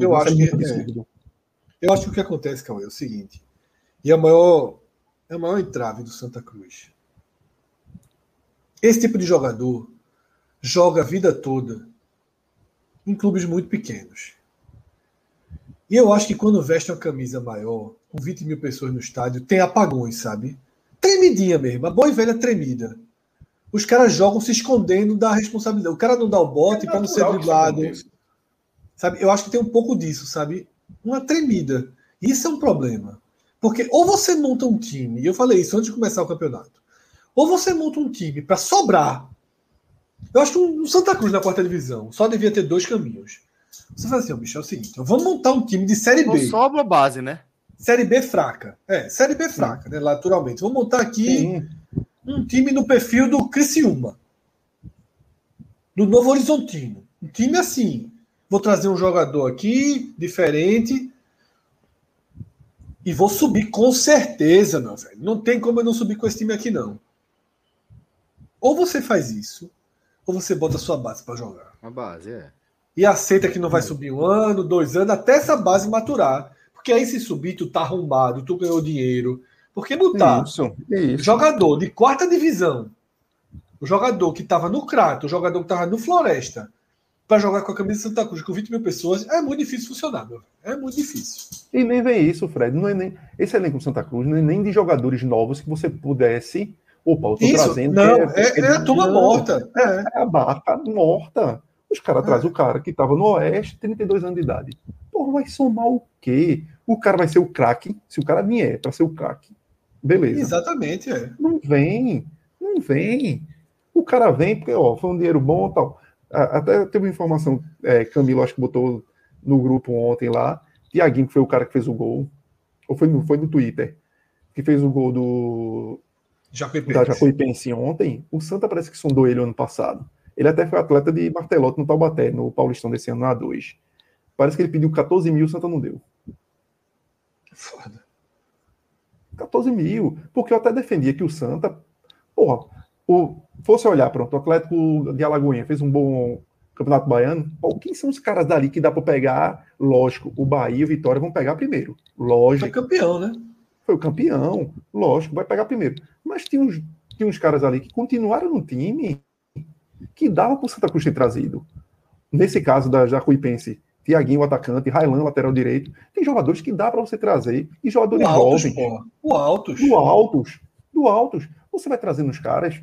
eu, acho que, é, eu acho que o que acontece, Cauê, é o seguinte, e é a maior, é a maior entrave do Santa Cruz. Esse tipo de jogador joga a vida toda em clubes muito pequenos. E eu acho que quando veste uma camisa maior, com 20 mil pessoas no estádio, tem apagões, sabe? Tremidinha mesmo, a boa e velha tremida. Os caras jogam se escondendo da responsabilidade. O cara não dá o bote é para não ser driblado. Sabe? Eu acho que tem um pouco disso, sabe? Uma tremida. Isso é um problema. Porque ou você monta um time, e eu falei isso antes de começar o campeonato, ou você monta um time para sobrar. Eu acho que um Santa Cruz na quarta divisão só devia ter dois caminhos. Você fala assim, oh, bicho, é o seguinte, vamos montar um time de Série B. Não
sobra base, né?
Série B fraca. É, Série B fraca, Sim. né? Naturalmente. Vamos montar aqui Sim. um time no perfil do Criciúma. Do Novo Horizontino. Um time assim. Vou trazer um jogador aqui, diferente. E vou subir com certeza, meu velho. Não tem como eu não subir com esse time aqui, não. Ou você faz isso, ou você bota a sua base para jogar.
A base, é.
E aceita que não vai subir um ano, dois anos, até essa base maturar. Porque aí se subir, tu tá arrombado, tu ganhou dinheiro. Porque botar isso, isso. jogador de quarta divisão, o jogador que estava no Crato, o jogador que estava no Floresta, para jogar com a camisa de Santa Cruz com 20 mil pessoas, é muito difícil funcionar, meu. É muito difícil.
E nem vem isso, Fred. Não é nem, esse elenco de Santa Cruz não é nem de jogadores novos que você pudesse. Opa, eu tô isso, trazendo.
Não, é, é, é, a turma morta. É.
é a barca morta. Os caras é. trazem o cara que estava no Oeste, 32 anos de idade. Pô, vai somar o quê? O cara vai ser o craque, se o cara vier para ser o craque. Beleza.
Exatamente, é.
Não vem, não vem. O cara vem porque, ó, foi um dinheiro bom tal. Até teve uma informação, é, Camilo, acho que botou no grupo ontem lá. Tiaguinho, que foi o cara que fez o gol. Ou foi no, foi no Twitter, que fez o gol do. Jacuipense. Da Jacuipense ontem. O Santa parece que sondou ele ano passado. Ele até foi atleta de Martelote no Taubaté, no Paulistão desse ano, na A2. Parece que ele pediu 14 mil, o Santa não deu.
Foda.
14 mil. Porque eu até defendia que o Santa. Porra, o, fosse olhar, pronto, o Atlético de Alagoinha fez um bom Campeonato Baiano. Pô, quem são os caras dali que dá para pegar? Lógico, o Bahia e o Vitória vão pegar primeiro. Lógico.
Foi campeão, né?
Foi o campeão. Lógico, vai pegar primeiro. Mas tinha uns, tinha uns caras ali que continuaram no time que dava para o Santa Cruz ter trazido. Nesse caso da Jacuipense, Tiaguinho, o atacante, Railan, lateral direito. Tem jogadores que dá para você trazer. E jogadores
do jovens. Do altos.
Do altos. Do altos. Você vai trazendo os caras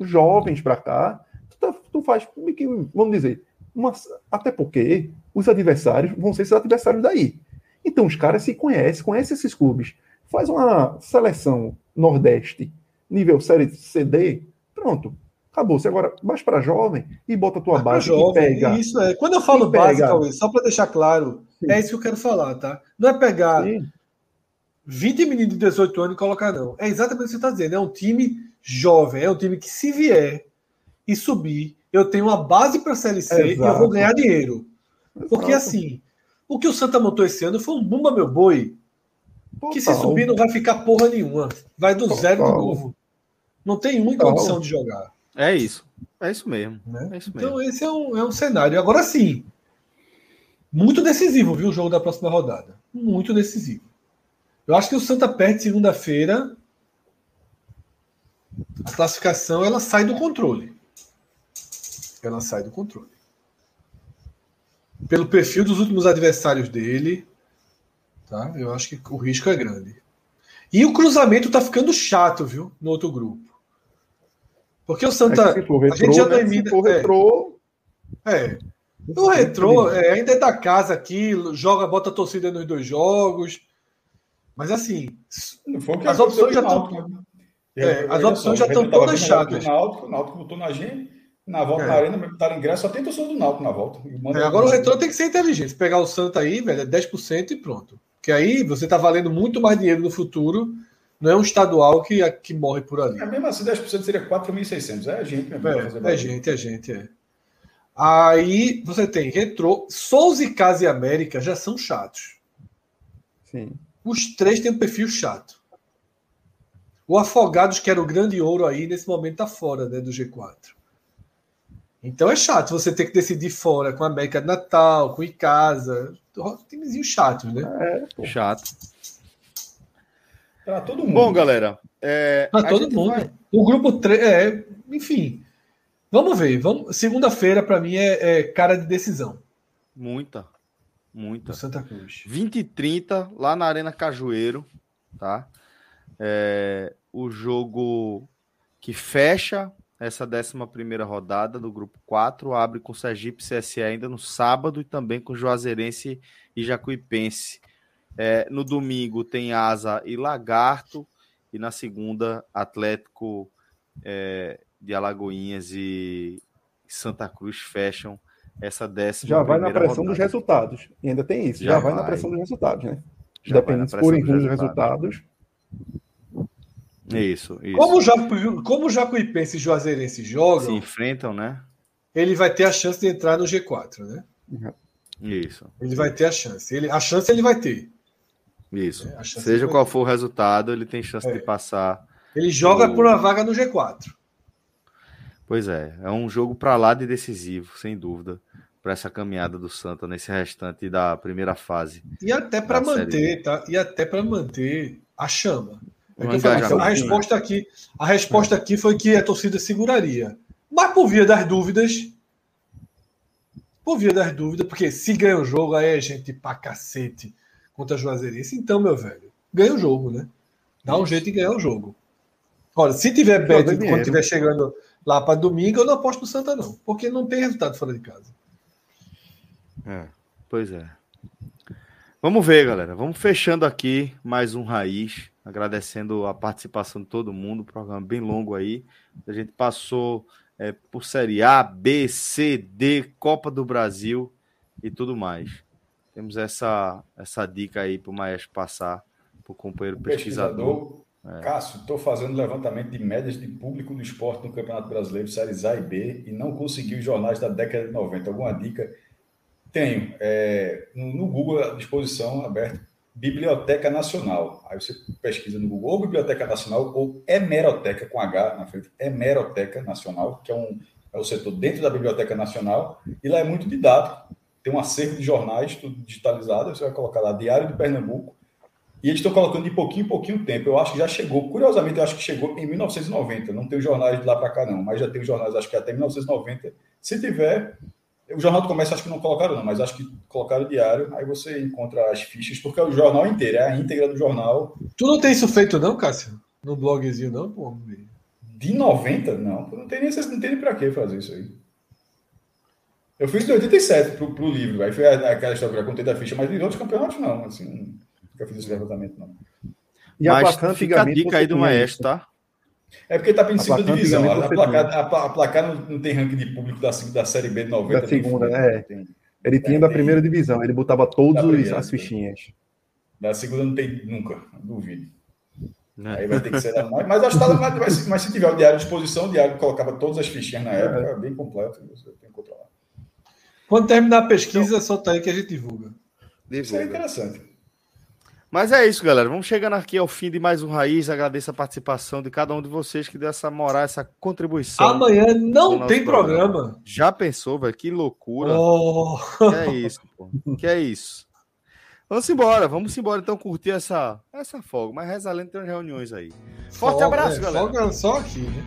jovens para cá. Tu, tá, tu faz, vamos dizer, uma, até porque os adversários vão ser esses adversários daí. Então os caras se conhecem, conhecem esses clubes. Faz uma seleção Nordeste, nível Série CD, pronto Acabou. Você agora vai para jovem e bota a tua base jovem, e pega.
Isso é. Quando eu falo base, Cauê, só para deixar claro, Sim. é isso que eu quero falar, tá? Não é pegar Sim. 20 meninos de 18 anos e colocar, não. É exatamente o que você está dizendo. É um time jovem, é um time que, se vier e subir, eu tenho uma base para a Série C Exato. e eu vou ganhar dinheiro. Exato. Porque assim, o que o Santa montou esse ano foi um bumba meu boi. Total. Que se subir não vai ficar porra nenhuma. Vai do Total. zero de novo. Não tem uma condição de jogar.
É isso. É isso mesmo.
Né?
É isso
então, mesmo. esse é um, é um cenário. Agora sim, muito decisivo, viu? O jogo da próxima rodada. Muito decisivo. Eu acho que o Santa perde segunda-feira. A classificação ela sai do controle. Ela sai do controle. Pelo perfil dos últimos adversários dele, tá? Eu acho que o risco é grande. E o cruzamento tá ficando chato, viu? No outro grupo. Porque o Santa. É retrô, a gente já né? termina. Se retrô. É. O retrô é, ainda é da casa aqui, joga, bota a torcida nos dois jogos. Mas assim, as opções já estão. Né? É, as opções já estão todas chatas.
O Náutico, o botou na gente, na volta é. na arena, em ingresso, só tem torcedor do Náutico na volta.
É, agora o retrô tem que ser inteligente. Pegar o Santa aí, velho, é 10% e pronto. Porque aí você tá valendo muito mais dinheiro no futuro não é um estadual que, que morre por ali.
É mesmo assim, 10% seria 4.600. É gente, né?
É, é gente, é gente, é. Aí você tem Retro, Souza e Casa e América já são chatos.
Sim.
Os três têm um perfil chato. O Afogados, que era o grande ouro aí, nesse momento tá fora né, do G4. Então é chato você ter que decidir fora com a América de Natal, com o Icasa. Timezinho chato, né?
É, chato.
Para todo mundo.
Bom, galera.
É, para todo mundo. Vai... O grupo 3, é, enfim. Vamos ver. Vamos... Segunda-feira, para mim, é, é, cara de decisão.
Muita. Muita.
Do Santa Cruz.
20 e 30, lá na Arena Cajueiro. Tá? É, o jogo que fecha essa 11 rodada do grupo 4 abre com Sergipe CSE ainda no sábado e também com Juazeirense e Jacuipense É, no domingo tem Asa e Lagarto. E na segunda, Atlético é, de Alagoinhas e Santa Cruz fecham essa décima.
Já vai na pressão rodada. dos resultados. E ainda tem isso. Já, já vai, vai, na pressão dos resultados, né? Já Dependendo se forem ruins resultados.
Isso, isso.
Como, já, como o Jacuipense e Juazeirense jogam.
Se enfrentam, né?
Ele vai ter a chance de entrar no G4, né?
Isso.
Ele vai ter a chance. Ele, a chance ele vai ter.
Isso. É, Seja qual for o resultado, ele tem chance é. de passar.
Ele joga o... por uma vaga no G4.
Pois é, é um jogo para lá de decisivo, sem dúvida, para essa caminhada do Santa nesse restante da primeira fase.
E até para manter, tá? E até para manter a chama. É a resposta aqui, a resposta aqui foi que a torcida seguraria. Mas por via das dúvidas, por via das dúvidas, porque se ganha o jogo, aí é gente pra cacete contra a Juazeirense. Então, meu velho, ganha o jogo, né? Dá um jeito de ganhar o jogo. Olha, se tiver bet quando estiver chegando lá para domingo, eu não aposto no Santa, não. Porque não tem resultado fora de casa.
É, pois é. Vamos ver, galera. Vamos fechando aqui mais um Raiz. Agradecendo a participação de todo mundo. Programa bem longo aí. A gente passou é, por Série A, B, C, D, Copa do Brasil e tudo mais. Temos essa, essa dica aí para o Maestro passar para o companheiro pesquisador. pesquisador.
É. Cássio, estou fazendo levantamento de médias de público do esporte no Campeonato Brasileiro, Séries A e B, e não consegui os jornais da década de 90. Alguma dica? Tenho. É, no Google, à disposição, aberto, Biblioteca Nacional. Aí você pesquisa no Google, ou Biblioteca Nacional, ou Hemeroteca, com H na frente, Hemeroteca Nacional, que é, um, é o setor dentro da Biblioteca Nacional, e lá é muito didático. Tem um acervo de jornais, tudo digitalizado, você vai colocar lá Diário de Pernambuco, e eles estão colocando de pouquinho em pouquinho tempo. Eu acho que já chegou, curiosamente, eu acho que chegou em 1990. Não tem os jornais de lá para cá, não, mas já tem os jornais, acho que até 1990. Se tiver, o Jornal do Comércio acho que não colocaram, não, mas acho que colocaram diário. Aí você encontra as fichas, porque é o jornal inteiro, é a íntegra do jornal.
Tu não tem isso feito, não, Cássio? No blogzinho, não, pô?
De 90? Não, não tem nem, não tem nem pra que fazer isso aí. Eu fiz de 87 pro, pro livro, aí foi aquela história que eu contei da ficha, mas de outros campeonatos não, assim, nunca fiz esse levantamento, não.
E mas a fica a dica aí do maestro, tá?
É porque está em segunda divisão. A, a, placar, a, a placar não, não, tem ranking de público da, da Série B de 90.
Da segunda, né? Tem, ele tinha é, da primeira tem, divisão, ele botava todas as fichinhas.
Da segunda não tem nunca, duvido. Não. Aí vai ter que ser da mais. Mas acho que tá, mas, mas se tiver o diário à disposição, o diário colocava todas as fichinhas na época, é. bem completo. Você tem que controlar.
Quando terminar a pesquisa, então, solta aí que a gente divulga.
divulga. Isso é interessante.
Mas é isso, galera. Vamos chegando aqui ao fim de mais um Raiz. Agradeço a participação de cada um de vocês que deu essa moral, essa contribuição.
Amanhã não tem programa. programa.
Já pensou, velho? Que loucura.
Oh.
Que é isso, pô. Que é isso. Vamos embora, vamos embora então curtir essa, essa folga. Mas reza lendo tem umas reuniões aí. Forte folga, abraço, é, galera.
Folga só aqui, né?